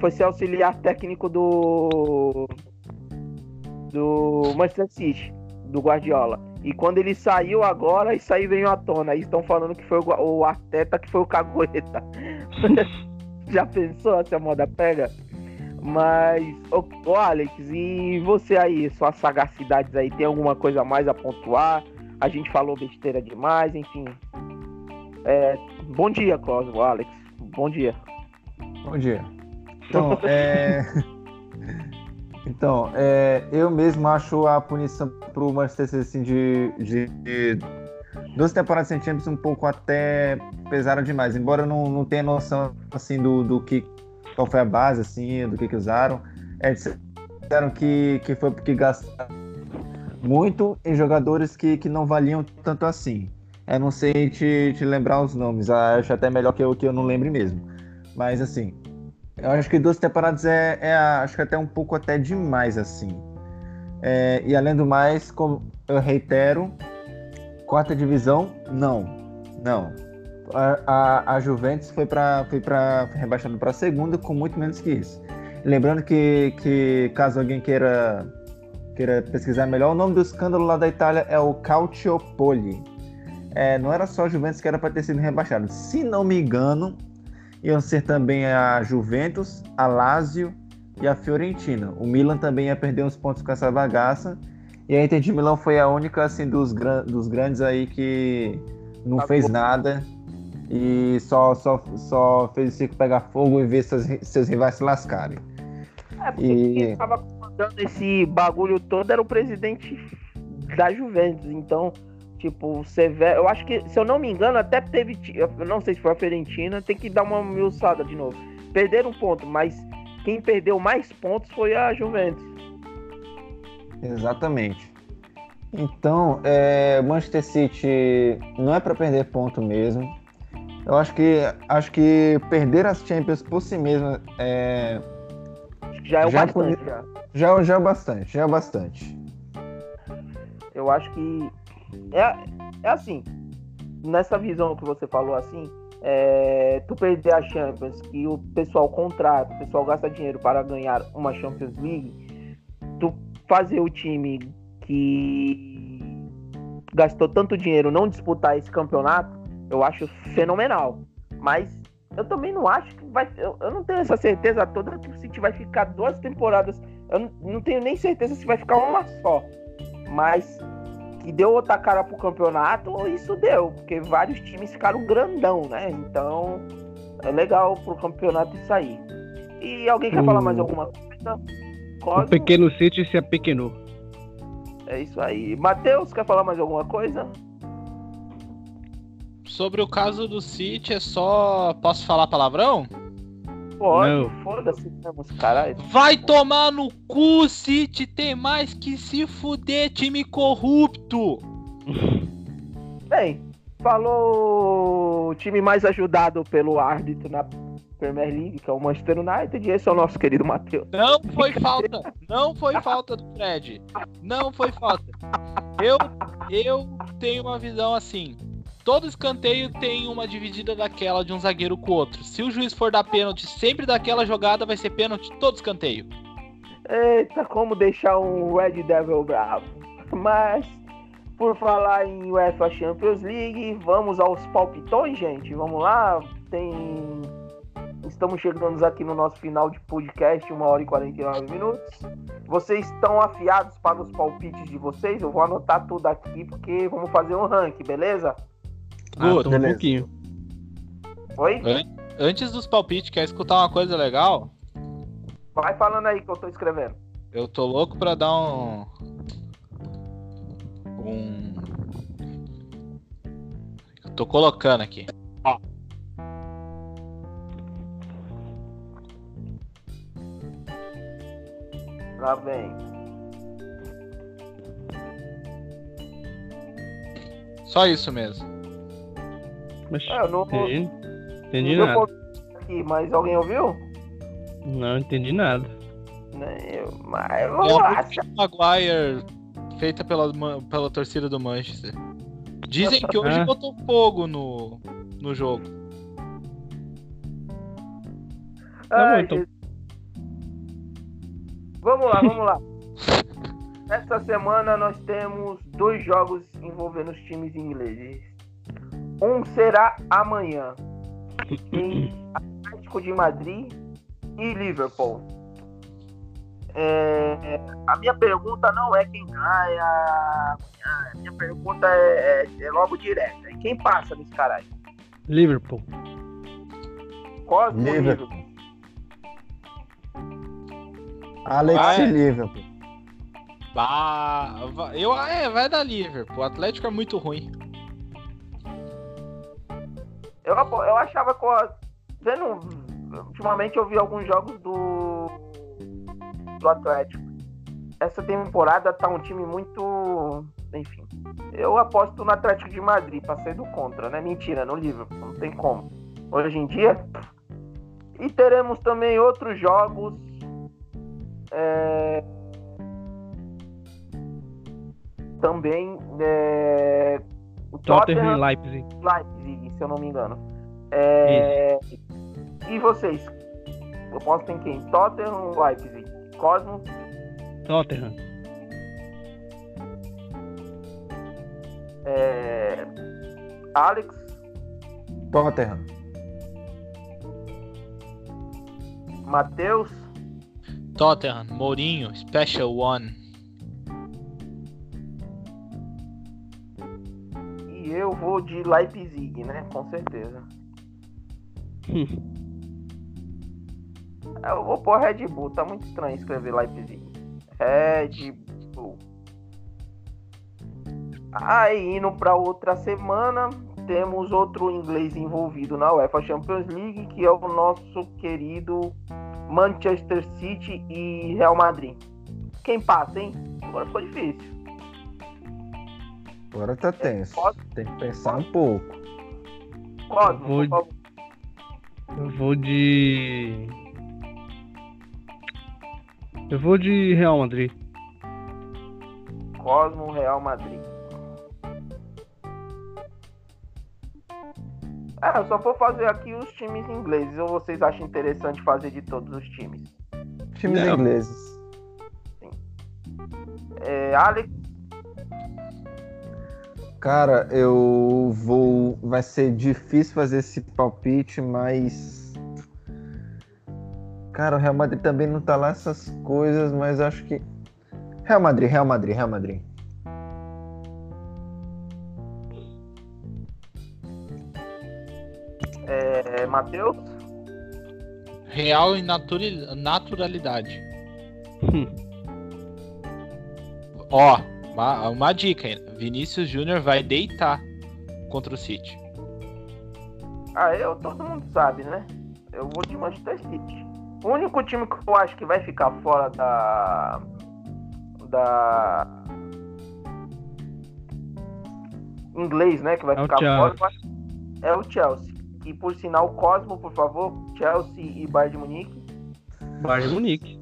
foi ser auxiliar técnico do do Manchester City, do Guardiola. E quando ele saiu agora, isso aí veio à tona. Aí estão falando que foi o, o Arteta que foi o cagueta. Já pensou se a moda pega? Mas, ô, ô, Alex, e você aí, suas sagacidades aí, tem alguma coisa mais a pontuar? A gente falou besteira demais, enfim. É, bom dia, Cosmo, Alex. Bom dia. Bom dia. Então, é... então é... eu mesmo acho a punição pro Manchester City assim, de, de, de duas temporadas sem Champions um pouco até pesaram demais. Embora eu não, não tenha noção assim do, do que qual foi a base assim, do que, que usaram. É, disseram que, que foi porque gastaram muito em jogadores que, que não valiam tanto assim. Eu não sei te, te lembrar os nomes, acho até melhor que eu, que eu não lembre mesmo. Mas assim, eu acho que duas temporadas é, é acho que até um pouco até demais, assim. É, e além do mais, como eu reitero, quarta divisão, não. Não. A, a, a Juventus foi para foi para rebaixado para segunda com muito menos que isso. Lembrando que, que caso alguém queira queira pesquisar melhor, o nome do escândalo lá da Itália é o Calciopoli. É, não era só a Juventus que era para ter sido rebaixado. Se não me engano, iam ser também a Juventus, a Lazio e a Fiorentina. O Milan também ia perder uns pontos com essa bagaça. E a Inter de Milão foi a única assim dos, gran dos grandes aí que não tá fez bom. nada e só, só, só fez o circo pegar fogo e ver seus, seus rivais se lascarem. É, porque e... quem estava comandando esse bagulho todo era o presidente da Juventus, então Tipo, Severo. Eu acho que, se eu não me engano, até teve. Eu não sei se foi a Fiorentina, tem que dar uma milçada de novo. Perderam um ponto, mas quem perdeu mais pontos foi a Juventus. Exatamente. Então, é, Manchester City não é para perder ponto mesmo. Eu acho que acho que perder as Champions por si mesmo é já é o já bastante. Já. já já é o bastante, já é o bastante. Eu acho que é, é assim, nessa visão que você falou assim, é, tu perder a Champions, que o pessoal contrata, o pessoal gasta dinheiro para ganhar uma Champions League, tu fazer o time que gastou tanto dinheiro não disputar esse campeonato, eu acho fenomenal. Mas eu também não acho que vai. Eu, eu não tenho essa certeza toda que o City vai ficar duas temporadas. Eu não, não tenho nem certeza se vai ficar uma só. Mas que deu outra cara pro campeonato, isso deu, porque vários times ficaram grandão, né? Então é legal pro campeonato isso aí. E alguém quer o... falar mais alguma coisa? Cosmo? O pequeno City se apequenou. É isso aí. Matheus, quer falar mais alguma coisa? Sobre o caso do City, é só. Posso falar palavrão? Pode, foda-se, caralho. Vai tomar no cu, City, tem mais que se fuder, time corrupto. Bem, falou o time mais ajudado pelo árbitro na Premier League, que é o Manchester United, e esse é o nosso querido Matheus. Não foi falta, não foi falta do Fred. Não foi falta. Eu, eu tenho uma visão assim. Todo escanteio tem uma dividida daquela de um zagueiro com o outro. Se o juiz for dar pênalti sempre daquela jogada, vai ser pênalti todo escanteio. Eita, como deixar um Red Devil bravo. Mas, por falar em UEFA Champions League, vamos aos palpitões, gente. Vamos lá. Tem. Estamos chegando aqui no nosso final de podcast, 1 hora e 49 minutos. Vocês estão afiados para os palpites de vocês? Eu vou anotar tudo aqui porque vamos fazer um ranking, beleza? Ah, Good. tô um pouquinho. Oi? Antes dos palpites, quer escutar uma coisa legal? Vai falando aí que eu tô escrevendo. Eu tô louco pra dar um. Um. Eu tô colocando aqui. Lá vem. Só isso mesmo. Mas, É, eu não- entendi, entendi Não nada. aqui, mas alguém ouviu? Não entendi nada. Eu, mas É vamos a lá. Maguire feita pela, pela torcida do Manchester. Dizem que hoje Ah. botou fogo no, no jogo. Tá bom, Ai, então. Vamos lá, vamos lá. Esta semana nós temos dois jogos envolvendo os times ingleses. Um será amanhã em Atlético de Madrid e Liverpool. É, a minha pergunta não é quem ganha amanhã. A minha pergunta é, é- é logo direta. É quem passa nesse caralho? Liverpool. Cosmo ou Liverpool. Liverpool? Alex Ah, é? e Liverpool. Bah, eu, é, vai dar Liverpool. O Atlético é muito ruim. Eu, eu achava que. Vendo. Ultimamente eu vi alguns jogos do. Do Atlético. Essa temporada tá um time muito. Enfim. Eu aposto no Atlético de Madrid pra ser do contra, né? Mentira, no Liverpool. Não tem como. Hoje em dia. E teremos também outros jogos. é, Também. É... o Tottenham e Leipzig. Leipzig, se eu não me engano. É... E vocês? Eu posso em quem? Tottenham ou Leipzig? Cosmo? Tottenham. É... Alex? Tottenham. Matheus? Tottenham, Mourinho, Special One. Vou de Leipzig, né? Com certeza. Eu vou pôr Red Bull. Tá muito estranho escrever Leipzig. Red Bull. Aí, indo pra outra semana, temos outro inglês envolvido na UEFA Champions League, que é o nosso querido Manchester City e Real Madrid. Quem passa, hein? Agora ficou difícil. Agora tá tenso. Pode- Tem que pensar um pouco. Cosmo, Vou- por favor. Eu vou de. Eu vou de Real Madrid. Cosmo, Real Madrid. Ah, eu só vou fazer aqui os times ingleses. Ou vocês acham interessante fazer de todos os times? Times Não. ingleses. É, Alex, Cara, eu vou. Vai ser difícil fazer esse palpite, mas. Cara, o Real Madrid também não tá lá essas coisas, mas acho que. Real Madrid, Real Madrid, Real Madrid. é, Matheus, Real e naturalidade. Ó, uma, uma dica ainda. Vinícius Júnior vai deitar contra o City. ah, eu, todo mundo sabe, né? Eu vou de Manchester City. O único time que eu acho que vai ficar fora da. Da. Inglês, né? Que vai É o ficar Chelsea. fora é o Chelsea. E por sinal, Cosmo, por favor, Chelsea e Bayern de Munique. Bayern de Munique.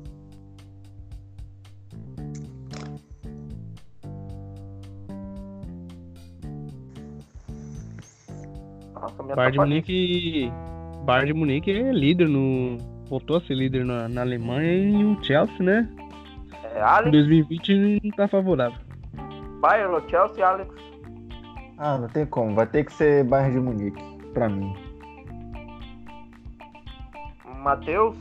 Nossa, de. Munique. Bayern de Munique é líder no. Voltou a ser líder na, na Alemanha e o Chelsea, né? É, Alex, 2020 não tá favorável. Bayern ou Chelsea, Alex? Ah, não tem como. Vai ter que ser Bayern de Munique, pra mim. Matheus?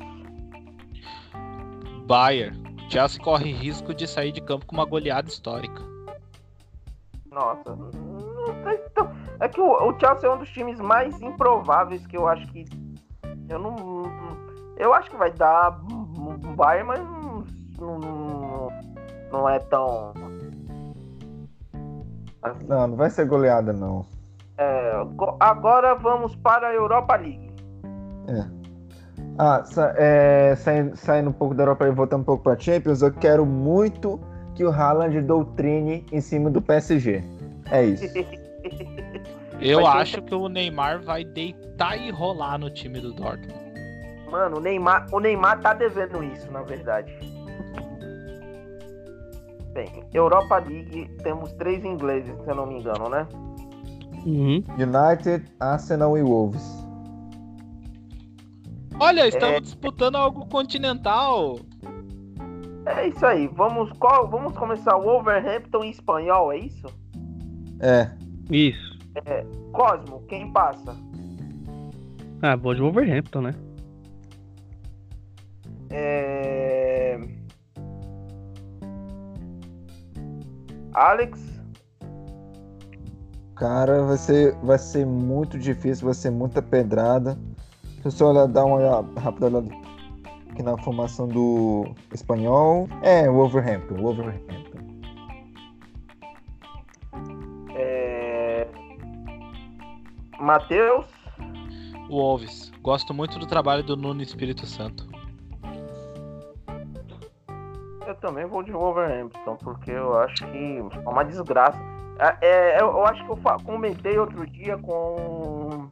Bayern. Chelsea corre risco de sair de campo com uma goleada histórica. Nossa, não sei tão- é que o, o Chelsea é um dos times mais improváveis que eu acho que. Eu não. Eu acho que vai dar um Bayern, mas não, não, não é tão. assim. Não, não vai ser goleada, não. É, go- agora vamos para a Europa League. Ah, sa- é, saindo, saindo um pouco da Europa e voltando um pouco pra Champions, eu quero muito que o Haaland doutrine em cima do PSG. É isso. Eu Vai ter- acho que o Neymar vai deitar e rolar no time do Dortmund. Mano, o Neymar, o Neymar tá devendo isso, na verdade. Bem, Europa League temos três ingleses, se eu não me engano, né? Uhum. United, Arsenal e Wolves. Olha, estamos disputando algo continental. É isso aí. Vamos, qual, vamos começar o Wolverhampton em espanhol, é isso? É. Isso. Cosmo, quem passa? Ah, vou de Wolverhampton, né? É... Alex, Cara, vai ser, vai ser muito difícil, vai ser muita pedrada. Deixa eu só olhar, dar uma olhada, rápida olhada aqui na formação do espanhol. É, Wolverhampton, Wolverhampton. Matheus, Wolves. Gosto muito do trabalho do Nuno Espírito Santo. eu também vou de Wolverhampton, porque eu acho que é uma desgraça. É, é, eu, acho que eu comentei outro dia com,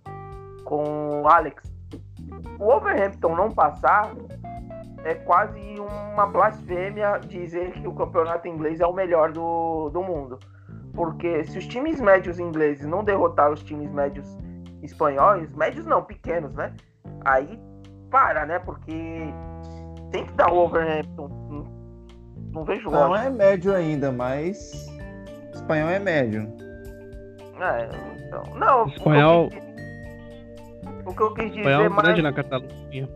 com o Alex. O Wolverhampton não passar é quase uma blasfêmia dizer que o campeonato inglês é o melhor do, do mundo. Porque se os times médios ingleses não derrotar os times médios espanhóis, médios não, pequenos, né? Aí para, né? Porque tem que dar o Wolverhampton. Não, não vejo Não lógica. é médio ainda, mas espanhol é médio. É, então, não, o que eu Espanhol- quis- O que eu quis dizer Espanhol mais. grande na Catalunha.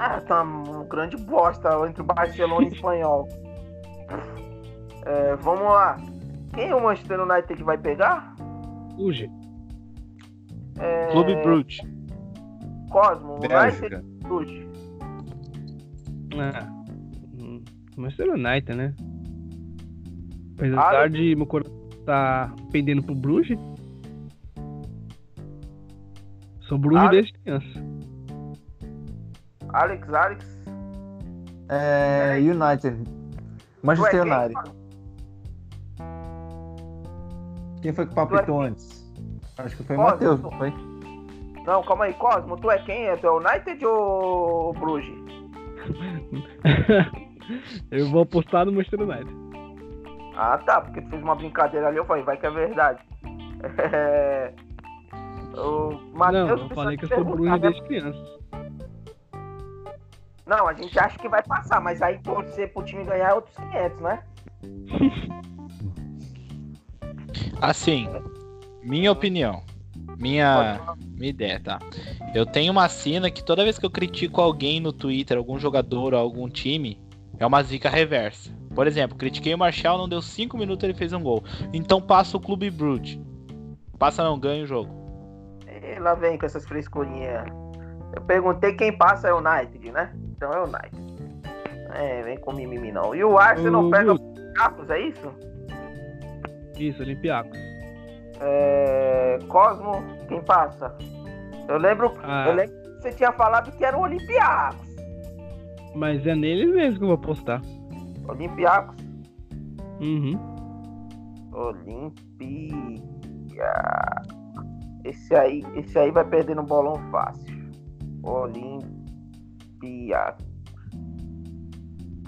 Ah, tá um grande bosta entre o Barcelona e o espanhol. É, vamos lá. Quem o Manchester United vai pegar? Fuge. É, Clube Brugge. Cosmo, Bélgica. United Bruges. Ah. hum, Manchester United, né? Apesar Alex? de meu coração tá pendendo pro Bruges. Sou Bruges Alex? desde criança. Alex, Alex. É, United. Manchester é quem? United. Quem foi que Tu é antes? Acho que foi o Matheus, tu- não foi? Não, calma aí, Cosmo, tu é quem? É tu é o United ou o Bruges? Eu vou apostar no Manchester United. Ah, tá, porque tu fez uma brincadeira ali, eu falei, vai que é verdade. É... O Não, Matheus eu precisa falei que eu sou Bruges né? desde criança. Não, a gente acha que vai passar, mas aí torcer pro time ganhar é outros 500, né? Assim, minha opinião. Minha, minha ideia, tá? Eu tenho uma cena que toda vez que eu critico alguém no Twitter, algum jogador ou algum time, é uma zica reversa. Por exemplo, critiquei o Marshall, não deu 5 minutos ele fez um gol. Então passa o Clube Brugge. Passa não, ganha o jogo. E lá vem com essas frescurinhas. Eu perguntei quem passa é o United, né? Então é o United. É, vem com mimimi não. E o Arsenal Ô, pega os Capos, é isso? Isso, Olympiacos. É... Cosmo, quem passa? Eu lembro, Ah. eu lembro que você tinha falado que era o Olympiacos. Mas é neles mesmo que eu vou apostar. Olympiacos. Uhum. Olimpia. Esse aí, esse aí vai perder no bolão fácil. Olimpia.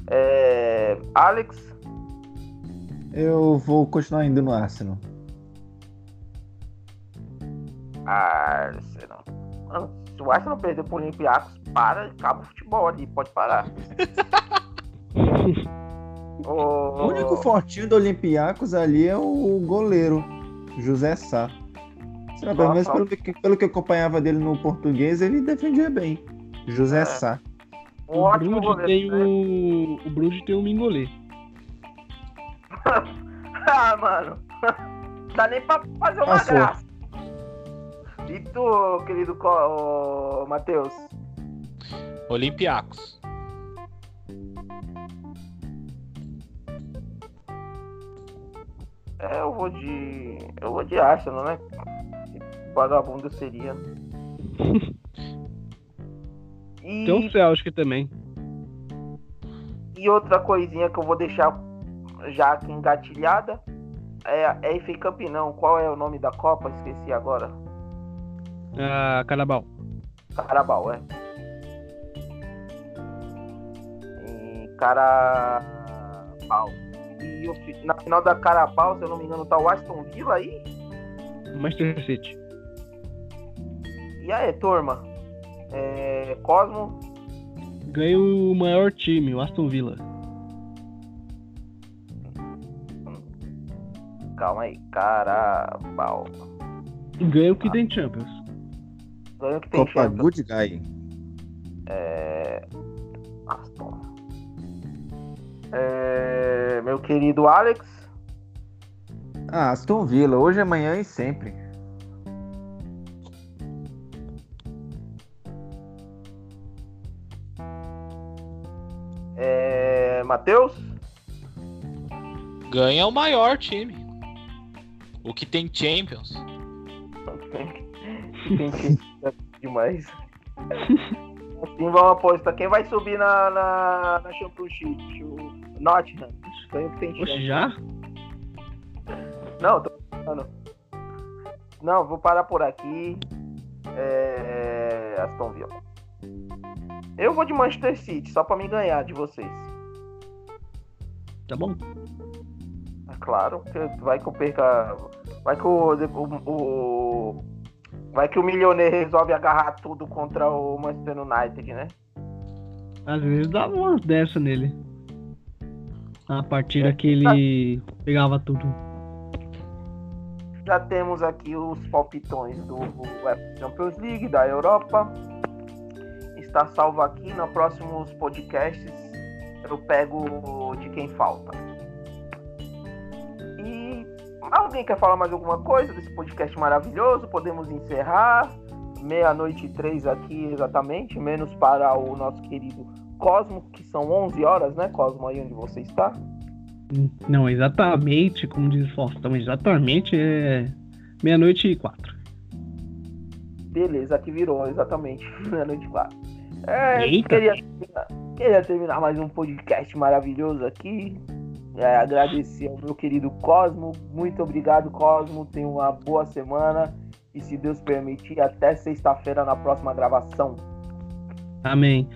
É, Alex, Eu vou continuar indo no Arsenal. Arsenal. Mano, se o Arsenal perder pro Olympiacos, para, acaba o futebol ali, pode parar. O O único fortinho do Olympiacos ali é o goleiro, José Sá. Sei lá, pelo menos pelo que, pelo que eu acompanhava dele no português, ele defendia bem. José É. Sá. um O ótimo Bruges tem né? o. O Bruges tem o Mingolê. ah, mano. Dá nem pra fazer uma Passou. graça. E tu, querido ô, Matheus? Olympiacos. É, eu vou de. Eu vou de Arsenal, né? Que vagabundo seria. E, Tem o Celtic também. e outra coisinha que eu vou deixar já aqui engatilhada é é FA Cup não. Qual é o nome da Copa? Esqueci agora. A Carabao. Carabao, é. E Carabao. E na final da Carabao, se eu não me engano, tá o Aston Villa aí. Manchester City. E aí, turma? É, Cosmo, Ganha o maior time, o Aston Villa. Calma aí, Carabao. Ganha o que tem Champions. Ganho que tem Copa Champions. Good Guy. É... Aston. É, Meu querido Alex, Ah, Aston Villa, hoje, amanhã e sempre. é... Matheus, Ganha o maior time. O que tem Champions. tem que demais. Assim vamos apostar. Quem vai subir na, na, na Championship? O Nottingham. Ganho que tem Oxe, chance. já? Não, tô falando. Não, vou parar por aqui. É... Aston Villa. Eu vou de Manchester City, só pra me ganhar de vocês. Tá bom. É claro, que vai que eu perca. Vai que o. o, o- vai que o milionário resolve agarrar tudo contra o Manchester United, né? Às vezes dava umas dessa nele. A partida que ele pegava tudo. Já temos aqui os palpitões do Champions League, da Europa. Está salvo aqui. Nos próximos podcasts eu pego de quem falta. Alguém quer falar mais alguma coisa desse podcast maravilhoso? Podemos encerrar. Meia-noite e três aqui exatamente, menos para o nosso querido Cosmo, que são 11 horas, né, Cosmo, aí onde você está? Não, exatamente, como diz o Faustão, exatamente é meia-noite e quatro. Beleza, aqui virou exatamente meia-noite e quatro. É, Eita. queria, queria terminar mais um podcast maravilhoso aqui. É, agradecer ao meu querido Cosmo. Muito obrigado, Cosmo. Tenha uma boa semana. E se Deus permitir, até sexta-feira na próxima gravação. Amém.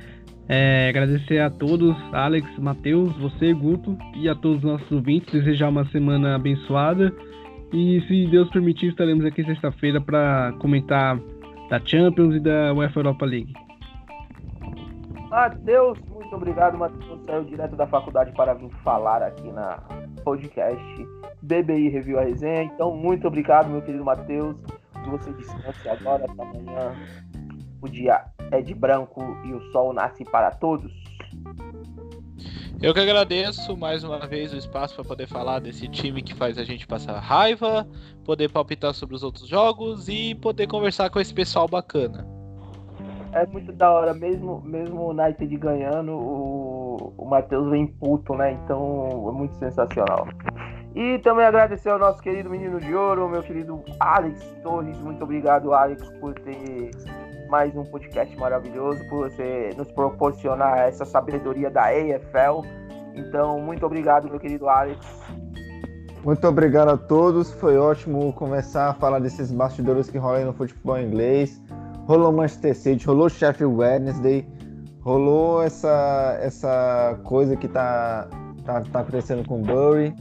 É, agradecer a todos, Alex, Matheus, você, Guto, e a todos os nossos ouvintes. Desejar uma semana abençoada. E se Deus permitir, estaremos aqui sexta-feira para comentar da Champions e da UEFA Europa League. Matheus, muito obrigado. Matheus saiu direto da faculdade para vir falar aqui na podcast BBI Review a Resenha. Então, muito obrigado, meu querido Matheus. Que você descanse agora, até amanhã. O dia é de branco e o sol nasce para todos. Eu que agradeço mais uma vez o espaço para poder falar desse time que faz a gente passar raiva, poder palpitar sobre os outros jogos e poder conversar com esse pessoal bacana. É muito da hora, mesmo, mesmo o United ganhando, o, o Matheus vem puto, né? Então é muito sensacional. E também agradecer ao nosso querido menino de ouro, meu querido Alex Torres. Muito obrigado, Alex, por ter mais um podcast maravilhoso, por você nos proporcionar essa sabedoria da EFL. Então, muito obrigado, meu querido Alex. Muito obrigado a todos. Foi ótimo começar a falar desses bastidores que rolam no futebol inglês. Rolou Manchester City, rolou Sheffield Wednesday, rolou essa, essa coisa que tá, tá, tá acontecendo com o Bury.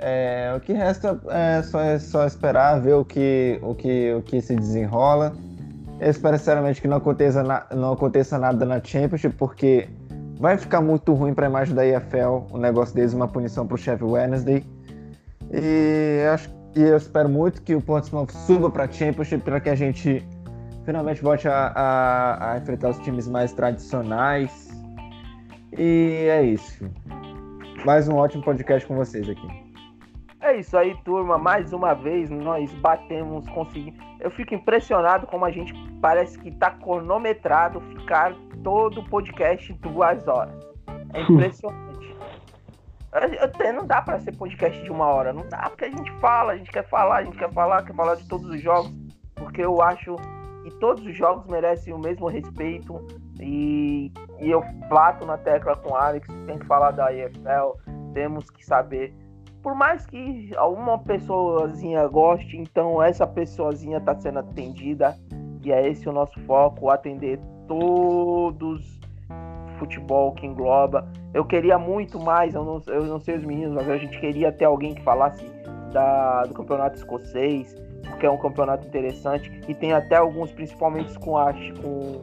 É, o que resta é só, é só esperar, ver o que, o que, o que se desenrola. Eu espero sinceramente que não aconteça, na- não aconteça nada na Championship, porque Vai ficar muito ruim para a imagem da EFL o negócio deles, uma punição para o Sheffield Wednesday. E, acho, e eu espero muito que o Portsmouth suba para a Championship para que a gente finalmente volte a, a, a, enfrentar os times mais tradicionais. E é isso. Mais um ótimo podcast com vocês aqui. É isso aí, turma. Mais uma vez nós batemos, conseguimos. Eu fico impressionado como a gente parece que está cronometrado ficar todo o podcast duas horas. É impressionante. Até não dá para ser podcast de uma hora, não dá, porque a gente fala, a gente quer falar, a gente quer falar, quer falar de todos os jogos, porque eu acho que todos os jogos merecem o mesmo respeito. E, e eu plato na tecla com o Alex, tem que falar da EFL, temos que saber. Por mais que alguma pessoazinha goste, então essa pessoazinha está sendo atendida. E é esse o nosso foco, atender todos futebol que engloba. Eu queria muito mais, eu não, eu não sei os meninos, mas a gente queria ter alguém que falasse da, do campeonato escocês, porque é um campeonato interessante e tem até alguns, principalmente com a com,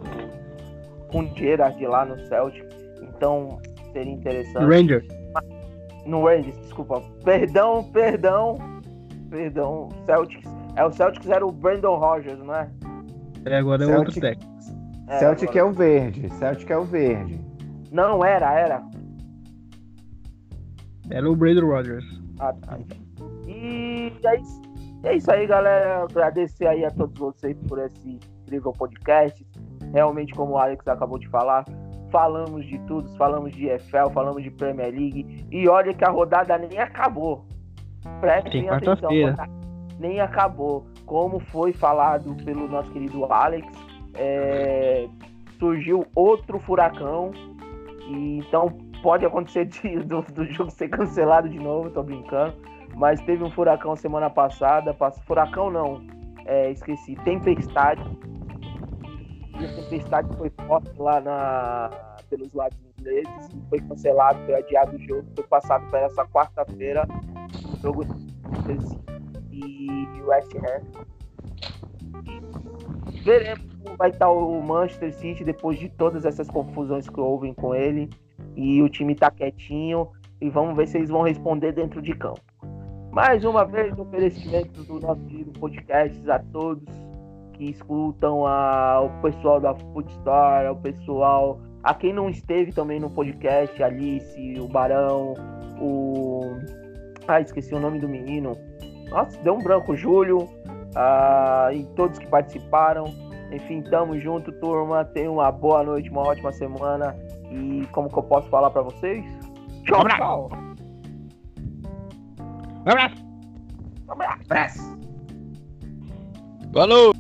com o Gerard lá no Celtic, então seria interessante. Ranger. No Rangers, desculpa. Perdão, perdão. Perdão. Celtics. É o Celtics era o Brandon Rogers, não é? É, agora é Celtic, outro técnico. É, Celtic agora... é o verde. Celtic é o verde. Não, era, era. Era o Brandon Rogers. Ah, tá. E é isso, é isso aí, galera. Agradecer aí a todos vocês por esse incrível podcast. Realmente, como o Alex acabou de falar, falamos de tudo, falamos de EFL, falamos de Premier League. E olha que a rodada nem acabou. Prestem atenção, nem acabou. Como foi falado pelo nosso querido Alex, é, surgiu outro furacão. E então pode acontecer de, do, do jogo ser cancelado de novo, tô brincando. Mas teve um furacão semana passada. Furacão não, é, esqueci, tempestade e a tempestade foi forte lá na, pelos lados ingleses foi cancelado, foi adiado o jogo, foi passado para essa quarta-feira, o jogo e West Ham. Veremos como vai estar o Manchester City depois de todas essas confusões que houve com ele. E o time está quietinho. E vamos ver se eles vão responder dentro de campo. Mais uma vez, um oferecimento do nosso querido podcast a todos que escutam, a, o pessoal da Foodstar, o pessoal, a quem não esteve também no podcast, Alice, o Barão, o. Ah, esqueci o nome do menino. Nossa, deu um branco, Júlio, ah, e todos que participaram. Enfim, tamo junto, turma. Tenha uma boa noite, uma ótima semana. E como que eu posso falar para vocês? Tchau, tchau. Um abraço. Um abraço. Falou.